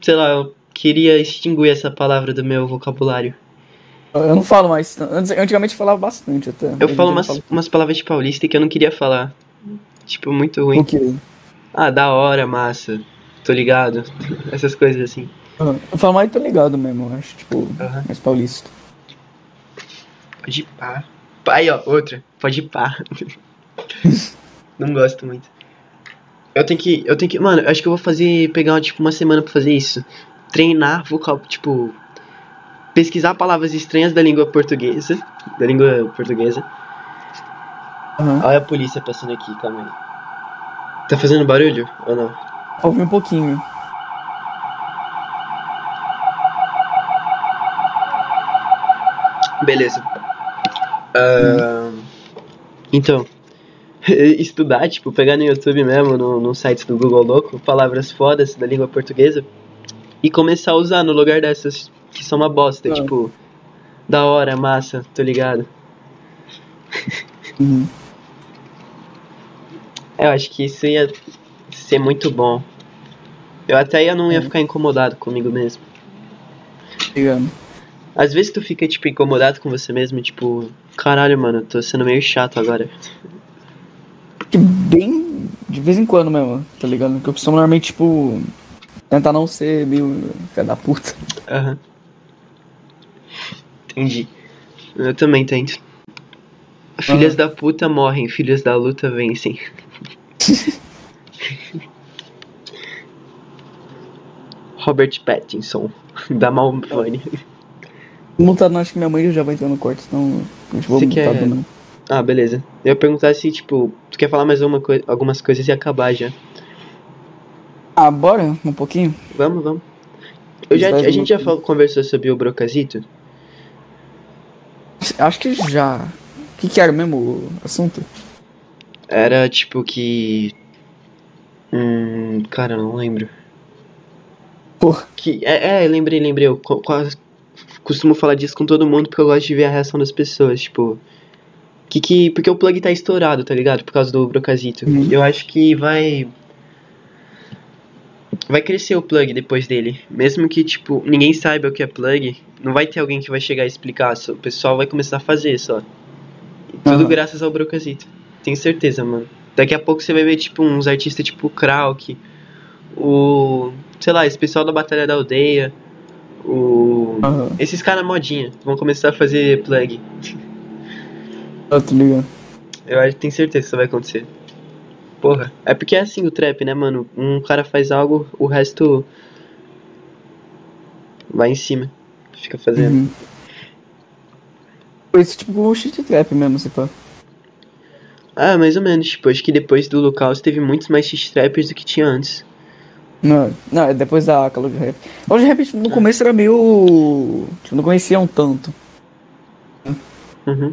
sei lá, eu queria extinguir essa palavra do meu vocabulário. Eu não falo mais. Antes- Antigamente eu falava bastante até. Eu falo em dia umas, umas palavras de paulista que eu não queria falar. Tipo, muito ruim. O quê? Ah, da hora, massa. Tô ligado. Essas coisas assim. Ah, Eu falo mais tô ligado mesmo, eu acho, tipo, mais paulista. Pode ir pá. Pá, Aí, ó, outra. Pode ir pá. Não gosto muito. Eu tenho que. Eu tenho que. Mano, eu acho que eu vou fazer. Pegar tipo uma semana pra fazer isso. Treinar vocal, tipo. Pesquisar palavras estranhas da língua portuguesa. Da língua portuguesa. Aham. Olha a polícia passando aqui, calma aí. Tá fazendo barulho ou não? Ouvi um pouquinho. Beleza. Ah, então, estudar, tipo, pegar no YouTube mesmo, no, no site do Google Louco, palavras fodas da língua portuguesa e começar a usar no lugar dessas que são uma bosta, Ah. tipo, da hora, massa, tô ligado. Uhum. Eu acho que isso ia ser muito bom. Eu até ia, não ia ficar incomodado comigo mesmo. Ligado. Às vezes tu fica, tipo, incomodado com você mesmo, tipo, caralho, mano, eu tô sendo meio chato agora. Que bem de vez em quando mesmo, tá ligado? Que eu costumo normalmente, tipo, tentar não ser meio filha da puta. Aham. Entendi. Eu também tento. Filhas da puta morrem, filhas da luta vencem. Robert Pattinson, da Malvani. Mutado não, acho que minha mãe já vai entrar no corte, então vou Você mutado quer- não. Ah, beleza. Eu ia perguntar se, tipo, tu quer falar mais uma coi algumas coisas e acabar já. Ah, bora um pouquinho? Vamos, vamos. Eu já, Vai, a gente já falou, conversou sobre o Brocasito? Acho que já. O que, que era mesmo o assunto? Era tipo que. Hum. Cara, eu não lembro. Porra. Que, é, é, lembrei, lembrei. Qu- Quais, costumo falar disso com todo mundo porque eu gosto de ver a reação das pessoas, tipo. Que que. Porque o plug tá estourado, tá ligado? Por causa do Brocasito. Uhum. Eu acho que vai. Vai crescer o plug depois dele. Mesmo que, tipo, ninguém saiba o que é plug, não vai ter alguém que vai chegar e explicar. só- O pessoal vai começar a fazer só. Tudo Aham. graças ao Brocasito. Tenho certeza, mano. Daqui a pouco você vai ver, tipo, uns artistas tipo o Krauk, o. sei lá, esse pessoal da Batalha da Aldeia, o. Aham. Esses caras modinha vão começar a fazer plug. Eu tô ligado. Eu acho, tenho certeza que isso vai acontecer. Porra, é porque é assim o trap, né, mano? Um cara faz algo, o resto vai em cima. Fica fazendo. Uhum. Foi esse tipo o shit trap mesmo, se pá. Ah, mais ou menos. Tipo, acho que depois do Lucas teve muitos mais x-trappers do que tinha antes. Não, não, é depois da Cloud Rap. Cloud Rap tipo, no começo era meio. Tipo, não conheciam tanto. Uhum.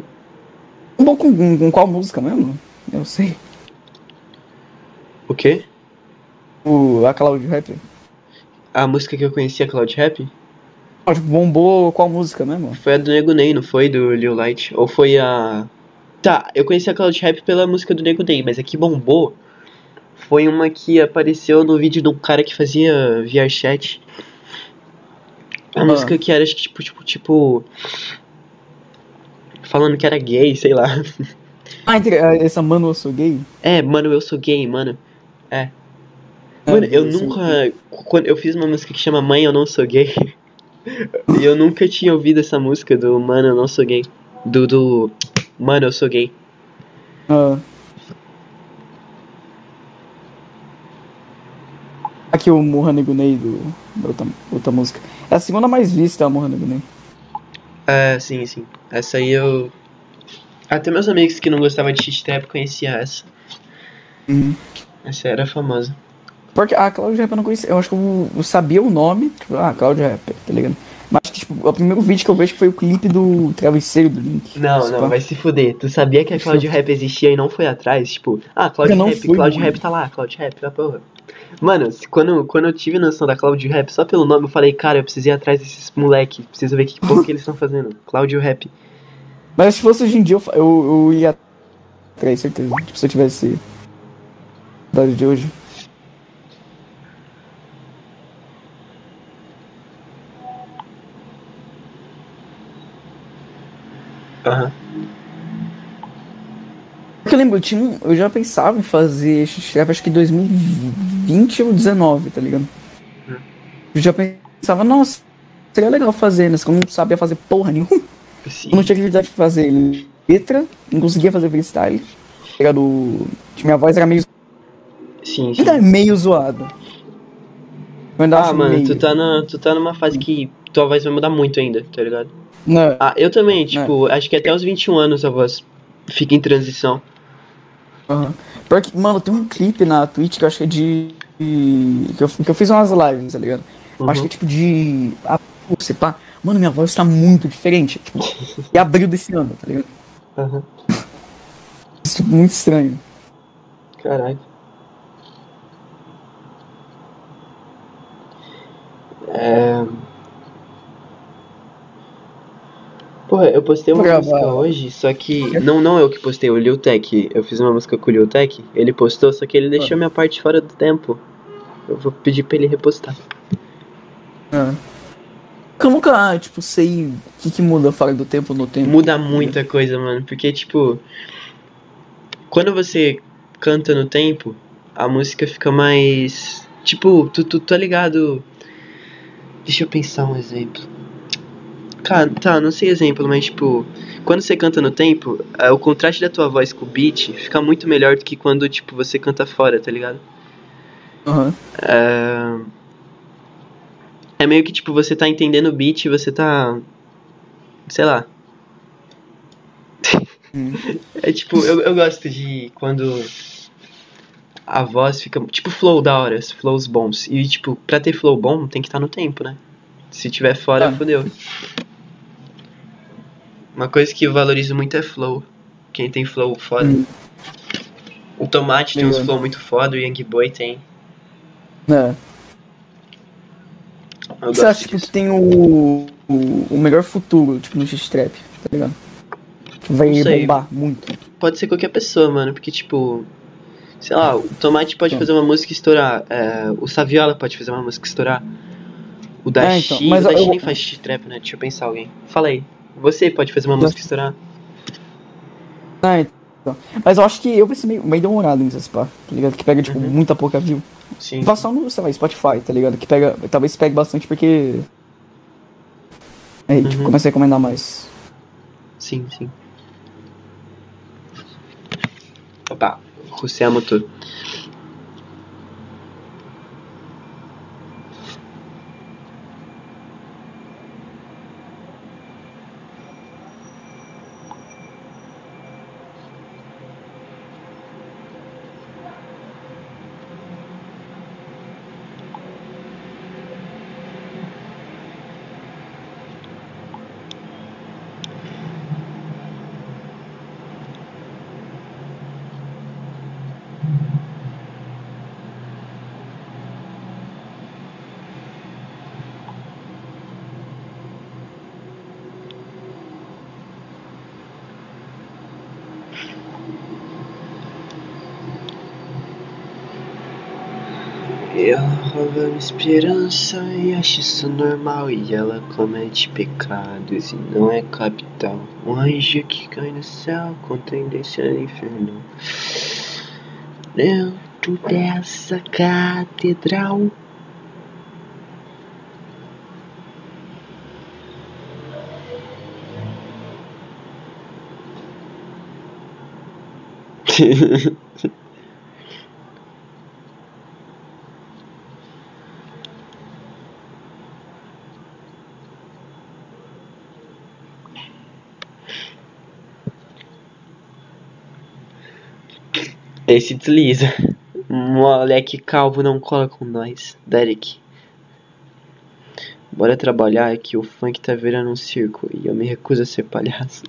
Um pouco com, com qual música mesmo? Eu sei. O quê? O, a Cloud Rap. A música que eu conhecia, Cloud Rap, Ah, tipo, bombou qual música mesmo? foi a do Nego Ney, não foi? Do Lil Light. Ou foi a. Tá, eu conheci a Cloud Rap pela música do Nego Ney, mas a que bombou foi uma que apareceu no vídeo de um cara que fazia VR chat. A Ah. música que era acho que, tipo, tipo, tipo. Falando que era gay, sei lá. Ah, ah, essa Mano Eu Sou Gay? É, mano, eu sou gay, mano. É. Mano, Ah, eu sim. nunca. Quando eu fiz uma música que chama Mãe, eu não sou gay. e eu nunca tinha ouvido essa música do Mano, eu não sou gay. Do. do Mano, eu sou gay. Ah. Aqui o Morra Nego Ney do, da outra, outra música. É a segunda mais vista, a Morra Nego Ney. É, sim, sim. Essa aí eu. Até meus amigos que não gostavam de shit-trap conheciam essa. Uhum. Essa era famosa. Porque a Cloud Rap eu não conhecia. Eu acho que eu, eu sabia o nome. Tipo, ah, Cloud Rap, tá ligado? Mas, tipo, o primeiro vídeo que eu vejo foi o clipe do travesseiro do Link. Não, Se não, vai se fuder. Tu sabia que a Cloud Rap existia e não foi atrás? Tipo, ah, não Rap, mano. Rap tá lá, Cloud Rap, ah, porra. Mano, quando, quando eu tive noção da Cloud Rap, só pelo nome eu falei, cara, eu preciso ir atrás desses moleque, preciso ver que porra que eles estão fazendo. Cloud Rap. Mas se fosse hoje em dia, eu, eu, eu ia atrás, certeza. Tipo, se eu tivesse. idade de hoje. Aham. Porque eu lembro, eu, tinha, eu já pensava em fazer xixi, acho que 2020 ou 19, tá ligado? Eu já pensava, nossa, seria legal fazer, né? Só que eu não sabia fazer porra nenhuma. Sim. Eu não tinha criatividade de fazer letra, não conseguia fazer freestyle. Tá ligado? Tipo, Minha voz era meio. Sim, sim. Ainda é meio zoada. Ah, mano, meio... tu tá, na, tu tá numa fase que tua voz vai mudar muito ainda, tá ligado? Não, Ah, eu também, tipo, acho que até os 21 anos a voz fica em transição. Aham. Pior que, mano, tem um clipe na Twitch que eu acho que é de. Que eu, que eu fiz umas lives, tá ligado? Uhum. Acho que é tipo de. Ah, você pá. Mano, minha voz tá muito diferente. Tipo, e abril desse ano, tá ligado? Aham. Isso é muito estranho. Caralho. É... Porra, eu postei uma música hoje, só que. Não, não eu que postei, o Lil Tech. Eu fiz uma música com o Lil Tech, ele postou, só que ele deixou minha parte fora do tempo. Eu vou pedir pra ele repostar. É. Eu nunca, tipo, sei o que, que muda fora do tempo no tempo. Muda muita coisa, mano. Porque, tipo. Quando você canta no tempo, a música fica mais. Tipo, tu, tu tá ligado. Deixa eu pensar um exemplo. Cara, tá, não sei exemplo, mas tipo. Quando você canta no tempo, é, o contraste da tua voz com o beat fica muito melhor do que quando, tipo, você canta fora, tá ligado? Aham. É... é meio que tipo, você tá entendendo o beat e você tá. Sei lá. Hum. É tipo, eu, eu gosto de quando a voz fica. Tipo, flow da hora, flows bons. E tipo, pra ter flow bom tem que estar no tempo, né? Se tiver fora, Ah. fodeu. Uma coisa que eu valorizo muito é flow. Quem tem flow foda. Hum. O Tomate tem uns flow muito foda, o Young Boy tem. É. Eu Você acha disso. que tem o. o, o melhor futuro, tipo, no X-Trap, tá ligado? Que vai bombar muito. Pode ser qualquer pessoa, mano, porque, tipo. Sei lá, o Tomate pode Sim. fazer uma música estourar. é, o Saviola pode fazer uma música estourar. O É, Dashi. então, mas o Dashi eu- nem faz trap, né? Deixa eu pensar alguém. Fala aí. Você pode fazer uma música estourar. Ah, então. Mas eu acho que eu vou ser meio, meio demorado nessas pá, tá ligado? Que pega, tipo, Uhum. muita pouca view. Sim. Só no, sei lá, Spotify, tá ligado? Que pega, talvez pegue bastante porque... Aí, tipo, Uhum. começa a recomendar mais. Sim, sim. Opa, Rousseau motor. Ela rouba minha esperança e acha isso normal. E ela comete pecados e não é capital. Um anjo que cai no céu com tendência ao inferno. Dentro dessa catedral. Esse desliza. Moleque calvo não cola com nós. Derek. Bora trabalhar que o funk tá virando um circo e eu me recuso a ser palhaço.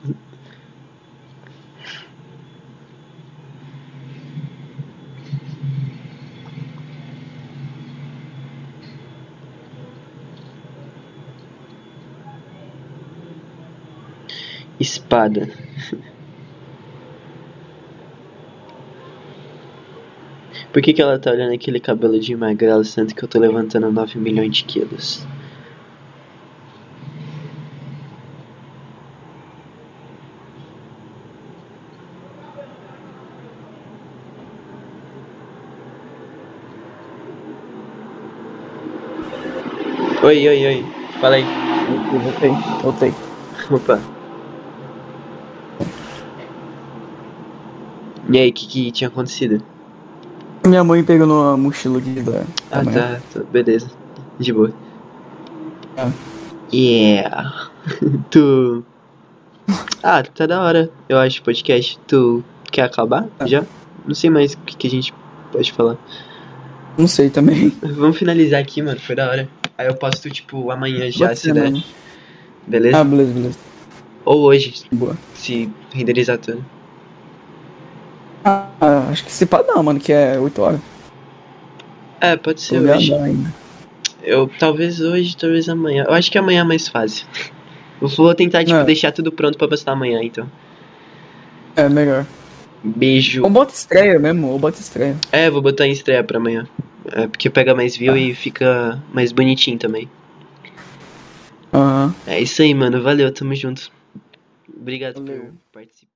Espada. Por que, que ela tá olhando aquele cabelo de magrela, sendo que eu tô levantando 9 milhões de quilos? Oi, oi, oi. Fala aí. Voltei, voltei. Opa. E aí, o que, que tinha acontecido? Minha mãe pegou na mochila aqui da, da Ah, manhã. tá, tá, beleza. De boa. Ah. Yeah. tu. Ah, tá da hora, eu acho, o podcast. Tu quer acabar Ah. já? Não sei mais o que, que a gente pode falar. Não sei também. Vamos finalizar aqui, mano, foi da hora. Aí eu posto, tipo, amanhã já, Pode se der. Beleza? Ah, beleza, beleza. Ou hoje, Boa. se renderizar tudo. Ah, acho que se pá não, mano, que é 8 horas. É, pode ser Tô hoje. ainda. Eu talvez hoje, talvez amanhã. Eu acho que amanhã é mais fácil. Eu vou tentar, tipo, É. deixar tudo pronto pra postar amanhã, então. É, melhor. Beijo. Ou bota estreia mesmo, ou bota estreia. É, vou botar em estreia pra amanhã. É, porque pega mais view e fica mais bonitinho também. Aham. É isso aí, mano. Valeu, tamo junto. Obrigado Valeu. por participar.